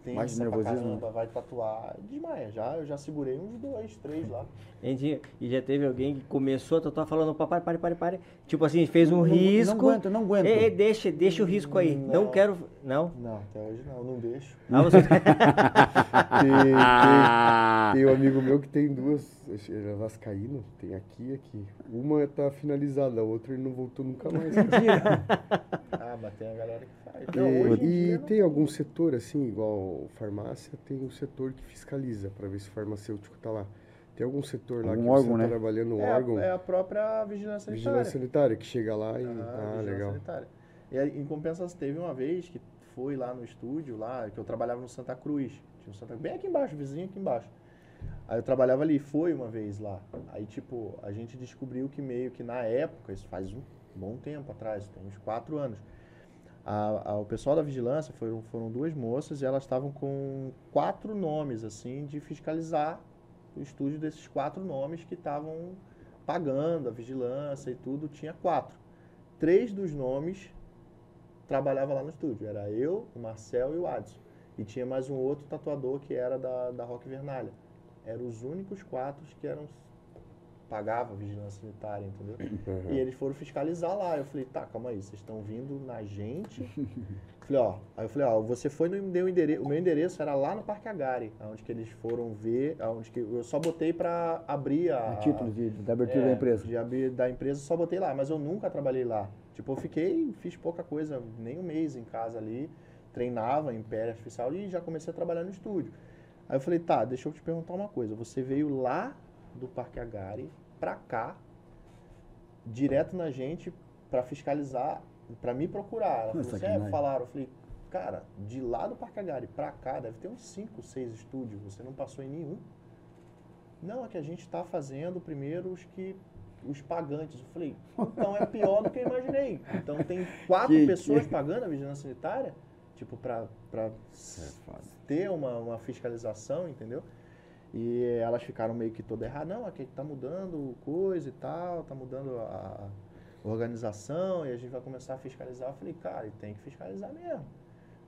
Mais tensa nervosismo, né? caramba, vai tatuar, desmaia. Já, eu já segurei uns dois, três lá. A gente, e já teve alguém que começou a tatuar falando, papai, pare, pare, pare. Tipo assim, fez um Não- não risco. aguento, não aguento. Ei, ei, deixa, deixa o risco aí. Não, Não. quero. Não? Não, até hoje não, não deixo. Ah, você... [LAUGHS] Tem, tem, tem um amigo meu que tem duas, é vascaíno, tem aqui e aqui. Uma tá finalizada, a outra ele não voltou nunca mais. [LAUGHS] Ah, mas tem a galera que faz. E, Não, e não. tem algum setor assim, igual farmácia, tem um setor que fiscaliza para ver se o farmacêutico tá lá. Tem algum setor lá Algum que órgão, você né? tá trabalhando, um é, a- órgão, é a própria vigilância sanitária. vigilância sanitária, que chega lá e... Ah, ah, legal. sanitária. E em compensação, teve uma vez que foi lá no estúdio, lá, que eu trabalhava no Santa Cruz. Tinha um Santa bem aqui embaixo, vizinho aqui embaixo. Aí eu trabalhava ali, foi uma vez lá. Aí, tipo, a gente descobriu que meio que na época, isso faz um bom tempo atrás, tem uns quatro anos, a- a- o pessoal da vigilância foram, foram duas moças e elas estavam com quatro nomes, assim, de fiscalizar o estúdio desses quatro nomes que estavam pagando a vigilância e tudo, tinha quatro. Três dos nomes trabalhava lá no estúdio. Era eu, o Marcel e o Adson. E tinha mais um outro tatuador que era da, da Rock Vernalha. Eram os únicos quatro que eram pagava a vigilância sanitária, entendeu? Uhum. E eles foram fiscalizar lá. Eu falei, tá, calma aí, vocês estão vindo na gente. [LAUGHS] falei, ó, aí eu falei, ó, você foi no meu endereço, o meu endereço era lá no Parque Agari, onde que eles foram ver, aonde que eu só botei pra abrir a O título de, da abertura é, da empresa. De abrir da empresa só botei lá, mas eu nunca trabalhei lá. Tipo, eu fiquei, fiz pouca coisa, nem um mês em casa ali, treinava em pé artificial e já comecei a trabalhar no estúdio. Aí eu falei, tá, deixa eu te perguntar uma coisa. Você veio lá do Parque Agari pra cá, direto na gente, pra fiscalizar, pra me procurar. Ela falou é, falaram. Eu falei, cara, de lá do Parque Agari pra cá, deve ter uns 5, 6 estúdios, você não passou em nenhum? Não, é que a gente está fazendo primeiro os que os pagantes. Eu falei, então é pior do que eu imaginei. Então tem [LAUGHS] quatro Que- pessoas que- pagando a vigilância sanitária, tipo, para ter uma, uma fiscalização, entendeu? E elas ficaram meio que toda errada. Não, aqui tá mudando coisa e tal, tá mudando a organização e a gente vai começar a fiscalizar. Eu falei, cara, e tem que fiscalizar mesmo.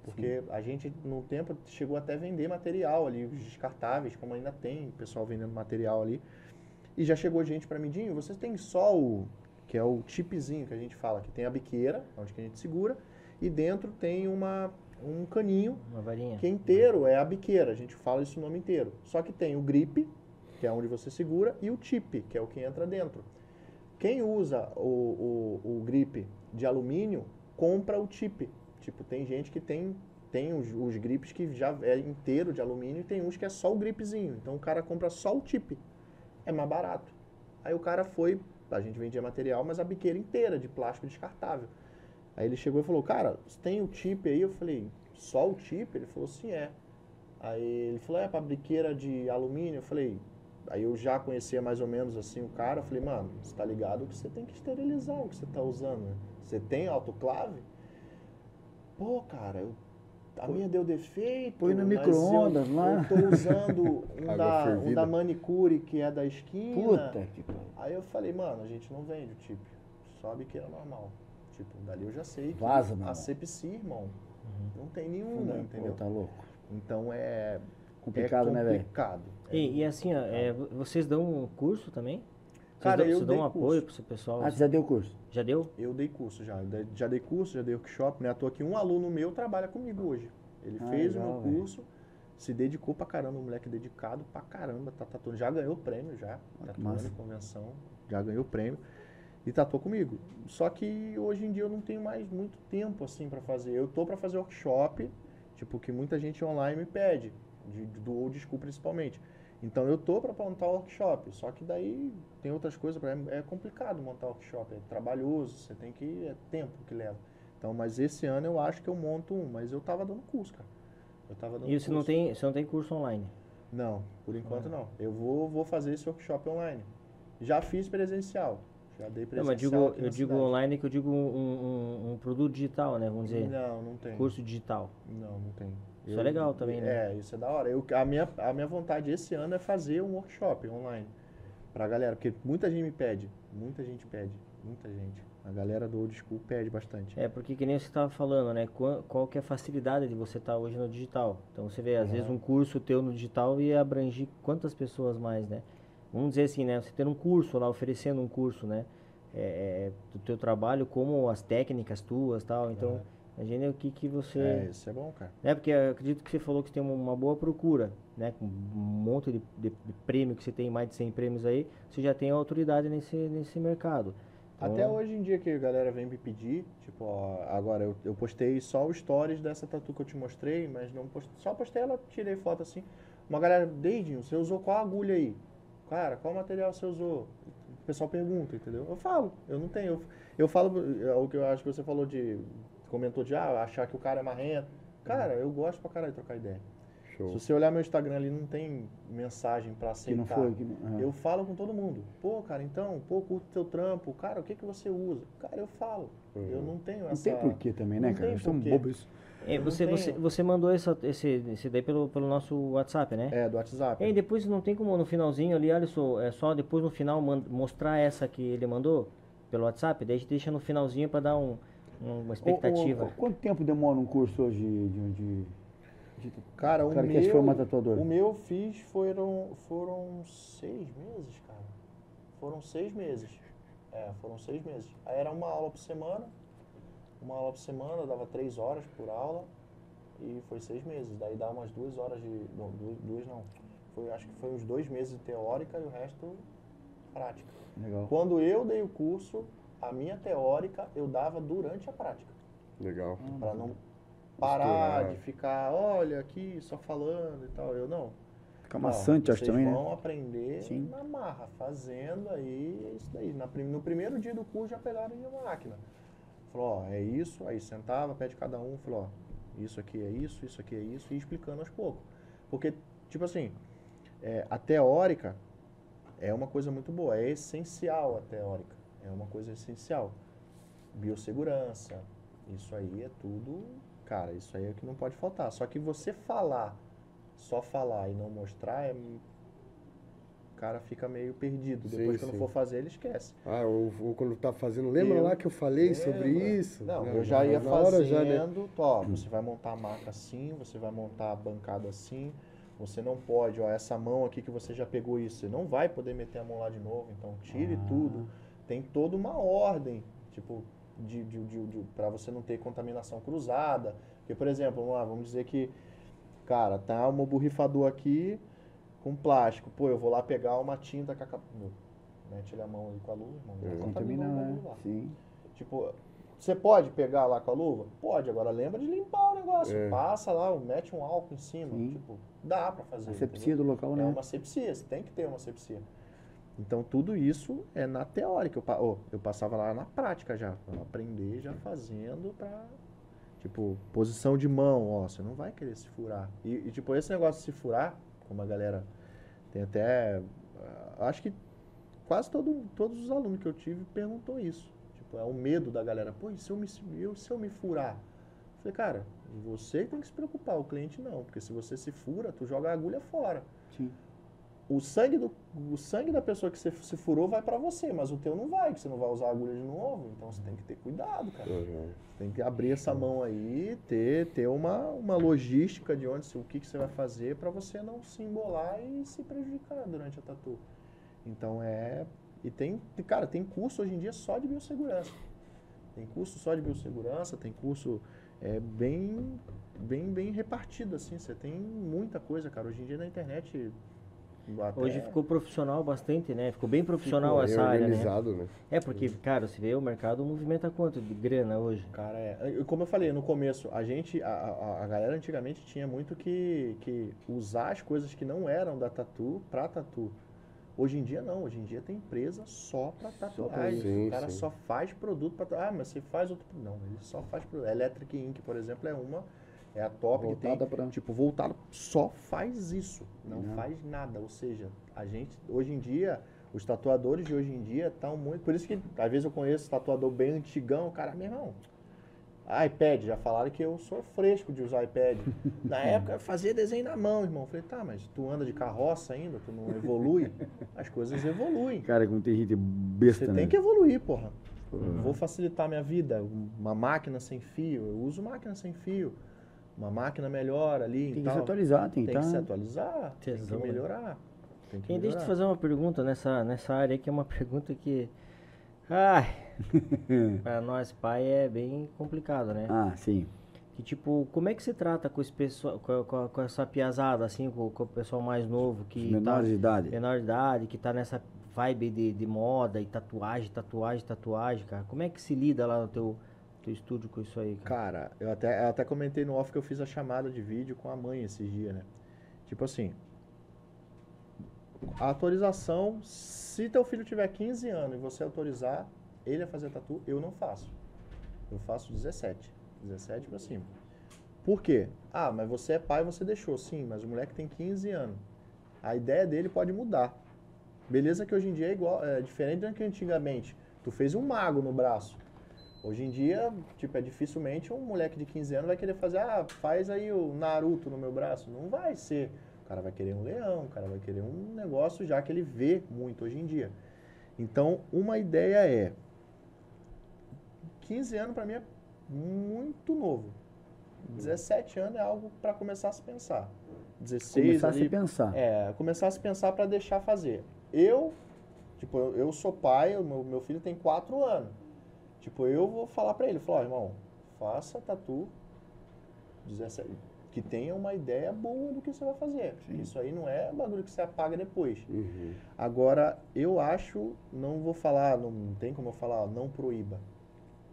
Porque a gente, no tempo, chegou até a vender material ali, os descartáveis, como ainda tem pessoal vendendo material ali. E já chegou gente para mim, Dinho, você tem só o, que é o chipzinho que a gente fala, que tem a biqueira, onde que a gente segura, e dentro tem uma, um caninho Uma varinha. que é inteiro, é a biqueira, a gente fala isso o nome inteiro. Só que tem o grip, que é onde você segura, e o chip, que é o que entra dentro. Quem usa o, o, o grip de alumínio, compra o chip. Tipo, tem gente que tem, tem os, os grips que já é inteiro de alumínio e tem uns que é só o gripzinho. Então o cara compra só o chip. É mais barato. Aí o cara foi, a gente vendia material, mas a biqueira inteira de plástico descartável. Aí ele chegou e falou, cara, tem o chip aí? Eu falei, só o chip? Ele falou, sim, é. Aí ele falou, é pra biqueira de alumínio? Eu falei, aí eu já conhecia mais ou menos assim o cara, eu falei, mano, você tá ligado que você tem que esterilizar o que você tá usando, né? Você tem autoclave? Pô, cara, eu, a minha deu defeito. põe no micro-ondas lá. Eu tô usando um [LAUGHS] da, um da manicure que é da esquina. Puta que pariu. Aí eu falei, mano, a gente não vende o chip, só a biqueira normal. Tipo, dali eu já sei que Vaza, meu a irmão. CPC, irmão, não tem nenhuma, Pô, entendeu? tá louco. Então é Complicado, é né, velho? complicado. É E, e assim, ó, é, vo- vocês dão um curso também? Cara, dão, eu vocês dão dei um curso. apoio pro seu pessoal? Ah, você já deu curso? Já deu? Eu dei curso já, já dei curso, já dei workshop, né? À toa que um aluno meu trabalha comigo hoje. Ele Ah, fez legal, o meu curso, se dedicou pra caramba, um moleque dedicado pra caramba, tá tatuando, já ganhou prêmio já, Ah, tatuando convenção, já ganhou prêmio e tatuou comigo. Só que hoje em dia eu não tenho mais muito tempo assim pra fazer. Eu tô pra fazer workshop, tipo que muita gente online me pede, de, do old school principalmente. Então eu tô para montar o workshop, só que daí tem outras coisas, pra- é complicado montar workshop, é trabalhoso, você tem que é tempo que leva. Então, mas esse ano eu acho que eu monto um, mas eu tava dando curso, cara. Eu tava dando E você não curso. tem, você não tem curso online? Não, por enquanto não. Eu vou, vou fazer esse workshop online. Já fiz presencial, já dei Não, presencial mas digo, eu digo online que eu digo um, um- um produto digital, né? Vamos dizer, Não, não tem. curso digital. Não, não tem. Isso é legal também, né? É, isso é da hora. Eu, a, minha, a minha vontade esse ano é fazer um workshop online pra galera, porque muita gente me pede, muita gente pede. Muita gente. A galera do old school pede bastante. É, porque que nem você estava falando, né? Qual, qual que é a facilidade de você estar hoje no digital? Então você vê, às vezes um curso teu no digital ia abranger quantas pessoas mais, né? Vamos dizer assim, né? Você ter um curso lá, oferecendo um curso, né? É, é, do teu trabalho, como as técnicas tuas tal. Então, imagine o que, que você... É, isso é bom, cara. né? Porque eu acredito que você falou que você tem uma, uma boa procura, né? Com um monte de, de, de prêmio que você tem, mais de 100 prêmios aí, você já tem autoridade nesse, nesse mercado. Então, Até hoje em dia que a galera vem me pedir, tipo, ó, agora eu, eu postei só o stories dessa tatu que eu te mostrei, mas não postei, só postei ela, tirei foto assim. Uma galera, Deidinho, você usou qual agulha aí? Cara, qual material você usou? O pessoal pergunta, entendeu? Eu falo, eu não tenho. Eu, eu falo, é o que eu acho que você falou de. Comentou de ah, achar que o cara é marrento. Cara, eu gosto pra caralho de trocar ideia. Show. Se você olhar meu Instagram ali, não tem mensagem pra Que aceitar. não foi. Que não, é. Eu falo com todo mundo. Pô, cara, então, pô, curto teu trampo. Cara, o que que você usa? Cara, eu falo. Eu não tenho Não essa... tem porquê também, né, Não cara? somos porquê. bobos. é, eu você, não você, você mandou essa, esse, esse daí pelo, pelo nosso WhatsApp, né? É, do WhatsApp. E depois não tem como no finalzinho ali, Alisson, é só depois no final mostrar essa que ele mandou pelo WhatsApp, daí a gente deixa no finalzinho pra dar um- uma expectativa. Ô, ô, quanto tempo demora um curso hoje de... de, de Cara, o cara meu... quer se formar tatuador? O meu eu fiz foram, foram seis meses, cara. Foram seis meses. É, foram seis meses. Aí era uma aula por semana. Uma aula por semana, dava três horas por aula. E foi seis meses. Daí dá umas duas horas de. Não, duas, duas não. Foi, acho que foi uns dois meses de teórica e o resto prática. Legal. Quando eu dei o curso, a minha teórica eu dava durante a prática. Legal. Pra não parar Misturar. de ficar, olha aqui, só falando e tal. Eu não. Fica maçante, acho vocês também, né? vão aprender Sim. na marra, fazendo aí, é isso daí. Na no primeiro dia do curso já pegaram minha máquina. Falou, ó, é isso, aí sentava, pede cada um, falou, ó, isso aqui é isso, isso aqui é isso, e explicando aos poucos. Porque, tipo assim, é, a teórica é uma coisa muito boa, é essencial a teórica, é uma coisa essencial. Biossegurança, isso aí é tudo, cara, isso aí é o que não pode faltar. Só que você falar, só falar e não mostrar, é, o cara fica meio perdido. Sim, Depois, quando sim. for fazer, ele esquece. Ah, ou, ou quando tá fazendo, lembra Eu- lá que eu falei sobre Lembra? isso? Não, Não, eu já ia hora fazendo, já, né? ó, você vai montar a maca assim, você vai montar a bancada assim, você não pode, ó, essa mão aqui que você já pegou isso, você não vai poder meter a mão lá de novo, então tire Ah. tudo. Tem toda uma ordem, tipo, de, de, de, de, para você não ter contaminação cruzada. Porque, por exemplo, vamos lá, vamos dizer que, cara, tá um borrifador aqui com plástico, pô, eu vou lá pegar uma tinta com a cap- Mete ele a mão ali com a luva, irmão. contaminou Contaminar, o né? lá. Sim. Tipo, você pode pegar lá com a luva? Pode, agora lembra de limpar o negócio. É. Passa lá, mete um álcool em cima. Sim. Tipo, dá pra fazer. Entendeu? do local, É né? uma sepsia, você tem que ter uma sepsia. Então tudo isso é na teórica. Eu, ô, eu passava lá na prática já. Pra aprender já fazendo pra. Tipo, posição de mão, ó, você não vai querer se furar. E, e, tipo, esse negócio de se furar, como a galera tem até. ah, Acho que quase todo, todos os alunos que eu tive perguntou isso. Tipo, é o medo da galera. Pô, e se eu me, se eu me furar? Eu falei, cara, você tem que se preocupar, o cliente não. Porque se você se fura, tu joga a agulha fora. Sim. O sangue, do, o sangue da pessoa que você se furou vai pra você, mas o teu não vai, que você não vai usar a agulha de novo. Então você tem que ter cuidado, cara. Uhum. Tem que abrir essa mão aí, ter, ter uma, uma logística de onde, o que, que você vai fazer para você não se embolar e se prejudicar durante a tatu. Então é. E tem, cara, tem curso hoje em dia só de biossegurança. Tem curso só de biossegurança, tem curso é, bem, bem, bem repartido, assim. Você tem muita coisa, cara. Hoje em dia na internet. Até- Hoje ficou profissional bastante, né? Ficou bem profissional Ficou essa área, né? né? É porque, cara, você vê o mercado movimenta quanto de grana hoje? Cara, é. eu- Como eu falei no começo, a gente, a, a, a galera antigamente tinha muito que, que usar as coisas que não eram da tatu pra tatu. Hoje em dia não, hoje em dia tem empresa só pra tatuagem. Sim, o cara sim. só faz produto pra tatuagem. Ah, mas você faz outro. Não, ele só faz produto. Electric Ink, por exemplo, é uma. É a top que Voltada tem. pra- Tipo, voltado, só faz isso. Não Não. faz nada. Ou seja, a gente, hoje em dia, os tatuadores de hoje em dia estão muito. Por isso que às vezes eu conheço tatuador bem antigão, o cara, meu irmão. iPad, já falaram que eu sou fresco de usar iPad. [LAUGHS] Na época eu fazia desenho na mão, irmão. Eu falei, tá, mas tu anda de carroça ainda, tu não evolui? [LAUGHS] As coisas evoluem. Cara, como tem gente besta, Você né? tem que evoluir, porra. Vou facilitar minha vida. Uma máquina sem fio, eu uso máquina sem fio. Uma máquina melhor ali Tem e que tal. se atualizar, tem que Tem que se tá- atualizar, tem Tesão, que né? melhorar. Tem que Quem deixa eu te melhorar. fazer uma pergunta nessa, nessa área aí, que é uma [LAUGHS] pergunta que. Ai, [LAUGHS] pra nós pai é bem complicado, né? Ah, sim. Que tipo, como é que você trata com esse pessoal, com, com- com essa piazada, assim, com, com o pessoal mais novo que. Os menores de idade. menor de idade, que tá nessa vibe de, de moda e tatuagem, tatuagem, tatuagem, cara. Como é que se lida lá no teu, teu estúdio com isso aí, cara? Cara, eu até, eu até comentei no off que eu fiz a chamada de vídeo com a mãe esses dias, né? Tipo assim, a autorização, se teu filho tiver 15 anos e você autorizar ele a fazer tatu, eu não faço. Eu faço 17. 17 pra cima. Por quê? Ah, mas você é pai, você deixou. Sim, mas o moleque tem 15 anos. A ideia dele pode mudar. Beleza que hoje em dia é igual, é diferente do que antigamente. Tu fez um mago no braço. Hoje em dia, tipo, é dificilmente um moleque de 15 anos vai querer fazer, ah, faz aí o Naruto no meu braço. Não vai ser. O cara vai querer um leão, o cara vai querer um negócio já que ele vê muito hoje em dia. Então, uma ideia é 15 anos para mim é muito novo. 17 anos é algo para começar a se pensar. 16 Começar a ali, se pensar. é, começar a se pensar para deixar fazer. Eu, tipo, eu, eu sou pai, meu filho tem 4 anos. Tipo, eu vou falar para ele, falar, ó, irmão, faça tatu 17, que tenha uma ideia boa do que você vai fazer. Isso aí não é bagulho que você apaga depois. Uhum. Agora, eu acho, não vou falar, não tem como eu falar, não proíba.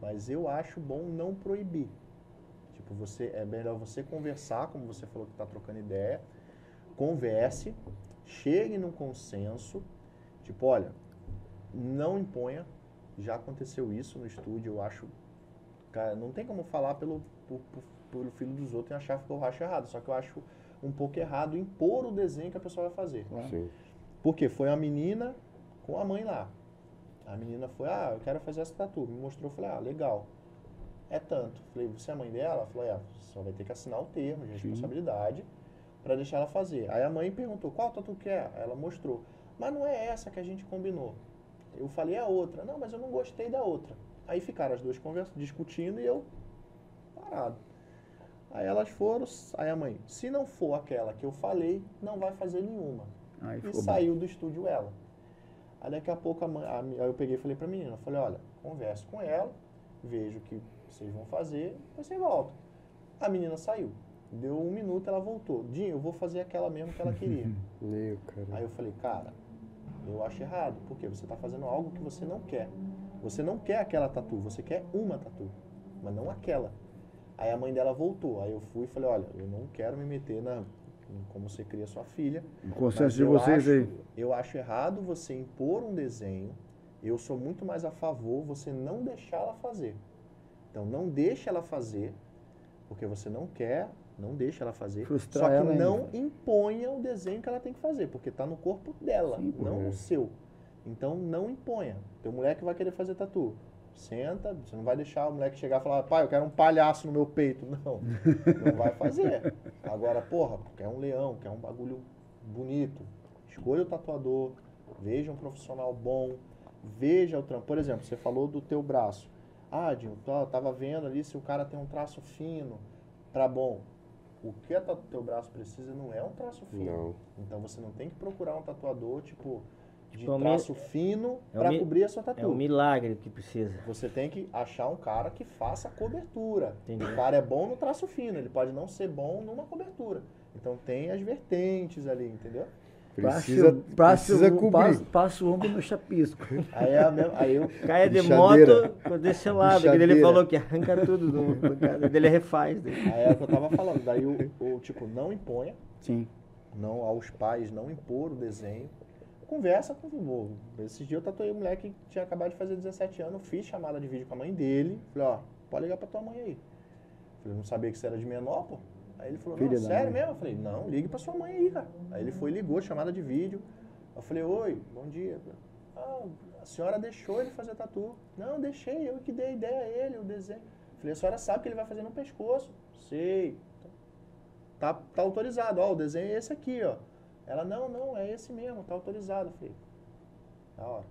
Mas eu acho bom não proibir. Tipo, você é melhor você conversar, como você falou que está trocando ideia, converse, chegue num consenso, tipo, olha, não imponha. Já aconteceu isso no estúdio, eu acho, cara, não tem como falar pelo, por- por- pelo filho dos outros e achar que eu acho errado. Só que eu acho um pouco errado impor o desenho que a pessoa vai fazer. Sim. Porque foi a menina com a mãe lá. A menina foi, ah, eu quero fazer essa tatu. Me mostrou, eu falei, ah, legal. É tanto. Falei, você é a mãe dela? Ela falou, é, só vai ter que assinar o termo de responsabilidade para deixar ela fazer. Aí a mãe perguntou, qual tatu que é? Ela mostrou. Mas não é essa que a gente combinou. Eu falei, é a outra. Não, mas eu não gostei da outra. Aí ficaram as duas conversando, discutindo e eu parado. Aí elas foram, aí a mãe, se não for aquela que eu falei, não vai fazer nenhuma. Aí E ficou bom. saiu do estúdio ela. Aí daqui a pouco a mãe, a aí eu peguei e falei pra menina, falei, olha, converse com ela, vejo o que vocês vão fazer, depois você volta. A menina saiu. Deu um minuto, ela voltou. Dinho, eu vou fazer aquela mesmo que ela queria. [LAUGHS] Meu, cara. Aí eu falei, cara, eu acho errado, porque você está fazendo algo que você não quer. Você não quer aquela tatu, você quer uma tatu, mas não aquela. Aí a mãe dela voltou. Aí eu fui e falei, olha, eu não quero me meter na como você cria sua filha. O consenso de vocês acho- aí. Eu acho errado você impor um desenho. Eu sou muito mais a favor você não deixar ela fazer. Então não deixe ela fazer, porque você não quer, não deixa ela fazer. Frustrar só que ela ainda. não imponha o desenho que ela tem que fazer, porque está no corpo dela, Sim, não no seu. Então não imponha. Teu moleque vai querer fazer tatu. Senta, você não vai deixar o moleque chegar e falar, pai, eu quero um palhaço no meu peito. [LAUGHS] Não, não vai fazer. Agora, porra, quer um leão, quer um bagulho bonito. Escolha o tatuador, veja um profissional bom, veja o trampo. Por exemplo, você falou do teu braço. Ah, Dinho, tô- tava vendo ali se o cara tem um traço fino pra bom. O que o teu braço precisa não é um traço fino. Não. Então você não tem que procurar um tatuador, tipo, de Tipo, é mi- traço fino é pra mi- cobrir a sua tatu. É um milagre que precisa. Você tem que achar um cara que faça a cobertura. Entendi. O cara é bom no traço fino, ele pode não ser bom numa cobertura. Então tem as vertentes ali, entendeu? Precisa, Passo- passo- precisa cobrir. Passo, passo o ombro no chapisco. Aí [LAUGHS] é a aí eu Caia de Bichadeira. moto desse lado, que ele falou que arranca tudo do, do cara, dele refaz. daí. aí é o que eu tava falando. Daí o, o tipo não imponha, Sim. não aos pais não impor o desenho. Conversa com o Esses dias eu tatuei um moleque que tinha acabado de fazer 17 anos, fiz chamada de vídeo com a mãe dele. Falei, ó, pode ligar pra tua mãe aí. Falei, não sabia que você era de menor, pô. Aí ele falou, Filha não, sério mesmo? Eu falei, não, ligue pra sua mãe aí, cara. Aí ele foi, ligou, chamada de vídeo. Eu falei, oi, bom dia. Ah, a senhora deixou ele fazer tatu. Não, deixei, eu que dei a ideia a ele, o desenho. Falei, a senhora sabe que ele vai fazer no pescoço. Sei. Tá, tá autorizado, ó, o desenho é esse aqui, ó. Ela, não, não, é esse mesmo, tá autorizado. Eu falei, da hora.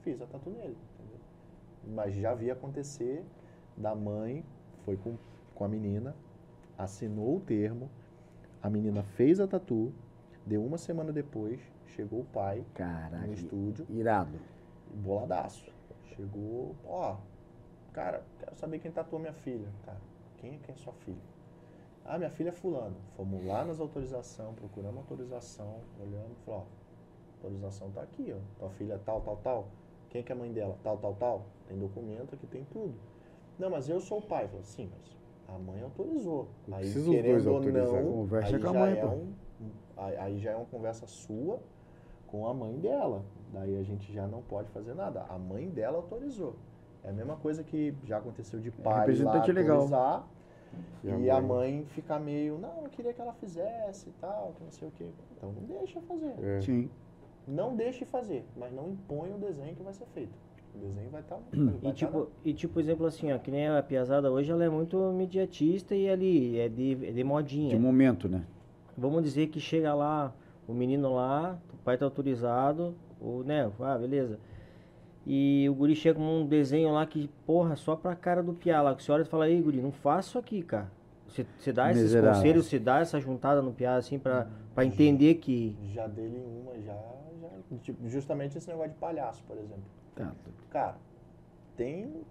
Fiz a tatu nele, entendeu? Mas já vi acontecer da mãe, foi com, com a menina, assinou o termo, a menina fez a tatu, deu uma semana depois, chegou o pai Caraca. no estúdio, Irado. boladaço. Chegou, ó, cara, quero saber quem tatuou minha filha. Tá, quem é quem é sua filha? Ah, minha filha é fulano. Fomos lá nas autorização, procuramos autorização, olhamos, falou, ó, autorização tá aqui, ó. Tua filha é tal, tal, tal. Quem é que é a mãe dela? Tal, tal, tal. Tem documento aqui, tem tudo. Não, mas eu sou o pai. Falou, sim, mas a mãe autorizou. Não Aí, querendo ou autorizar. não, Conversa aí com a já mãe, é um, aí, já é uma conversa sua com a mãe dela. Daí a gente já não pode fazer nada. A mãe dela autorizou. É a mesma coisa que já aconteceu de pai lá representante legal. autorizar E e, a a mãe? mãe ficar meio, não, eu queria que ela fizesse e tal, que não sei o quê. Então não deixa fazer. É. Sim. Não deixe fazer, mas não impõe o desenho que vai ser feito. O desenho vai estar. E tipo, e tipo, exemplo assim, ó, que nem a piazada hoje, ela é muito imediatista e ali, é de, é de modinha. De momento, né? Vamos dizer que chega lá, o menino lá, o pai tá autorizado, o, né, ah, beleza. E o guri chega com um desenho lá que, porra, só pra cara do piá lá, que você olha e fala, ei, guri, não faça isso aqui, cara. Você, você dá esses Miserável. conselhos, você dá essa juntada no piá, assim, pra, pra entender que... Já dele uma, já, já. Tipo, justamente esse negócio de palhaço, por exemplo. Tá. Cara, tem.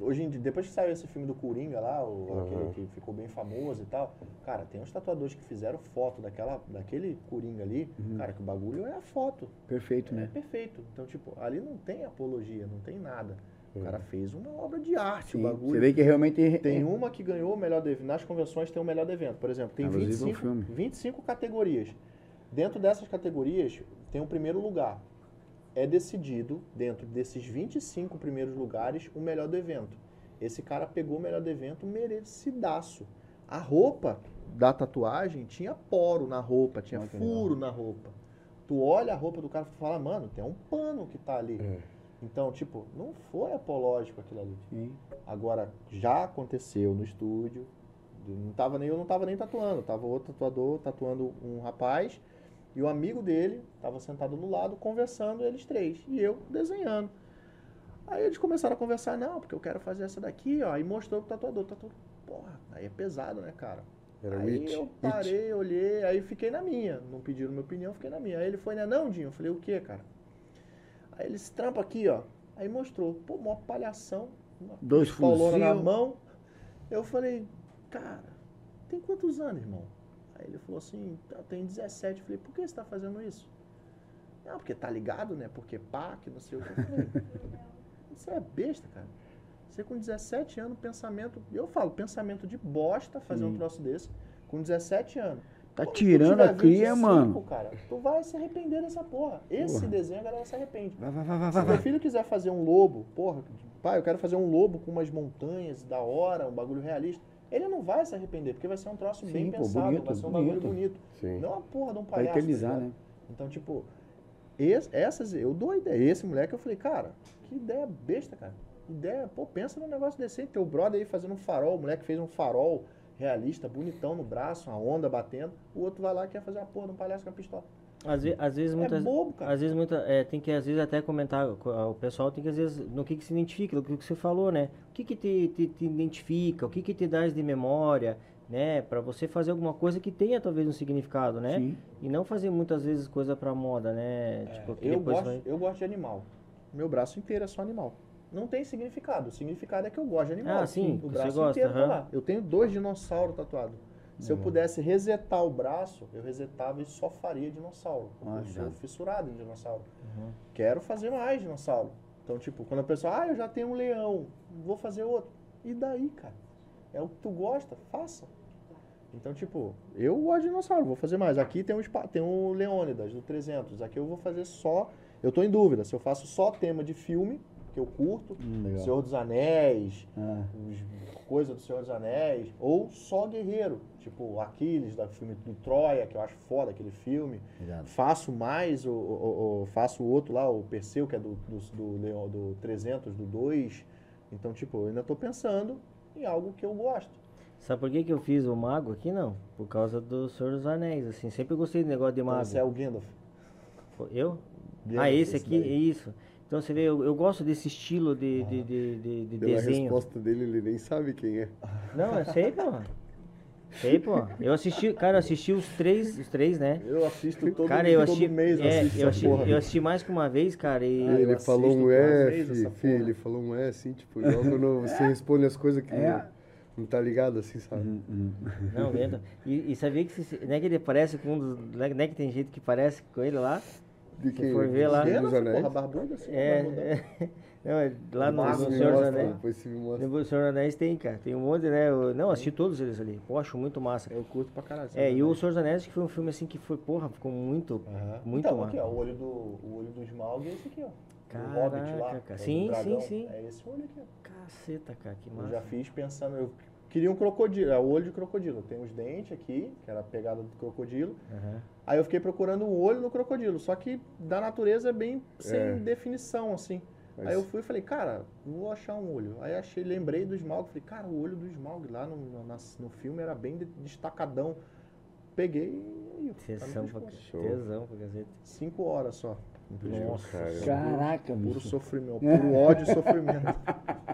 Hoje em dia, depois que saiu esse filme do Coringa lá, o, Uhum. aquele que ficou bem famoso e tal, cara, tem uns tatuadores que fizeram foto daquela, daquele Coringa ali, cara, que o bagulho é a foto. Perfeito, É né? perfeito. Então, tipo, ali não tem apologia, não tem nada. O cara fez uma obra de arte, o Sim. bagulho. Você vê que realmente Tem um uma que ganhou o melhor de Nas convenções tem o melhor evento. Por exemplo, tem Inclusive, um 25, filme. 25 categorias. Dentro dessas categorias, tem o primeiro lugar. É decidido, dentro desses 25 primeiros lugares, o melhor do evento. Esse cara pegou o melhor do evento merecidaço. A roupa da tatuagem tinha poro na roupa, tinha que furo na roupa. Tu olha a roupa do cara e fala, mano, tem um pano que tá ali. É. Então, tipo, não foi apológico aquilo ali. Sim. Agora, já aconteceu no estúdio. Não tava nem, eu não tava nem tatuando. Tava outro tatuador tatuando um rapaz. E o amigo dele tava sentado do lado, conversando, eles três. E eu desenhando. Aí eles começaram a conversar, não, porque eu quero fazer essa daqui, ó. E mostrou pro tatuador. Tatuador, porra, aí é pesado, né, cara? Era aí It. eu parei, olhei, aí fiquei na minha. Não pediram minha opinião, fiquei na minha. Aí ele foi, né, não, Dinho? Eu falei, o que, cara? Aí ele se trampa aqui, ó. Aí mostrou, pô, mó palhação. Uma Dois paulona na mão. Eu falei, cara, tem quantos anos, irmão? Ele falou assim, eu tenho 17. Eu falei, por que você tá fazendo isso? Não, porque tá ligado, né? Porque pá, que não sei o que. Eu falei, [LAUGHS] você é besta, cara. Você com 17 anos, pensamento. Eu falo, pensamento de bosta fazer um Sim. troço desse. Com 17 anos. Tá tirando a cria, 25, mano. Cara, tu vai se arrepender dessa porra. Esse Porra. desenho a galera se arrepende. Vai, vai, vai, vai, Se vai. meu filho quiser fazer um lobo, porra, pai, eu quero fazer um lobo com umas montanhas da hora, um bagulho realista. Ele não vai se arrepender, porque vai ser um troço bem Sim, pô, pensado, bonito, vai ser um bagulho bonito. Sim. Não a porra de um palhaço. tá eternizar, né? Então, tipo, es- essas, eu dou ideia. Esse moleque, eu falei, cara, que ideia besta, cara. Ideia, pô, pensa num negócio decente. Teu brother aí fazendo um farol, o moleque fez um farol realista, bonitão no braço, uma onda batendo. O outro vai lá e quer fazer a porra de um palhaço com a pistola. Às, ve- às vezes, muitas, é bobo, cara. às vezes muita, é, tem que às vezes até comentar, co- o pessoal tem que às vezes, no que que se identifica, no que que você falou, né? O que que te, te, te identifica, o que que te dá de memória, né? Pra você fazer alguma coisa que tenha talvez um significado, né? Sim. E não fazer muitas vezes coisa pra moda, né? tipo, É, Eu depois gosto, vai- eu gosto de animal. Meu braço inteiro é só animal. Não tem significado. O significado é que eu gosto de animal. Ah, sim, O você braço gosta, inteiro tá aham. lá. Eu tenho dois dinossauros tatuados. Se eu pudesse resetar o braço, eu resetava e só faria dinossauro. porque Ah, eu sou fissurado em dinossauro. Uhum. Quero fazer mais dinossauro. Então, tipo, quando a pessoa, ah, eu já tenho um leão, vou fazer outro. E daí, cara? É o que tu gosta, faça. Então, tipo, eu gosto de dinossauro, vou fazer mais. Aqui tem um, tem um Leônidas, do 300. Aqui eu vou fazer só... Eu tô em dúvida se eu faço só tema de filme, que eu curto, Hum, legal. Senhor dos Anéis, Ah, coisa do Senhor dos Anéis, ou só guerreiro, tipo Aquiles, do filme do Troia, que eu acho foda aquele filme. Faço mais, o, o- o- faço o outro lá, o Perseu, que é do, do, do, do 300, do 2. Então, tipo, eu ainda tô pensando em algo que eu gosto. Sabe por que que eu fiz o mago aqui? Não, por causa do Senhor dos Anéis, assim, sempre gostei do negócio de Então, mago. esse é o Gandalf. Eu? Gandalf, Ah, esse aqui, daí. é isso. Então você vê, eu, eu gosto desse estilo de, de, de, de, de Pela desenho. resposta dele, ele nem sabe quem é. Não, eu sei, pô. Sei, pô. Eu assisti, cara, eu assisti os três, os três, né? Eu assisto todo, Cara, eu todo assisti, mês, é, assisto eu, assisti, porra. eu assisti mais que uma vez, cara, e... Ah, eu ele assisto falou um duas é, vezes fi, essa fi, porra. ele falou um é assim, tipo, igual quando você [LAUGHS] responde as coisas que É. não, não tá ligado assim, sabe? Uhum. Não, vendo. E, e sabia que, se, não é que ele parece com um dos, não é não é que tem gente que parece com ele lá? De Se for ver lá- Dos Anéis? porra, barbuda, assim, É, barbuda. é. [LAUGHS] Não, é lá no, Massa, no Senhor dos Anéis. Depois você me mostra. No Senhor dos Anéis tem, cara. Tem um monte, né? Eu, não, assisti todos eles ali. Pô, acho muito massa. Eu curto pra caralho. É, e o Senhor dos Anéis que foi um filme assim que foi, porra, ficou muito, Aham. muito então, massa. aqui, ó, o olho do, o olho do Smaug é esse aqui, ó. Caraca, o Hobbit lá, cara. é Sim, sim, sim. É esse olho aqui, ó. Caceta, cara, que Eu massa. já fiz pensando, eu queria um crocodilo, é o olho de crocodilo. Tem os dentes aqui, que era a pegada do crocodilo. Aham. Aí eu fiquei procurando o olho no crocodilo, só que da natureza é bem sem É. definição, assim. Mas- Aí eu fui e falei, cara, vou achar um olho. Aí achei, lembrei do Smaug, falei, cara, o olho do Smaug lá no, no, no filme era bem de- destacadão. Peguei e tá Tesão pra, tesão pra cacete. Cinco horas só. Nossa. cara. Caraca, Puro bicho. sofrimento, puro ódio e sofrimento. [LAUGHS]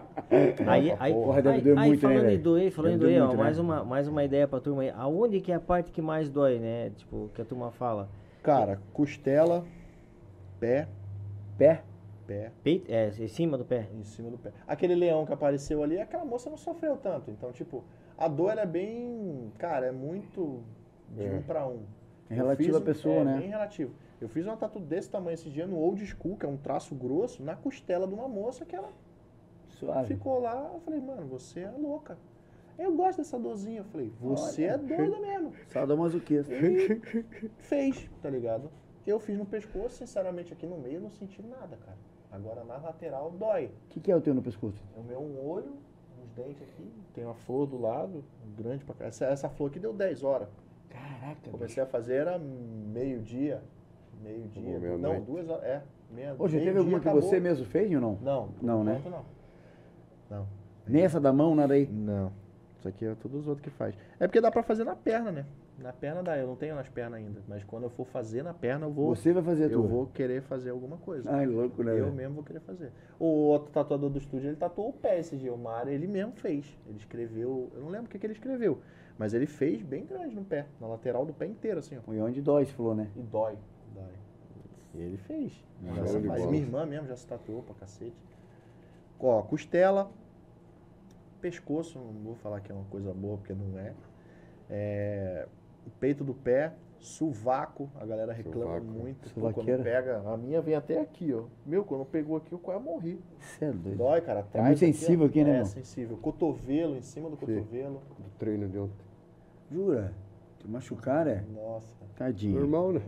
Aí, aí, porra, deve aí, doer aí muito, né, falando em velho? doer, falando em Deve doer doer, ó, muito, né? mais, uma, mais uma ideia pra turma aí. Aonde que é a parte que mais dói, né? Tipo, que a turma fala? Cara, costela, pé, Pé? pé, Peito, é, em cima do pé. em cima do pé. Aquele leão que apareceu ali, aquela moça não sofreu tanto. Então, tipo, a dor ela é bem. Cara, é muito de É. um pra um. É Eu relativo à pessoa, é, né? bem relativo. Eu fiz uma tatu desse tamanho esse dia no old school, que é um traço grosso, na costela de uma moça que ela Suave. ficou lá. Eu falei, mano, você é louca. Eu gosto dessa dorzinha. Eu falei, você Olha. é doida [LAUGHS] mesmo. Sadomasoquista. E fez, tá ligado? Eu fiz no pescoço, sinceramente, aqui no meio eu não senti nada, cara. Agora na lateral dói. O que, que é o teu no pescoço? O meu um olho, uns dentes aqui, tem uma flor do lado, grande pra cá. Essa, essa flor aqui deu 10 horas. Caraca, bicho. Comecei a fazer, era meio-dia. Meio-dia. Não, noite. duas horas. É, meia Ô, já teve meio-dia alguma que acabou. você mesmo fez ou não? Não, Não, né? não. Não. Nem essa da mão, nada aí? Não. Isso aqui é todos os outros que faz. É porque dá pra fazer na perna, né? Na perna dá, eu não tenho nas pernas ainda. Mas quando eu for fazer na perna, eu vou. Você vai fazer a eu tua? vou querer fazer alguma coisa. Ai, louco, né? Eu velho? mesmo vou querer fazer. O outro tatuador do estúdio, ele tatuou o pé esse dia. O Mário, ele mesmo fez. Ele escreveu, eu não lembro o que, que ele escreveu, mas ele fez bem grande no pé, na lateral do pé inteiro, assim, ó. E onde dói, você falou, né? E dói. Dói. E ele fez. Faz. Minha irmã mesmo já se tatuou pra cacete. Ó, costela, pescoço, não vou falar que é uma coisa boa, porque não é. É, o peito do pé, sovaco, a galera reclama Sovaco. muito. Pô, quando pega, a minha vem até aqui, ó. Meu, quando pegou aqui, eu quase morri. Você é doido. Dói, cara. atrás muito sensível aqui, né, É, irmão? sensível. Cotovelo, em cima do Sim. cotovelo. Do treino de ontem. Jura? Te machucaram, é? Nossa. Tadinho. Normal, né?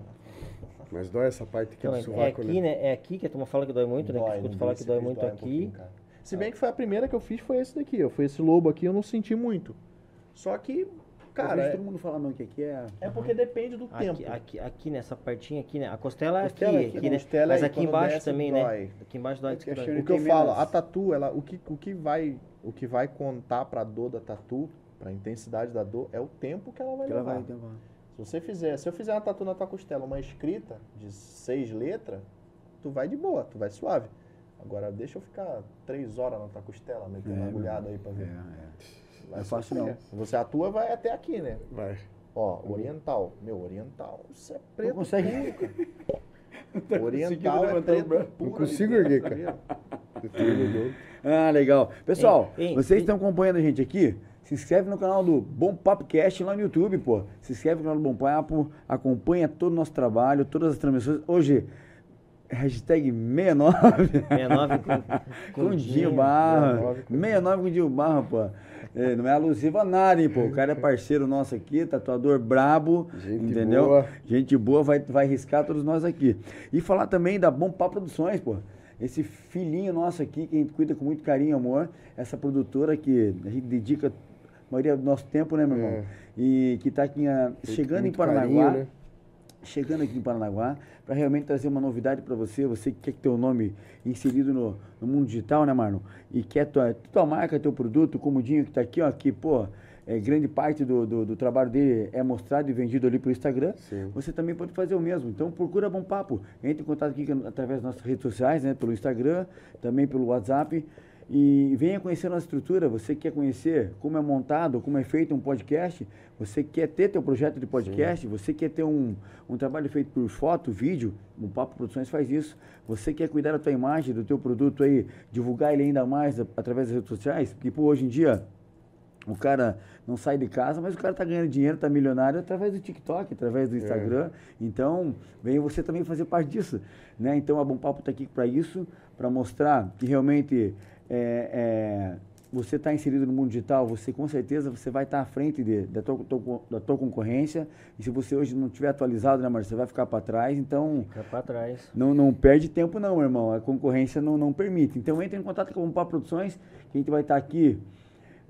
Mas dói essa parte aqui Então, do é, é aqui, né? né? É aqui que a turma fala que dói muito, né? Que eu Dói, escuto falar que dói muito dói um aqui. Se bem que foi a primeira que eu fiz, foi esse daqui. Foi esse lobo aqui, eu não senti muito. Só que, Cara, é, todo mundo fala mesmo que aqui é... é porque depende do tempo. Aqui, aqui, aqui nessa partinha aqui, né? A costela é Costela aqui, aqui, aqui, né? costela Mas aqui embaixo desce, também, dói. né? Aqui embaixo dói. Porque dói. O que eu falo, menos. a tatu, ela, o, que, o, que vai, o que vai contar pra dor da tatu, pra intensidade da dor, é o tempo que ela vai que ela levar. vai levar. Se você fizer, se eu fizer uma tatu na tua costela, uma escrita de seis letras, tu vai de boa, tu vai suave. Agora deixa eu ficar três horas na tua costela, metendo É, uma agulhada aí pra É, ver. é. Vai Não é fácil, sofrer. Você atua, vai até aqui, né? Vai. Ó, oriental. Meu, oriental, isso é preto. consegue? puro, [LAUGHS] Oriental é preto. Não consigo erguer, cara. Ah, legal. Pessoal, Ei, ei, vocês ei. estão acompanhando a gente aqui? Se inscreve no canal do Bom Papo Cast lá no YouTube, pô. Se inscreve no canal do Bom Papo, acompanha todo o nosso trabalho, todas as transmissões. Hoje, hashtag 69. 69 [LAUGHS] com, Com o Dinho Barra. 69 com o Dinho Barra, pô. É, não é alusiva a nada, hein, pô. O cara é parceiro nosso aqui, tatuador brabo. Gente entendeu? boa. Gente boa, vai, vai riscar todos nós aqui. E falar também da Bom Papo Produções, pô. Esse filhinho nosso aqui, que a gente cuida com muito carinho e amor. Essa produtora que a gente dedica a maioria do nosso tempo, né, meu irmão? É. E que tá aqui ah, Feito chegando com em Paranaguá carinho, né? Chegando aqui em Paranaguá para realmente trazer uma novidade para você, você que quer ter o nome inserido no, no mundo digital, né, Marlon? E quer tua, tua marca, teu produto, o Dinho que tá aqui, ó, que, pô, é, grande parte do, do, do trabalho dele é mostrado e vendido ali pelo Instagram, Sim. você também pode fazer o mesmo. Então procura Bom Papo. Entre em contato aqui através das nossas redes sociais, né? Pelo Instagram, também pelo WhatsApp. E venha conhecer a nossa estrutura. Você quer conhecer como é montado, como é feito um podcast? Você quer ter teu projeto de podcast? Você quer ter um, um trabalho feito por foto, vídeo? O Papo Produções faz isso. Você quer cuidar da tua imagem, do teu produto aí, divulgar ele ainda mais através das redes sociais? Porque, pô, hoje em dia, o cara não sai de casa, mas o cara tá ganhando dinheiro, tá milionário através do TikTok, através do Instagram. Então, venha você também fazer parte disso, né? Então, a Bom Papo tá aqui para isso, para mostrar que realmente é, é, você está inserido no mundo digital, você com certeza você vai estar à frente de- da, tua, da tua concorrência. E se você hoje não tiver atualizado, né, Marcelo, você vai ficar para trás. Então, Fica pra trás. não, não perde tempo não, meu irmão. A concorrência não, não permite. Então entre em contato com o Papo Produções, que a gente vai estar aqui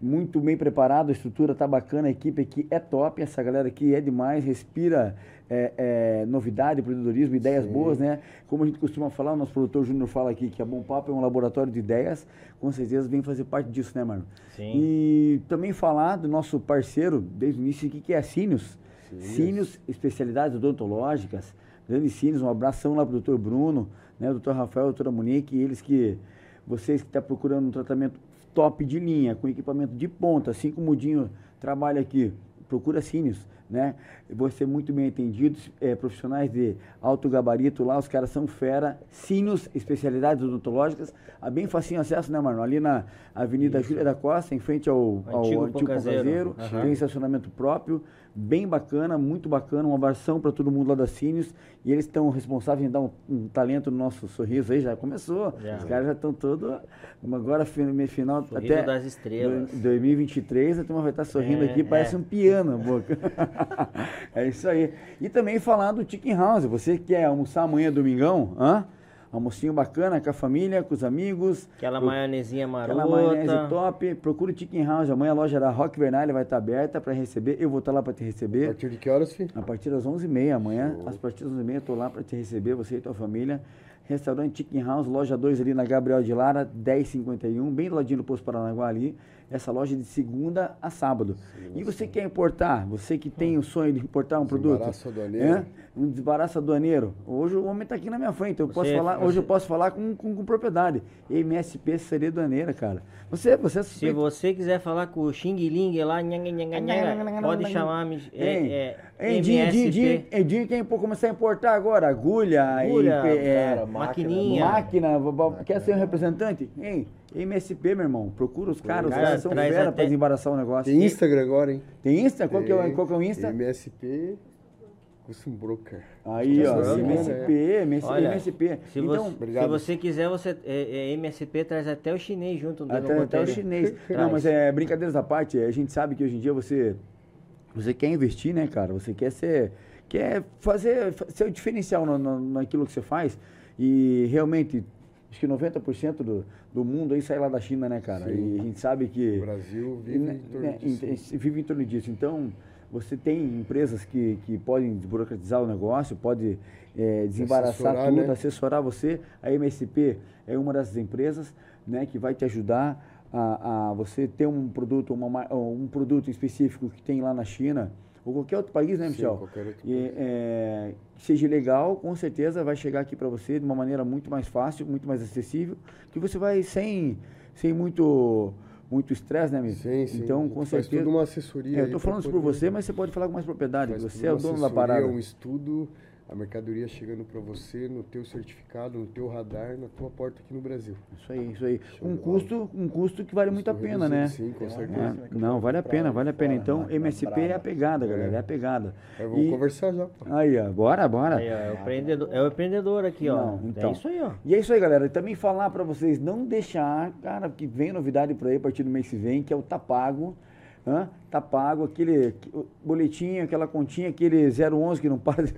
muito bem preparado, a estrutura tá bacana, a equipe aqui é top, essa galera aqui é demais, respira é, é, novidade, empreendedorismo, ideias boas, né? Como a gente costuma falar, o nosso produtor Júnior fala aqui que a Bom Papo é um laboratório de ideias, com certeza vem fazer parte disso, né, mano? Sim. E também falar do nosso parceiro, desde o início aqui, que é a. Sínios. Sínios, especialidades odontológicas. Grande Sínios, um abração lá pro doutor Bruno, né, doutor Rafael, doutora Monique, eles que, vocês que estão procurando um tratamento top de linha, com equipamento de ponta, assim como o Dinho trabalha aqui, procura Sínios, né? Ser muito bem atendido, é, profissionais de alto gabarito lá, os caras são fera, Sínios, especialidades odontológicas, a bem facinho acesso, né, mano? Ali na Avenida Júlia da Costa, em frente ao, ao Antigo antigo Aham. tem estacionamento próprio, bem bacana, muito bacana, um abração para todo mundo lá da Sínios, e eles estão responsáveis em dar um, um talento no nosso sorriso aí, já começou, Já. os caras já estão todos, agora final, Sorriso até das estrelas. do- 2023, a turma vai estar sorrindo É, aqui, parece é. um piano a boca. [LAUGHS] é isso aí. E também falar do Chicken House, você que quer almoçar amanhã, domingão, hã? Almocinho bacana com a família, com os amigos, Aquela Pro- maionezinha marota. Aquela maionese top. Procura o Chicken House. Amanhã a loja da Rock Vernalha vai estar aberta para receber. Eu vou estar lá para te A receber. partir de que horas, filho? A partir das 11h30 amanhã. Show. A partir das 11h30 eu estou lá para te receber, você e tua família. Restaurante Chicken House, loja 2 ali na Gabriel de Lara, 1051, bem do ladinho do Posto Paranaguá ali. Essa loja é de segunda a sábado. e você quer importar? Você que tem o sonho de importar um produto? Desembaraço aduaneiro. É? Um desembaraço aduaneiro. Hoje o homem está aqui na minha frente. Eu posso Você- falar, Hoje você- eu posso falar com, com, com propriedade. MSP seria aduaneira, cara. Você, você é Se você quiser falar com o Xing Ling lá, nhanga, pode chamar é, é, Hein, Dinho, Dinho, Dinho, MSP. Hein, Dinho, quem pô- começar a importar agora? Agulha, Agulha, e, é, cara, maquininha. máquina, vo- quer ser um representante? Hein, MSP, meu irmão, procura os caras, os Cara, caras são fera até- pra desembaraçar o negócio. Tem Instagram agora, hein? Tem Insta? Qual que é, qual que é o Insta? MSP Custom Broker. Aí, ó, Instagram, MSP, MS, Olha, MSP. Se, então, você, se você quiser, você é, é, MSP traz até o chinês junto. Até, até o chinês. [LAUGHS] Não, mas é brincadeiras à parte, a gente sabe que hoje em dia você, você quer investir, né, cara? Você quer ser. Quer fazer o diferencial no, no, naquilo que você faz. E realmente, acho que 90% do, do mundo aí sai lá da China, né, cara? Sim. E a gente sabe que. O Brasil vive né, em torno né, disso. em- vive em torno disso. Então, você tem empresas que, que podem desburocratizar o negócio, pode eh, desembaraçar Assessorar, tudo, né? assessorar você. A MSP é uma dessas empresas né, que vai te ajudar a, a você ter um produto, uma, ma- um produto específico que tem lá na China ou qualquer outro país, né, Sim, Michel? qualquer outro E, é, que seja legal, com certeza vai chegar aqui para você de uma maneira muito mais fácil, muito mais acessível, que você vai sem, sem muito muito estresse, né, amigo? Sim, sim. Então, com gente faz certeza. toda uma assessoria. É, eu pra falando isso por poder- você, mas você pode falar com mais propriedade. faz Você é o dono da parada. um estudo, a mercadoria chegando para você no teu certificado, no teu radar, na tua porta aqui no Brasil. Isso aí, isso aí. Show Um custo, um custo que vale muito a Custo pena, né? Sim, com uma certeza. eu Não, vale a pena, vale a pena. Então, MSP é a pegada, galera, É. é a pegada. Aí vamos E- conversar já, pô. Aí, ó, bora, bora. Aí, ó, é, o empreendedor, é o empreendedor aqui, ó. Não, então. É isso aí, ó. E é isso aí, galera. E também falar pra vocês, não deixar, cara, que vem novidade por aí a partir do mês que vem, que é o Tá Pago. Hã? Tá pago, aquele boletim, aquela continha, aquele 011 que não [LAUGHS] para de,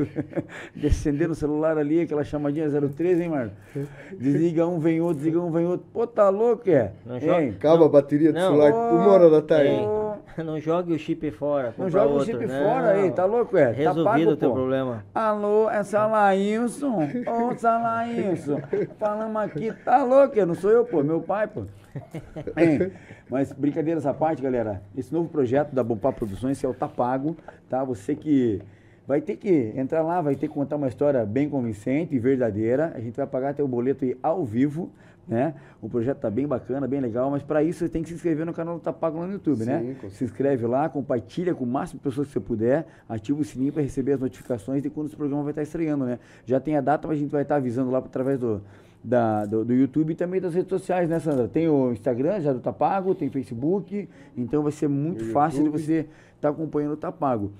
de acender no celular ali, aquela chamadinha 013, hein, Marlon? [LAUGHS] Desliga um, vem outro, desliga um, vem outro. Pô, tá louco, é? Não Hein? Acaba a bateria do Não. celular uma hora da tarde. Ei, [LAUGHS] Não jogue o chip fora. Não joga o outro. chip Não. fora aí, tá louco, é? Tá Resolvido pago, o teu pô. problema. Alô, é Salailson. [LAUGHS] Ô, Salailson. Falamos aqui, tá louco? Não sou eu, pô, meu pai, pô. [LAUGHS] Hein, mas brincadeiras à parte, galera. Esse novo projeto da Bompar Produções é o Tá Pago, tá? Você que vai ter que entrar lá, vai ter que contar uma história bem convincente e verdadeira. A gente vai pagar teu boleto aí ao vivo, né? O projeto tá bem bacana, bem legal, mas para isso você tem que se inscrever no canal do Tá Pago lá no YouTube, Sim, né? Se inscreve lá, compartilha com o máximo de pessoas que você puder, ativa o sininho para receber as notificações de quando esse programa vai estar estreando, né? Já tem a data, mas a gente vai estar avisando lá através do, da, do, do YouTube e também das redes sociais, né, Sandra? Tem o Instagram, já do Tapago, tem Facebook, então vai ser muito fácil de você estar acompanhando o Tapago.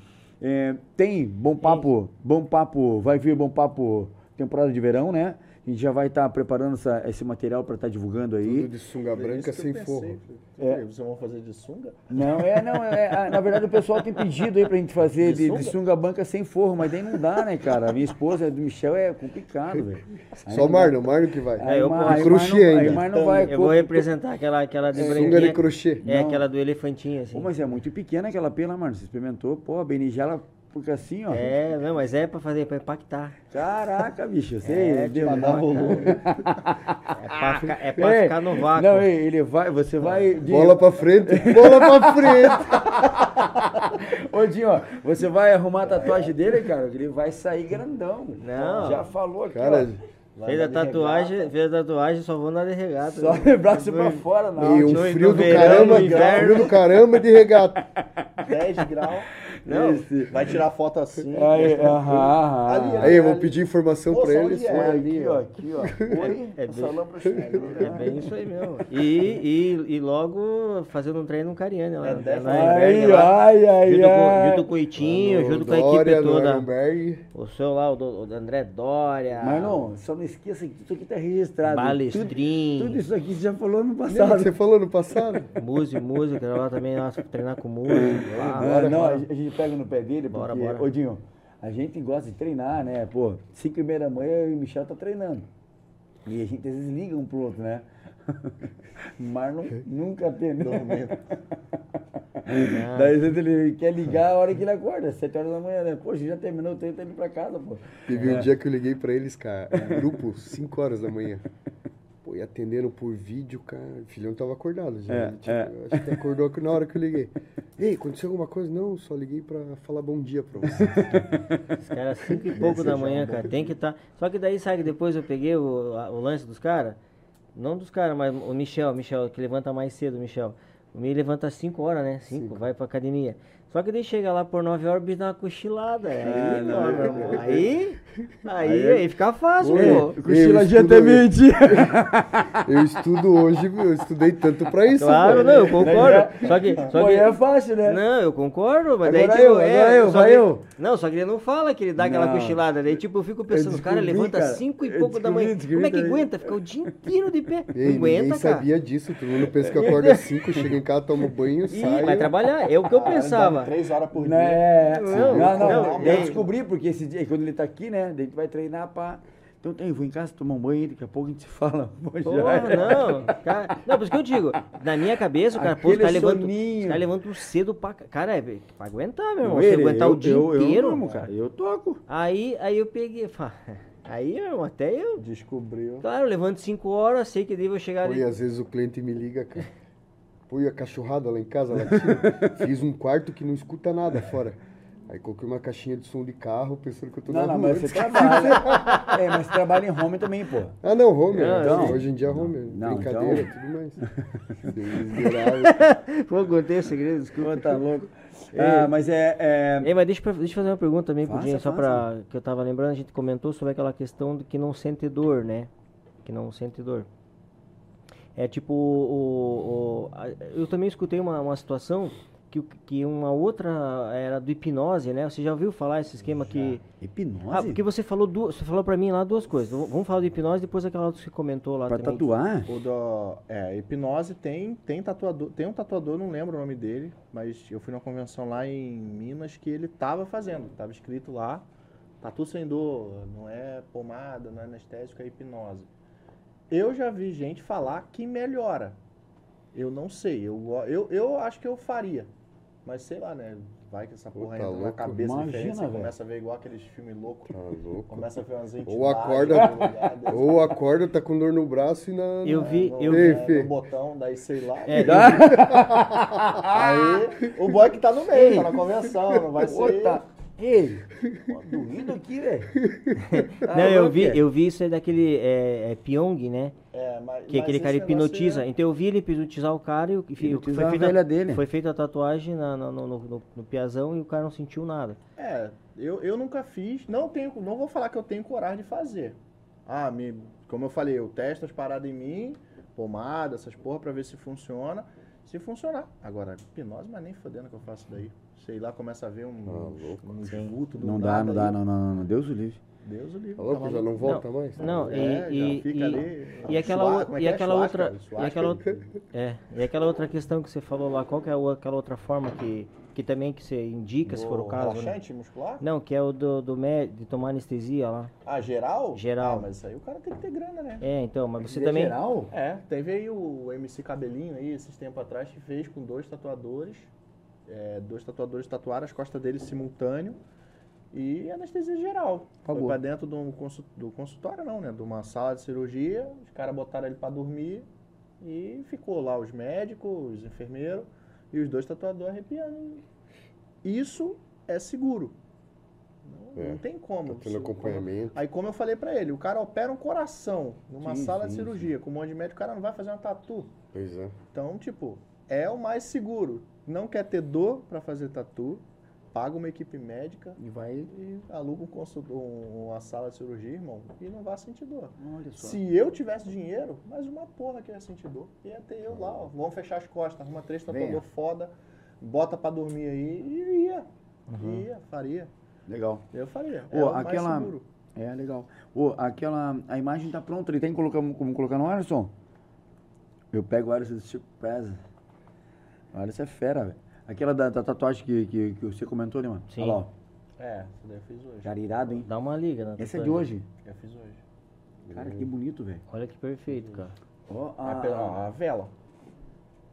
É, tem Bom Papo, Bom Papo, vai vir Bom Papo temporada de verão, né? A gente já vai estar preparando essa- esse material para estar divulgando aí. Tudo de sunga branca Isso que sem forro. É. Vocês vão fazer de sunga? Não, é, não, é, é, na verdade o pessoal tem pedido aí pra gente fazer De de, de sunga? sunga banca sem forro, mas daí não dá, né, cara? A minha esposa, do Michel, é complicado, velho. Aí Só o. Marno, o Marno que vai. É, eu aí Crochê ainda. Aí não vai. Eu vou representar aquela, aquela de Sunga branquinha. de crochê. É Não. aquela do elefantinho, assim. Pô, mas é muito pequena aquela pela, mano. Você experimentou? Pô, a berinjela fica assim, ó. É, não, mas é pra fazer, pra impactar. Caraca, bicho. Você É, deu Pra dar volume. É pra ficar, é pra É, ficar no vácuo. Não, ele vai, você vai. de- Bola pra frente, [LAUGHS] bola pra frente. Ô, Dinho, ó, você vai arrumar a tatuagem dele, cara, ele vai sair grandão. Não. Já falou aqui, Cara, ó. Fez a tatuagem, fez a tatuagem, só vou na de regata. Só o braço pra fora, não. e um frio do verão, caramba, frio do caramba de regata. [LAUGHS] 10 graus. Não. Esse. Vai tirar foto assim. [LAUGHS] Aí, [LAUGHS] aham, aham. Ali, Aí eu vou pedir informação Ô, pra eles. é? Ali, ó, aqui, ó. Oi, [LAUGHS] É essa bem- lâmpada chega. É bem isso aí mesmo. E, e, e logo fazendo um treino no Cariani lá. É, lá na Ai, Inverg lá. ai, ai, junto, com, ai. junto com o Itinho, No junto com a Dória, equipe toda. Ironberg. O seu lá, o, do, o André Dória. Mas não, só não esqueça que isso aqui tá registrado. Balestrin. Tudo, tudo isso aqui você já falou no passado. você falou no passado? Música, música, lá também, nossa, treinar com música. lá. Não, não, a gente pega no pé dele, porque, Bora, bora. ô Dinho, a gente gosta de treinar, né? Pô, 5 e meia da manhã eu e o Michel tá treinando. E a gente às vezes liga um pro outro, né? [LAUGHS] Marlon nunca atendeu. [LAUGHS] Daí às vezes ele quer ligar a hora que ele acorda, 7 horas da manhã, né? Poxa, já terminou o treino, tá indo pra casa, pô. Teve um dia que eu liguei pra eles, cara, grupo, 5 horas da manhã. E atendendo por vídeo, cara, o filhão tava acordado já. É, Ele, tipo, é. Acho que acordou na hora que eu liguei. [LAUGHS] Ei, aconteceu alguma coisa? Não, só liguei pra falar bom dia pra você. Os caras 5 e pouco da manhã, cara. Tem que estar. Só que daí, sabe que depois eu peguei o, a- o lance dos caras? Não dos caras, mas o Michel, Michel, que levanta mais cedo, Michel. O Me levanta às 5 horas, né? 5, vai pra academia. Só que daí chega lá por 9 horas, o bicho dá uma cochilada. Aí, Ah, meu não, irmão, não. aí, aí, aí fica fácil, Oi. pô. Cochiladinha até meio-dia. [LAUGHS] Eu estudo hoje, viu? eu estudei tanto pra isso. Claro, pô. não, eu concordo. Só que. Só que é fácil, né? Não, eu concordo, mas daí Agora tipo, eu, é, agora eu, vai que- eu. Não, só que ele não fala que ele dá aquela Não. cochilada. Daí tipo, eu fico pensando, cara, descobri, levanta cara. 5 e pouco da manhã. Como é que também. aguenta? Fica o dia inteiro de pé. Ei, não aguenta, ninguém cara. sabia disso. Todo mundo pensa que às 5, chego em casa, tomo banho, Ih, saio. vai trabalhar. É o que eu pensava. 3 horas por dia. Né? Não, Não, não, não, eu descobri, porque esse dia, quando ele tá aqui, né? Daí a gente vai treinar pra. Então tem, vou em casa tomar um banho, daqui a pouco a gente se fala. [LAUGHS] Porra, é. não. Cara, não, por isso que eu digo, na minha cabeça, o cara, Aquele soninho. os caras levantam cedo pra. ca- Cara, é pra aguentar, meu irmão. Ele, aguentar eu, o dia eu, inteiro. Eu, amo, cara, eu toco. Aí, aí eu peguei. Aí, meu irmão, até eu. Descobriu. Claro, eu levanto 5 horas, sei que daí vou chegar Pô, ali. e às vezes o cliente me liga, cara. Pô, e a cachorrada lá em casa, latindo. [LAUGHS] Fiz um quarto que não escuta nada fora. Aí coloquei uma caixinha de som de carro, pensando que eu tô Não, na não, rua. mas você trabalha. [LAUGHS] é, mas você trabalha em home também, pô. Ah, não, home. Não, então, hoje em dia é home. Não, brincadeira, então- tudo mais. [LAUGHS] Pô, contei o segredo, desculpa. Tá louco. Ah, mas é. é... Ei, mas deixa, eu- deixa eu fazer uma pergunta também pro Faça, Dinho, só pra. Que eu tava lembrando, a gente comentou sobre aquela questão de que não sente dor, né? Que não sente dor. É tipo, o, o- a- eu também escutei uma, uma situação que, que uma outra era do hipnose, né? Você já ouviu falar esse esquema que. Hipnose? Ah, porque você falou duas, você falou pra mim lá duas coisas. Vamos falar de hipnose depois daquela outra que você comentou lá Pra também. tatuar? O do, é, hipnose tem, tem tatuador, tem um tatuador, não lembro o nome dele, mas eu fui numa convenção lá em Minas que ele tava fazendo, tava escrito lá, tatu sem dor, não é pomada, não é anestésico, é hipnose. Eu já vi gente falar que melhora. Eu não sei, eu, eu, eu acho que eu faria. Mas sei lá, né? Vai que essa Pô, porra tá entra na louco. cabeça Imagina, diferente, você começa a ver igual aqueles filmes loucos. Tá louco. Começa a ver umas entidades. Ou acorda- no desse. Ou acorda, tá com dor no braço e na. Eu vi, no, eu Ei, vi. Fê. no botão, daí sei lá. É, [LAUGHS] Aí o boy que tá no meio, tá na convenção, não vai ser. Outra. Ei, pô, doído aqui, velho. [LAUGHS] Não, eu vi, é? eu vi isso aí daquele é, é, Pyong, né? É, mas, Que mas aquele cara hipnotiza. é- Então eu vi ele hipnotizar o cara e o Hipnotizar foi a feita, velha dele. foi feita a tatuagem na- na- no, no, no, no piazão e o cara não sentiu nada. É, eu, eu nunca fiz, não tenho, não vou falar que eu tenho coragem de fazer. Ah, me, como eu falei, eu testo as paradas em mim, pomada, essas porra, pra ver se funciona. Se funcionar. Agora, hipnose, mas nem fodendo que eu faço daí. Sei lá, começa a ver um, Ah, um do Não dá, não dá, não, não, não. Deus o livre. Deus o livre. Tá louco? tá Já não volta mais? Não, É, e, já e, fica e- ali, e aquela, é e é? aquela outra, e aquela outra, é, e aquela outra questão que você falou lá, qual que é aquela outra forma que, que também que você indica, se for o Do caso, né? Relaxante muscular? Não, que é o do, do mé- de tomar anestesia lá. Ah, geral? Geral. Ah, mas isso aí o cara tem que ter grana, né? É, então, mas você também... Geral? É, teve aí o MC Cabelinho aí, esses tempos atrás, que fez com dois tatuadores. É, dois tatuadores tatuaram as costas dele simultâneo e anestesia geral. Foi Pagou. pra dentro do, do consultório, não, né? De uma sala de cirurgia, os caras botaram ele pra dormir e ficou lá os médicos, os enfermeiros e os dois tatuadores arrepiando. Isso é seguro. Não, É, não tem como. Tá tendo acompanhamento. Aí, como eu falei pra ele, o cara opera um coração numa Sim, sala de sim, cirurgia com um monte de médico, o cara não vai fazer uma tatu. Pois é. Então, tipo, é o mais seguro. Não quer ter dor pra fazer tatu, paga uma equipe médica E vai. e aluga um consultor, um- uma sala de cirurgia, irmão, e não vai sentir dor. Olha só. Se eu tivesse dinheiro, mais uma porra que ia sentir dor. Ia ter eu lá, ó. Vamos fechar as costas, arruma três tatuador foda, bota pra dormir aí e ia. Uhum. Ia, faria. Legal. Eu faria. Ô, é aquela-. É, legal. Ô, aquela. A imagem tá pronta ali. Tem que colocar, como colocar no Alisson? Eu pego o Alisson de surpresa. O Alisson é fera, velho. Aquela da, da tatuagem que, que, que você comentou ali, mano. Sim. Olha lá, ó. É, isso daí eu fiz hoje. Cara irado, hein? Dá uma liga, né? Esse é de hoje. Eu fiz hoje. Cara, que bonito, velho. Olha que perfeito, cara. Ó, A, a, ó, a vela.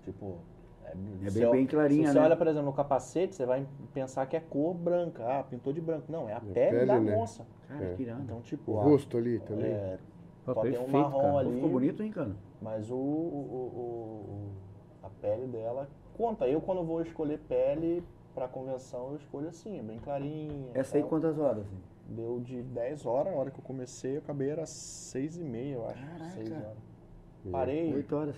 Tipo. É, É bem- bem clarinha, Se você né? olha, por exemplo, no capacete, você vai pensar que é cor branca. Ah, pintou de branco. Não, é a pele, pele, da né? moça. Cara, É. que irado. Então, tipo. O a- rosto ali também. É, Pô, pode ter um perfeito, marrom cara. Ali. ficou bonito, hein, cara? Mas o, o, o- o- a pele dela conta. Eu, quando vou escolher pele pra convenção, eu escolho assim, bem clarinha. Essa aí tal. quantas horas? Assim? Deu de 10 horas, a hora que eu comecei, eu acabei era 6 e meia, eu acho. Caraca. 6 horas. Parei, Oito horas.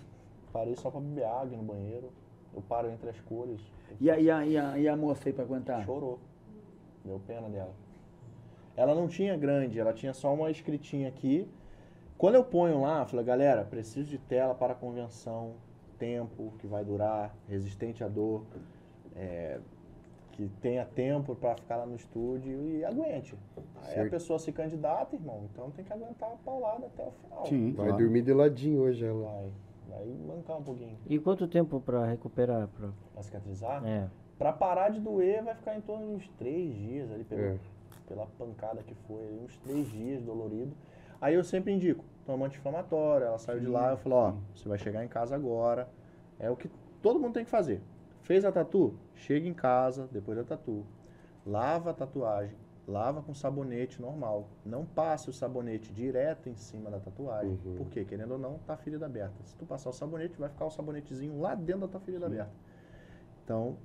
parei só pra beber água no banheiro. Eu paro entre as cores. E a, e a, e a, e a moça aí pra aguentar? Chorou. Deu pena dela. Ela não tinha grande, ela tinha só uma escritinha aqui. Quando eu ponho lá, eu falei, galera, preciso de tela para convenção, tempo que vai durar, resistente à dor, é, que tenha tempo para ficar lá no estúdio e aguente. Aí a Certo. pessoa se candidata, irmão, então tem que aguentar a paulada até o final. Sim. Vai claro. dormir de ladinho hoje ela. Vai, vai mancar um pouquinho. E quanto tempo pra recuperar? Pra... Pra cicatrizar, É. Pra parar de doer vai ficar em torno de uns três dias ali pelo, É. pela pancada que foi, uns três dias dolorido. Aí eu sempre indico, toma anti-inflamatório, ela saiu de lá, eu falo, ó, você vai chegar em casa agora. É o que todo mundo tem que fazer. Fez a tatu? Chega em casa, depois da tatu. Lava a tatuagem, lava com sabonete normal. Não passe o sabonete direto em cima da tatuagem. Uhum. Porque, querendo ou não, tá a ferida aberta. Se tu passar o sabonete, vai ficar o sabonetezinho lá dentro da tua ferida aberta. Então,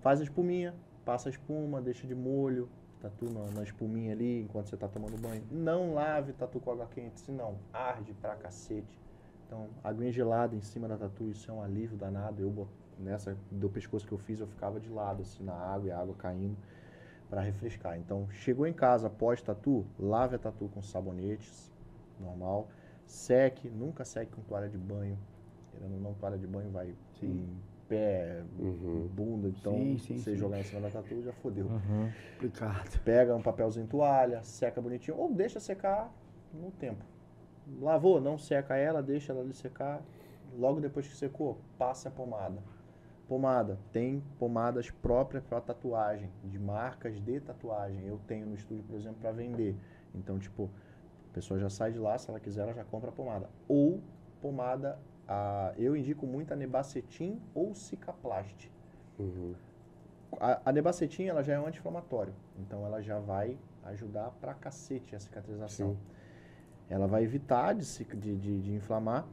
faz a espuminha, passa a espuma, deixa de molho, tatu na, na espuminha ali enquanto você tá tomando banho. Não lave tatu com água quente, senão arde pra cacete. Então, aguinha gelada em cima da tatu, isso é um alívio danado. Eu, nessa do pescoço que eu fiz, eu ficava de lado, assim, na água e a água caindo para refrescar. Então, chegou em casa pós tatu, lave a tatu com sabonetes, normal. Seque, nunca seque com toalha de banho. Querendo ou não, toalha de banho vai Sim. Pé, Uhum. bunda, então Sim, sim, você sim. jogar em cima da tatu já fodeu. Uhum. Complicado. Pega um papelzinho toalha, seca bonitinho, ou deixa secar no tempo. Lavou, não seca ela, deixa ela ali secar. Logo depois que secou, passa a pomada. Pomada, tem pomadas próprias para tatuagem, de marcas de tatuagem. Eu tenho no estúdio, por exemplo, para vender. Então, tipo, a pessoa já sai de lá, se ela quiser, ela já compra a pomada. Ou pomada, eu indico muito a Nebacetin ou Cicaplast. Uhum. a, a nebacetina ela já é um anti-inflamatório, então ela já vai ajudar pra cacete a cicatrização. Sim. Ela vai evitar de, se- de, de, de inflamar,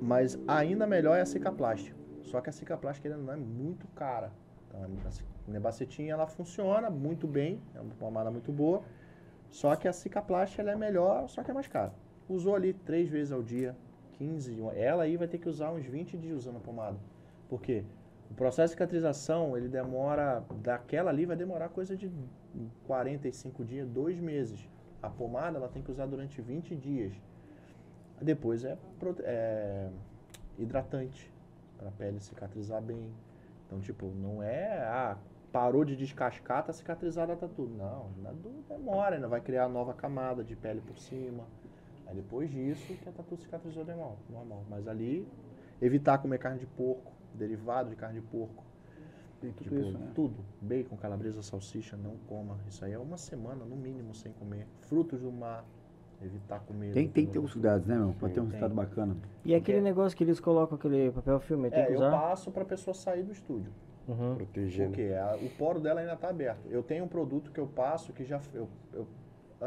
mas ainda melhor é a cicaplástica. Só que a cicaplástica ainda não é muito cara. Então, a nebacetina ela funciona muito bem, é uma pomada muito boa, só que a cicaplástica ela é melhor, só que é mais cara. Usou ali três vezes ao dia, 15, ela aí vai ter que usar uns 20 dias usando a pomada. Por quê? O processo de cicatrização, ele demora, daquela ali vai demorar coisa de 45 dias, dois meses. A pomada, ela tem que usar durante 20 dias. Depois é, é hidratante, para a pele cicatrizar bem. Então, tipo, não é, ah, parou de descascar, tá cicatrizada, tá tudo. Não, demora, ainda vai criar nova camada de pele por cima. Aí depois disso que a tatu cicatrizou normal, normal. Mas ali, evitar comer carne de porco, derivado de carne de porco. Tem tudo Tipo, isso, né? tudo. Bacon, calabresa, salsicha, não coma. Isso aí é uma semana, no mínimo, sem comer. Frutos do mar, evitar comer. Tem, tem que ter os cuidados, né, meu? Pra ter um Tem. resultado bacana. E aquele negócio que eles colocam, aquele papel filme, tem É, que eu usar? passo pra pessoa sair do estúdio. Uhum. Protegendo. Porque a- o poro dela ainda está aberto. Eu tenho um produto que eu passo que já. Eu, eu-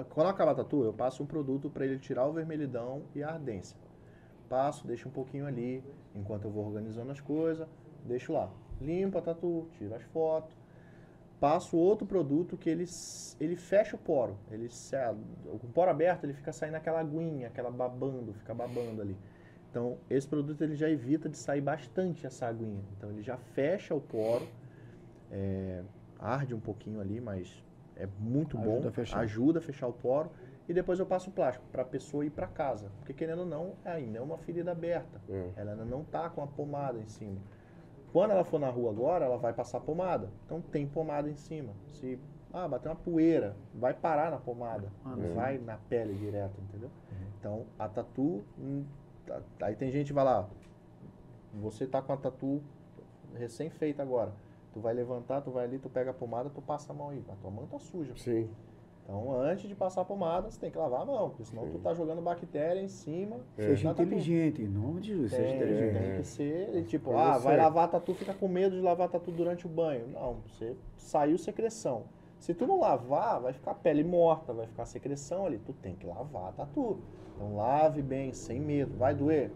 quando acaba a tatu, eu passo um produto para ele tirar o vermelhidão e a ardência. Passo, deixo um pouquinho ali, enquanto eu vou organizando as coisas, deixo lá. Limpo a tatu, tiro as fotos. Passo outro produto que ele, ele fecha o poro. Ele, com o poro aberto, ele fica saindo aquela aguinha, aquela babando, fica babando ali. Então, esse produto ele já evita de sair bastante essa aguinha. Então, ele já fecha o poro, é, arde um pouquinho ali, mas é muito Ajuda bom, a fechar. ajuda a fechar o poro. E depois eu passo o plástico para a pessoa ir para casa. Porque, querendo ou não, ainda é uma ferida aberta. É. Ela ainda não tá com a pomada em cima. Quando ela for na rua agora, ela vai passar pomada. Então, tem pomada em cima. Se ah, bater uma poeira, vai parar na pomada. Ah, não vai na pele direto, entendeu? Então, a tatu. hum, tá- Aí tem gente que vai lá. Você tá com a tatu recém-feita agora. Tu vai levantar, tu vai ali, tu pega a pomada, tu passa a mão aí. A tua mão tá suja. Sim. Então, antes de passar a pomada, você tem que lavar a mão. Porque senão tu tá jogando bactéria em cima. Seja da tatu. inteligente, em nome de Jesus, seja inteligente. tem que ser, e tipo, ah, vai certa. lavar a tatu, fica com medo de lavar a tatu durante o banho. Não, você saiu secreção. Se tu não lavar, vai ficar pele morta, vai ficar secreção ali. Tu tem que lavar a tatu. Então lave bem, sem medo. Vai doer?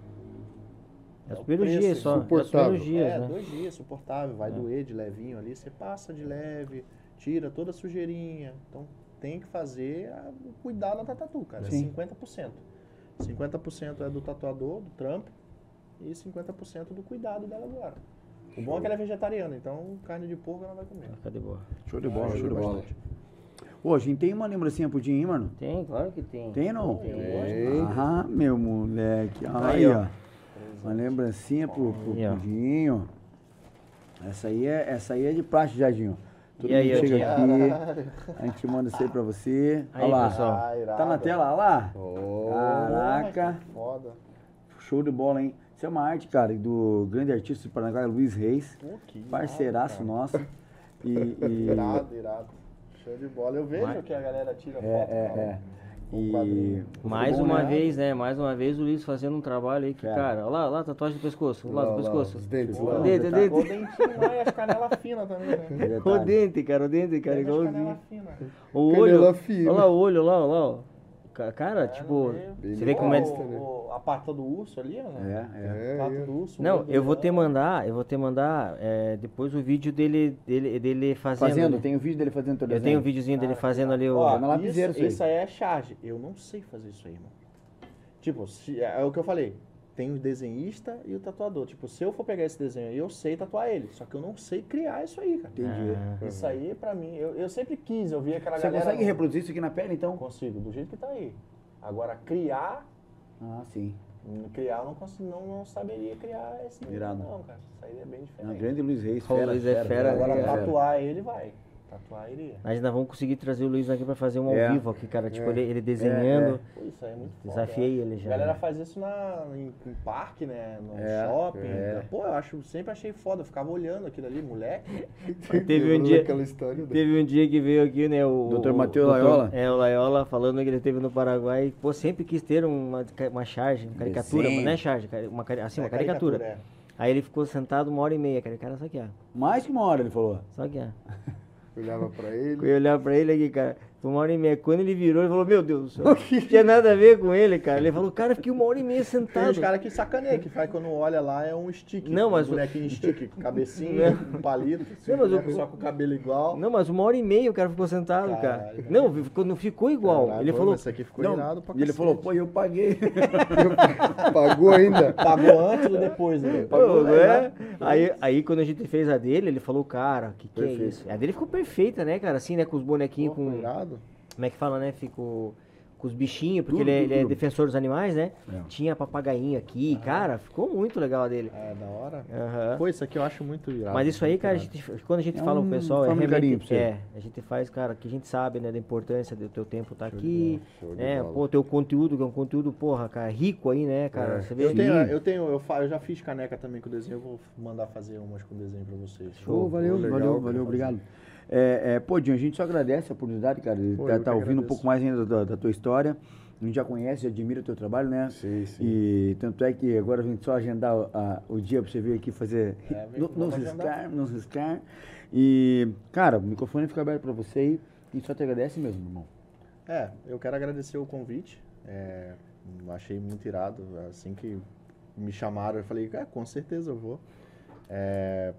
É os o primeiros dias só. É os suportável. primeiros dias, é, né? dois dias, suportável. Vai É. doer de levinho ali. Você passa de leve, tira toda a sujeirinha. Então tem que fazer o cuidado da tatu, cara. Sim. É 50%. 50% é do tatuador, do trampo, e 50% do cuidado dela agora. O bom é que ela é vegetariana, então carne de porco ela vai comer. Fica de boa. Show de bola, show de bola. Ô, a gente tem uma lembrancinha pro Dinho, hein, mano? Tem, claro que tem. Tem ou não? Tem. Ah, meu moleque. Aí, Aí, ó. Uma lembrancinha pro, pro Aí, ó. Dinho. Essa aí é, essa aí é de praxe, Jadinho. Todo E aí, chega aqui, [LAUGHS] a gente manda isso aí pra você. Aí, Olha lá. pessoal. Ah. Tá na tela, olha lá. Oh, Caraca. Foda. Show de bola, hein? Isso é uma arte, cara, do grande artista de Paranaguá, Luiz Reis. Irado, Parceiraço cara. nosso. E, [LAUGHS] e- Irado, irado. Show de bola. Eu vejo Mas- que a galera tira foto. É, é, é. E-. Mais Bom, uma né? vez, né? Mais uma vez o Luiz fazendo um trabalho aí que, Fera. cara, olha lá, olha lá a tatuagem do pescoço, olha lá, do Lá, lá, pescoço. os dentes O lá. dente, o dente. O dentinho lá e as canelas finas também, né? [LAUGHS] O dente, cara, o dente, cara, igualzinho. O olho, olha lá o olho, olha lá, olha lá. ó. Cara, tipo, você vê como é... o- A pata do urso ali, ó. né? É, é. É, Pata é. do urso. Não, eu vou te mandar, eu vou te mandar é, depois o vídeo dele, dele, dele fazendo. Fazendo, né? tem o vídeo dele fazendo teu Eu desenho. tenho um videozinho dele Cara, fazendo ali o... Ó, na isso, isso aí. isso aí é charge. Eu não sei fazer isso aí, irmão. Tipo, se- é o que eu falei. Tem o desenhista e o tatuador. Tipo, se eu for pegar esse desenho aí, eu sei tatuar ele. Só que eu não sei criar isso aí, cara. Entendi. Ah. Isso aí, pra mim, eu, eu sempre quis. Eu vi aquela Você galera... consegue reproduzir isso aqui na pele, então? Consigo, do jeito que tá aí. Agora, criar... Ah, sim. Criar, eu não, consigo, não, não saberia criar esse Irado. não, cara. Isso aí é bem Na diferente. grande Luiz Reis, fera, Luiz é fera, Agora, cara? tatuar ele vai. Tatuar iria. Nós ainda vamos conseguir trazer o Luiz aqui pra fazer um ao É. vivo aqui, cara. Tipo, É. ele, ele desenhando. Pô, isso aí é muito foda. Desafiei eu ele já. A galera faz isso na, em, em parque, né? No É, shopping. é. Pô, eu acho, sempre achei foda. Eu ficava olhando aquilo ali, moleque. Teve um dia- né? Teve um dia que veio aqui, né, o... Dr. Matheus Laiola? É, o Laiola, falando que ele teve no Paraguai. Pô, sempre quis ter uma, uma charge, uma caricatura, Desenho. mas não é charge, uma, assim, uma É, caricatura. é. Aí ele ficou sentado uma hora e meia, cara. O cara só aqui, ó. Mais que uma hora, ele falou. Só aqui, ó. [LAUGHS] Olhava pra ele. Eu ia olhar pra ele aqui, cara. Foi uma hora e meia. Quando ele virou, ele falou, meu Deus do céu. [LAUGHS] Não tinha nada a ver com ele, cara. Ele falou, cara, eu fiquei uma hora e meia Tem sentado. os caras que sacaneiam, que faz quando olha lá é um stick. Não, mas um o- bonequinho stick, [LAUGHS] cabecinha, um palito, Não, mas o- boneco só com o cabelo igual. Não, mas uma hora e meia o cara ficou sentado, cara. Caralho. Não, ficou, não ficou igual. Caralho, ele pô, falou, Esse aqui ficou Não, irado pra e ele falou, pô, eu paguei. [LAUGHS] Pagou ainda. Pagou antes ou depois, né? Pô, Pagou, é? Aí, aí quando a gente fez a dele, ele falou, cara, que que é Perfeito. isso? A dele ficou perfeita, né, cara? Assim, né, com os bonequinhos, Pô, com... irado. Como é que fala, né? Ficou com os bichinhos, porque Tudo, ele, é, tudo, ele é tudo. defensor dos animais, né? É. Tinha papagainho aqui, cara, ficou muito legal a dele. É, da hora. Aham. Pô, isso aqui eu acho muito irado. Mas isso aí, cara, a gente, quando a gente É fala um pro pessoal, é realmente, é, a gente faz, cara, que a gente sabe, né, da importância do teu tempo estar aqui, show de né, pô, teu conteúdo, que é um conteúdo, porra, cara, rico aí, né, cara, É. você vê Eu tenho, eu tenho, eu, fa- eu já fiz caneca também com desenho, eu vou mandar fazer umas com desenho pra vocês. Pô, valeu, valeu, valeu, obrigado. É, é, pô, Dinho, a gente só agradece a oportunidade, cara, de Pô, tá, tá ouvindo um pouco mais ainda da, da tua história. A gente já conhece, admira o teu trabalho, né? Sim, sim. E tanto é que agora a gente só agendar o- a- o dia pra você vir aqui fazer. É, nos agendar. riscar, nos riscar. E, cara, o microfone fica aberto pra você aí. E só te agradece mesmo, irmão. É, eu quero agradecer o convite. É, achei muito irado. Assim que me chamaram, eu falei, é, com certeza eu vou. É,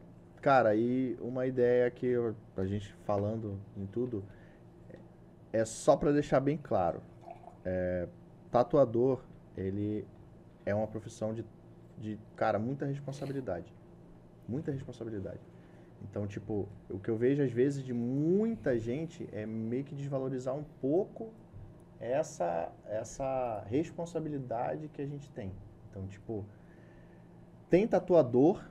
cara, e uma ideia que eu, a gente falando em tudo, é só para deixar bem claro. É, tatuador, ele é uma profissão de, de, cara, muita responsabilidade. Muita responsabilidade. Então, tipo, o que eu vejo às vezes de muita gente é meio que desvalorizar um pouco essa, essa responsabilidade que a gente tem. Então, tipo, tem tatuador,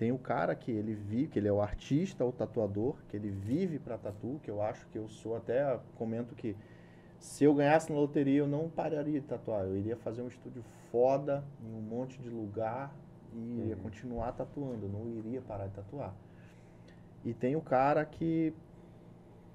tem o cara que ele vive, que ele é o artista, o tatuador, que ele vive para tatu, que eu acho que eu sou até comento que se eu ganhasse na loteria eu não pararia de tatuar, eu iria fazer um estúdio foda em um monte de lugar e iria continuar tatuando, eu não iria parar de tatuar. E tem o cara que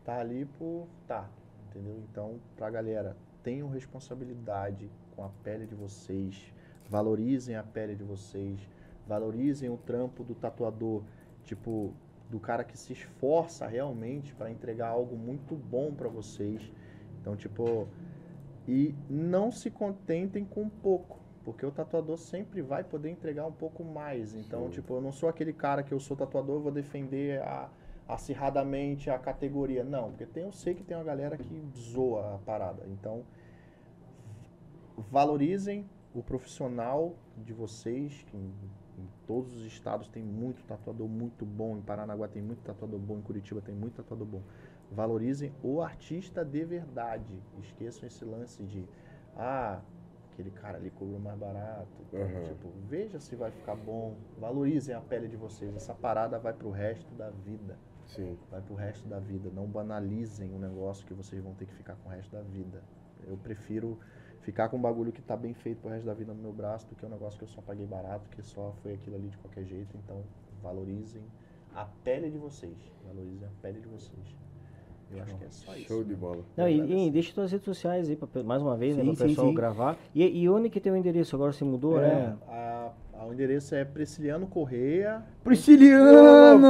tá ali por tá, entendeu? Então, pra galera, tenham responsabilidade com a pele de vocês, valorizem a pele de vocês, valorizem o trampo do tatuador, tipo, do cara que se esforça realmente para entregar algo muito bom para vocês. Então, tipo, e não se contentem com pouco, porque o tatuador sempre vai poder entregar um pouco mais. Então, tipo, eu não sou aquele cara que eu sou tatuador, vou defender a, acirradamente a categoria. Não, porque tem, eu sei que tem uma galera que zoa a parada. Então, valorizem o profissional de vocês, que todos os estados tem muito tatuador muito bom, em Paranaguá tem muito tatuador bom, em Curitiba tem muito tatuador bom. Valorizem o artista de verdade. Esqueçam esse lance de, ah, aquele cara ali cobra mais barato. Aham. Tipo, veja se vai ficar bom. Valorizem a pele de vocês. Essa parada vai pro resto da vida Sim. vai pro resto da vida. Não banalizem o negócio que vocês vão ter que ficar com o resto da vida. Eu prefiro ficar com um bagulho que tá bem feito pro resto da vida no meu braço do que um negócio que eu só paguei barato, que só foi aquilo ali de qualquer jeito. Então, valorizem a pele de vocês. Valorizem a pele de vocês. Eu acho que é só isso. Show de bola. Não, e, e deixa tuas redes sociais aí, pra, mais uma vez, né, Sim, para o pessoal sim. gravar. E, e onde que tem o endereço? Agora você mudou, É, né? a, a- o endereço é Prisciliano Correia. Prisciliano!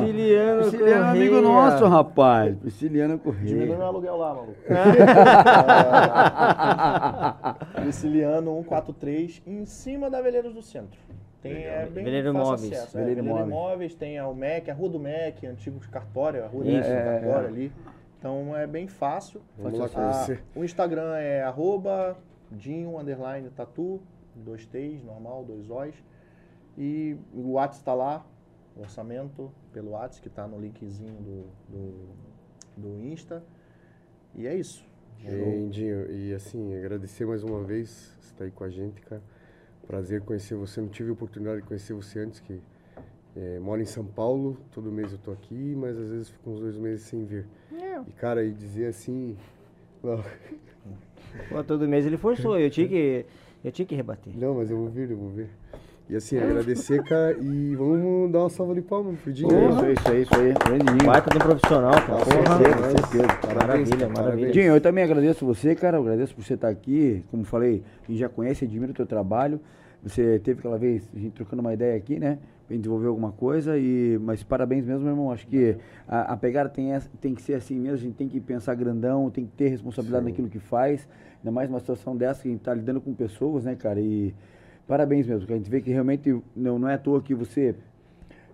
Prisciliano Prisciliano é amigo Correia. nosso, rapaz. Prisciliano Diminui Correia. meu aluguel lá, maluco. [LAUGHS] Prisciliano 143, em cima da Veleiros do Centro. Tem, é bem Veleiro fácil Imóveis. acesso, é, Veleiro Veleiro Imóveis. Tem a, o MEC, a Rua do MEC, antigo cartório, a Rua do Isso. cartório ali. Então é bem fácil. Vamos lá Ah, conhecer. o Instagram é arroba dinho, underline, tatu, dois T's, normal, dois O's. E o WhatsApp está lá, o orçamento pelo WhatsApp, que está no linkzinho do, do, do Insta. E é isso. Dinho, e assim, agradecer mais uma vez você estar aí com a gente, cara. Prazer conhecer você. Não tive a oportunidade de conhecer você antes, que é, moro em São Paulo, todo mês eu tô aqui, mas às vezes fico uns dois meses sem vir. E, cara, e dizer assim. Não, Pô, todo mês ele forçou, eu tinha que, eu tinha que rebater. não, mas eu vou vir, eu vou vir. E assim, agradecer, cara, e vamos dar uma salva de palmas pro Dinho. Isso né? aí, isso aí, isso aí. Grandinho. Baita de um profissional, cara. Com Porra. certeza, com certeza. Parabéns, Maravilha, cara, maravilha. parabéns. Dinho, eu também agradeço você, cara. Eu agradeço por você estar aqui. Como falei, a gente já conhece, admira o teu trabalho. Você teve aquela vez, a gente trocando uma ideia aqui, né? Pra gente desenvolver alguma coisa, e, mas parabéns mesmo, meu irmão. Acho que a, a pegada tem, essa- tem que ser assim mesmo, a gente tem que pensar grandão, tem que ter responsabilidade Sim. naquilo que faz. Ainda mais uma situação dessa que a gente tá lidando com pessoas, né, cara? E parabéns mesmo, que a gente vê que realmente não, não é à toa que você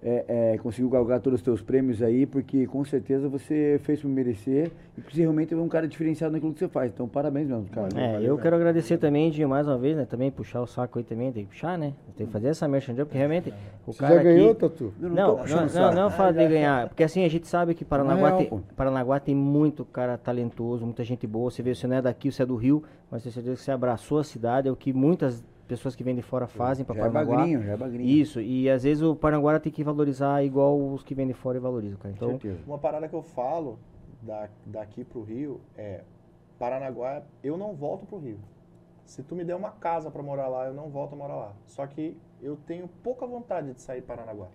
é, é, conseguiu galgar todos os teus prêmios aí, porque com certeza você fez por merecer e você realmente é um cara diferenciado naquilo que você faz. Então, parabéns mesmo, cara. É, eu quero agradecer também de mais uma vez, né? Também puxar o saco aí também, tem que puxar, né? Tem que fazer essa merchandising, porque realmente o Você cara já ganhou, aqui... Tatu? Eu Não, não, não, saco. não, fala de ganhar, porque assim a gente sabe que Paranaguá, real, tem. Paranaguá tem muito cara talentoso, muita gente boa. Você vê, você não é daqui, você é do Rio, mas tenho certeza que você abraçou a cidade, é o que muitas pessoas que vêm de fora fazem para Já é Paranaguá. bagrinho, já é bagrinho. Isso, e às vezes o Paranaguá tem que valorizar igual os que vêm de fora e valorizam, cara. Com Então, certeza. Uma parada que eu falo da, daqui pro Rio é Paranaguá, eu não volto pro Rio. Se tu me der uma casa pra morar lá, eu não volto a morar lá. Só que eu tenho pouca vontade de sair de Paranaguá.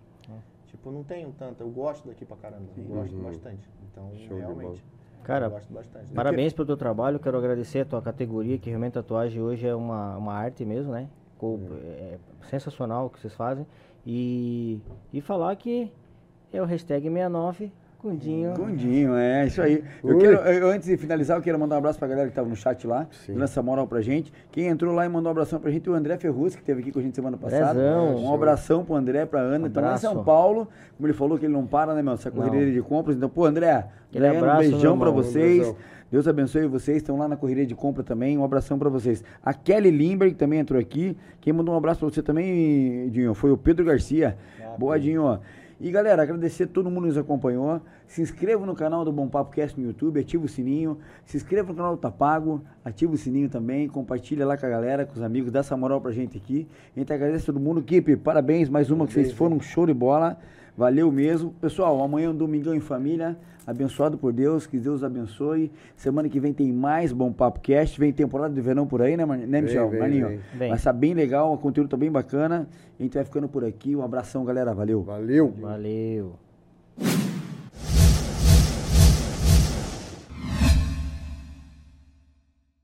Tipo, não tenho tanta. Eu gosto daqui pra caramba. Eu gosto Uhum. bastante. Então, Show de realmente. Cara. Parabéns pelo teu trabalho, quero agradecer a tua categoria, que realmente a tatuagem hoje é uma, uma arte mesmo, né? Co- É sensacional o que vocês fazem. E, e falar que é o hashtag 69 Cundinho. Gondinho, é, isso aí. Eu quero, eu- antes de finalizar, eu quero mandar um abraço pra galera que tava no chat lá, Sim. dando essa moral pra gente. Quem entrou lá e mandou um abração pra gente, o André Ferruz, que esteve aqui com a gente semana passada. Andrezão. Um abração pro André, pra Ana. Então, lá em São. Paulo, como ele falou que ele não para, né, meu? Essa correria de compras. Então, pô, André, André, um abraço, beijão meu pra vocês. Deus abençoe vocês, estão lá na correria de compra também. Um abração pra vocês. A Kelly Limberg também entrou aqui. Quem mandou um abraço pra você também, Dinho, foi o Pedro Garcia. Boa, Dinho. E galera, agradecer a todo mundo que nos acompanhou. Se inscreva no canal do Bom Papo Cast no YouTube, ativa o sininho. Se inscreva no canal do Tapago, ativa o sininho também. Compartilha lá com a galera, com os amigos, dá essa moral pra gente aqui. A gente agradece a todo mundo. Equipe, parabéns, mais uma que vocês foram um show de bola. Valeu mesmo. Pessoal, amanhã é um domingão em família. Abençoado por Deus, que Deus abençoe. Semana que vem tem mais Bom Papo Cast. Vem temporada de verão por aí, né, Mar- né Michel? vem, Maninho? vem. Vem. Vai estar bem legal, o conteúdo tá bem bacana. A gente vai ficando por aqui. Um abração, galera. Valeu. Valeu. Valeu.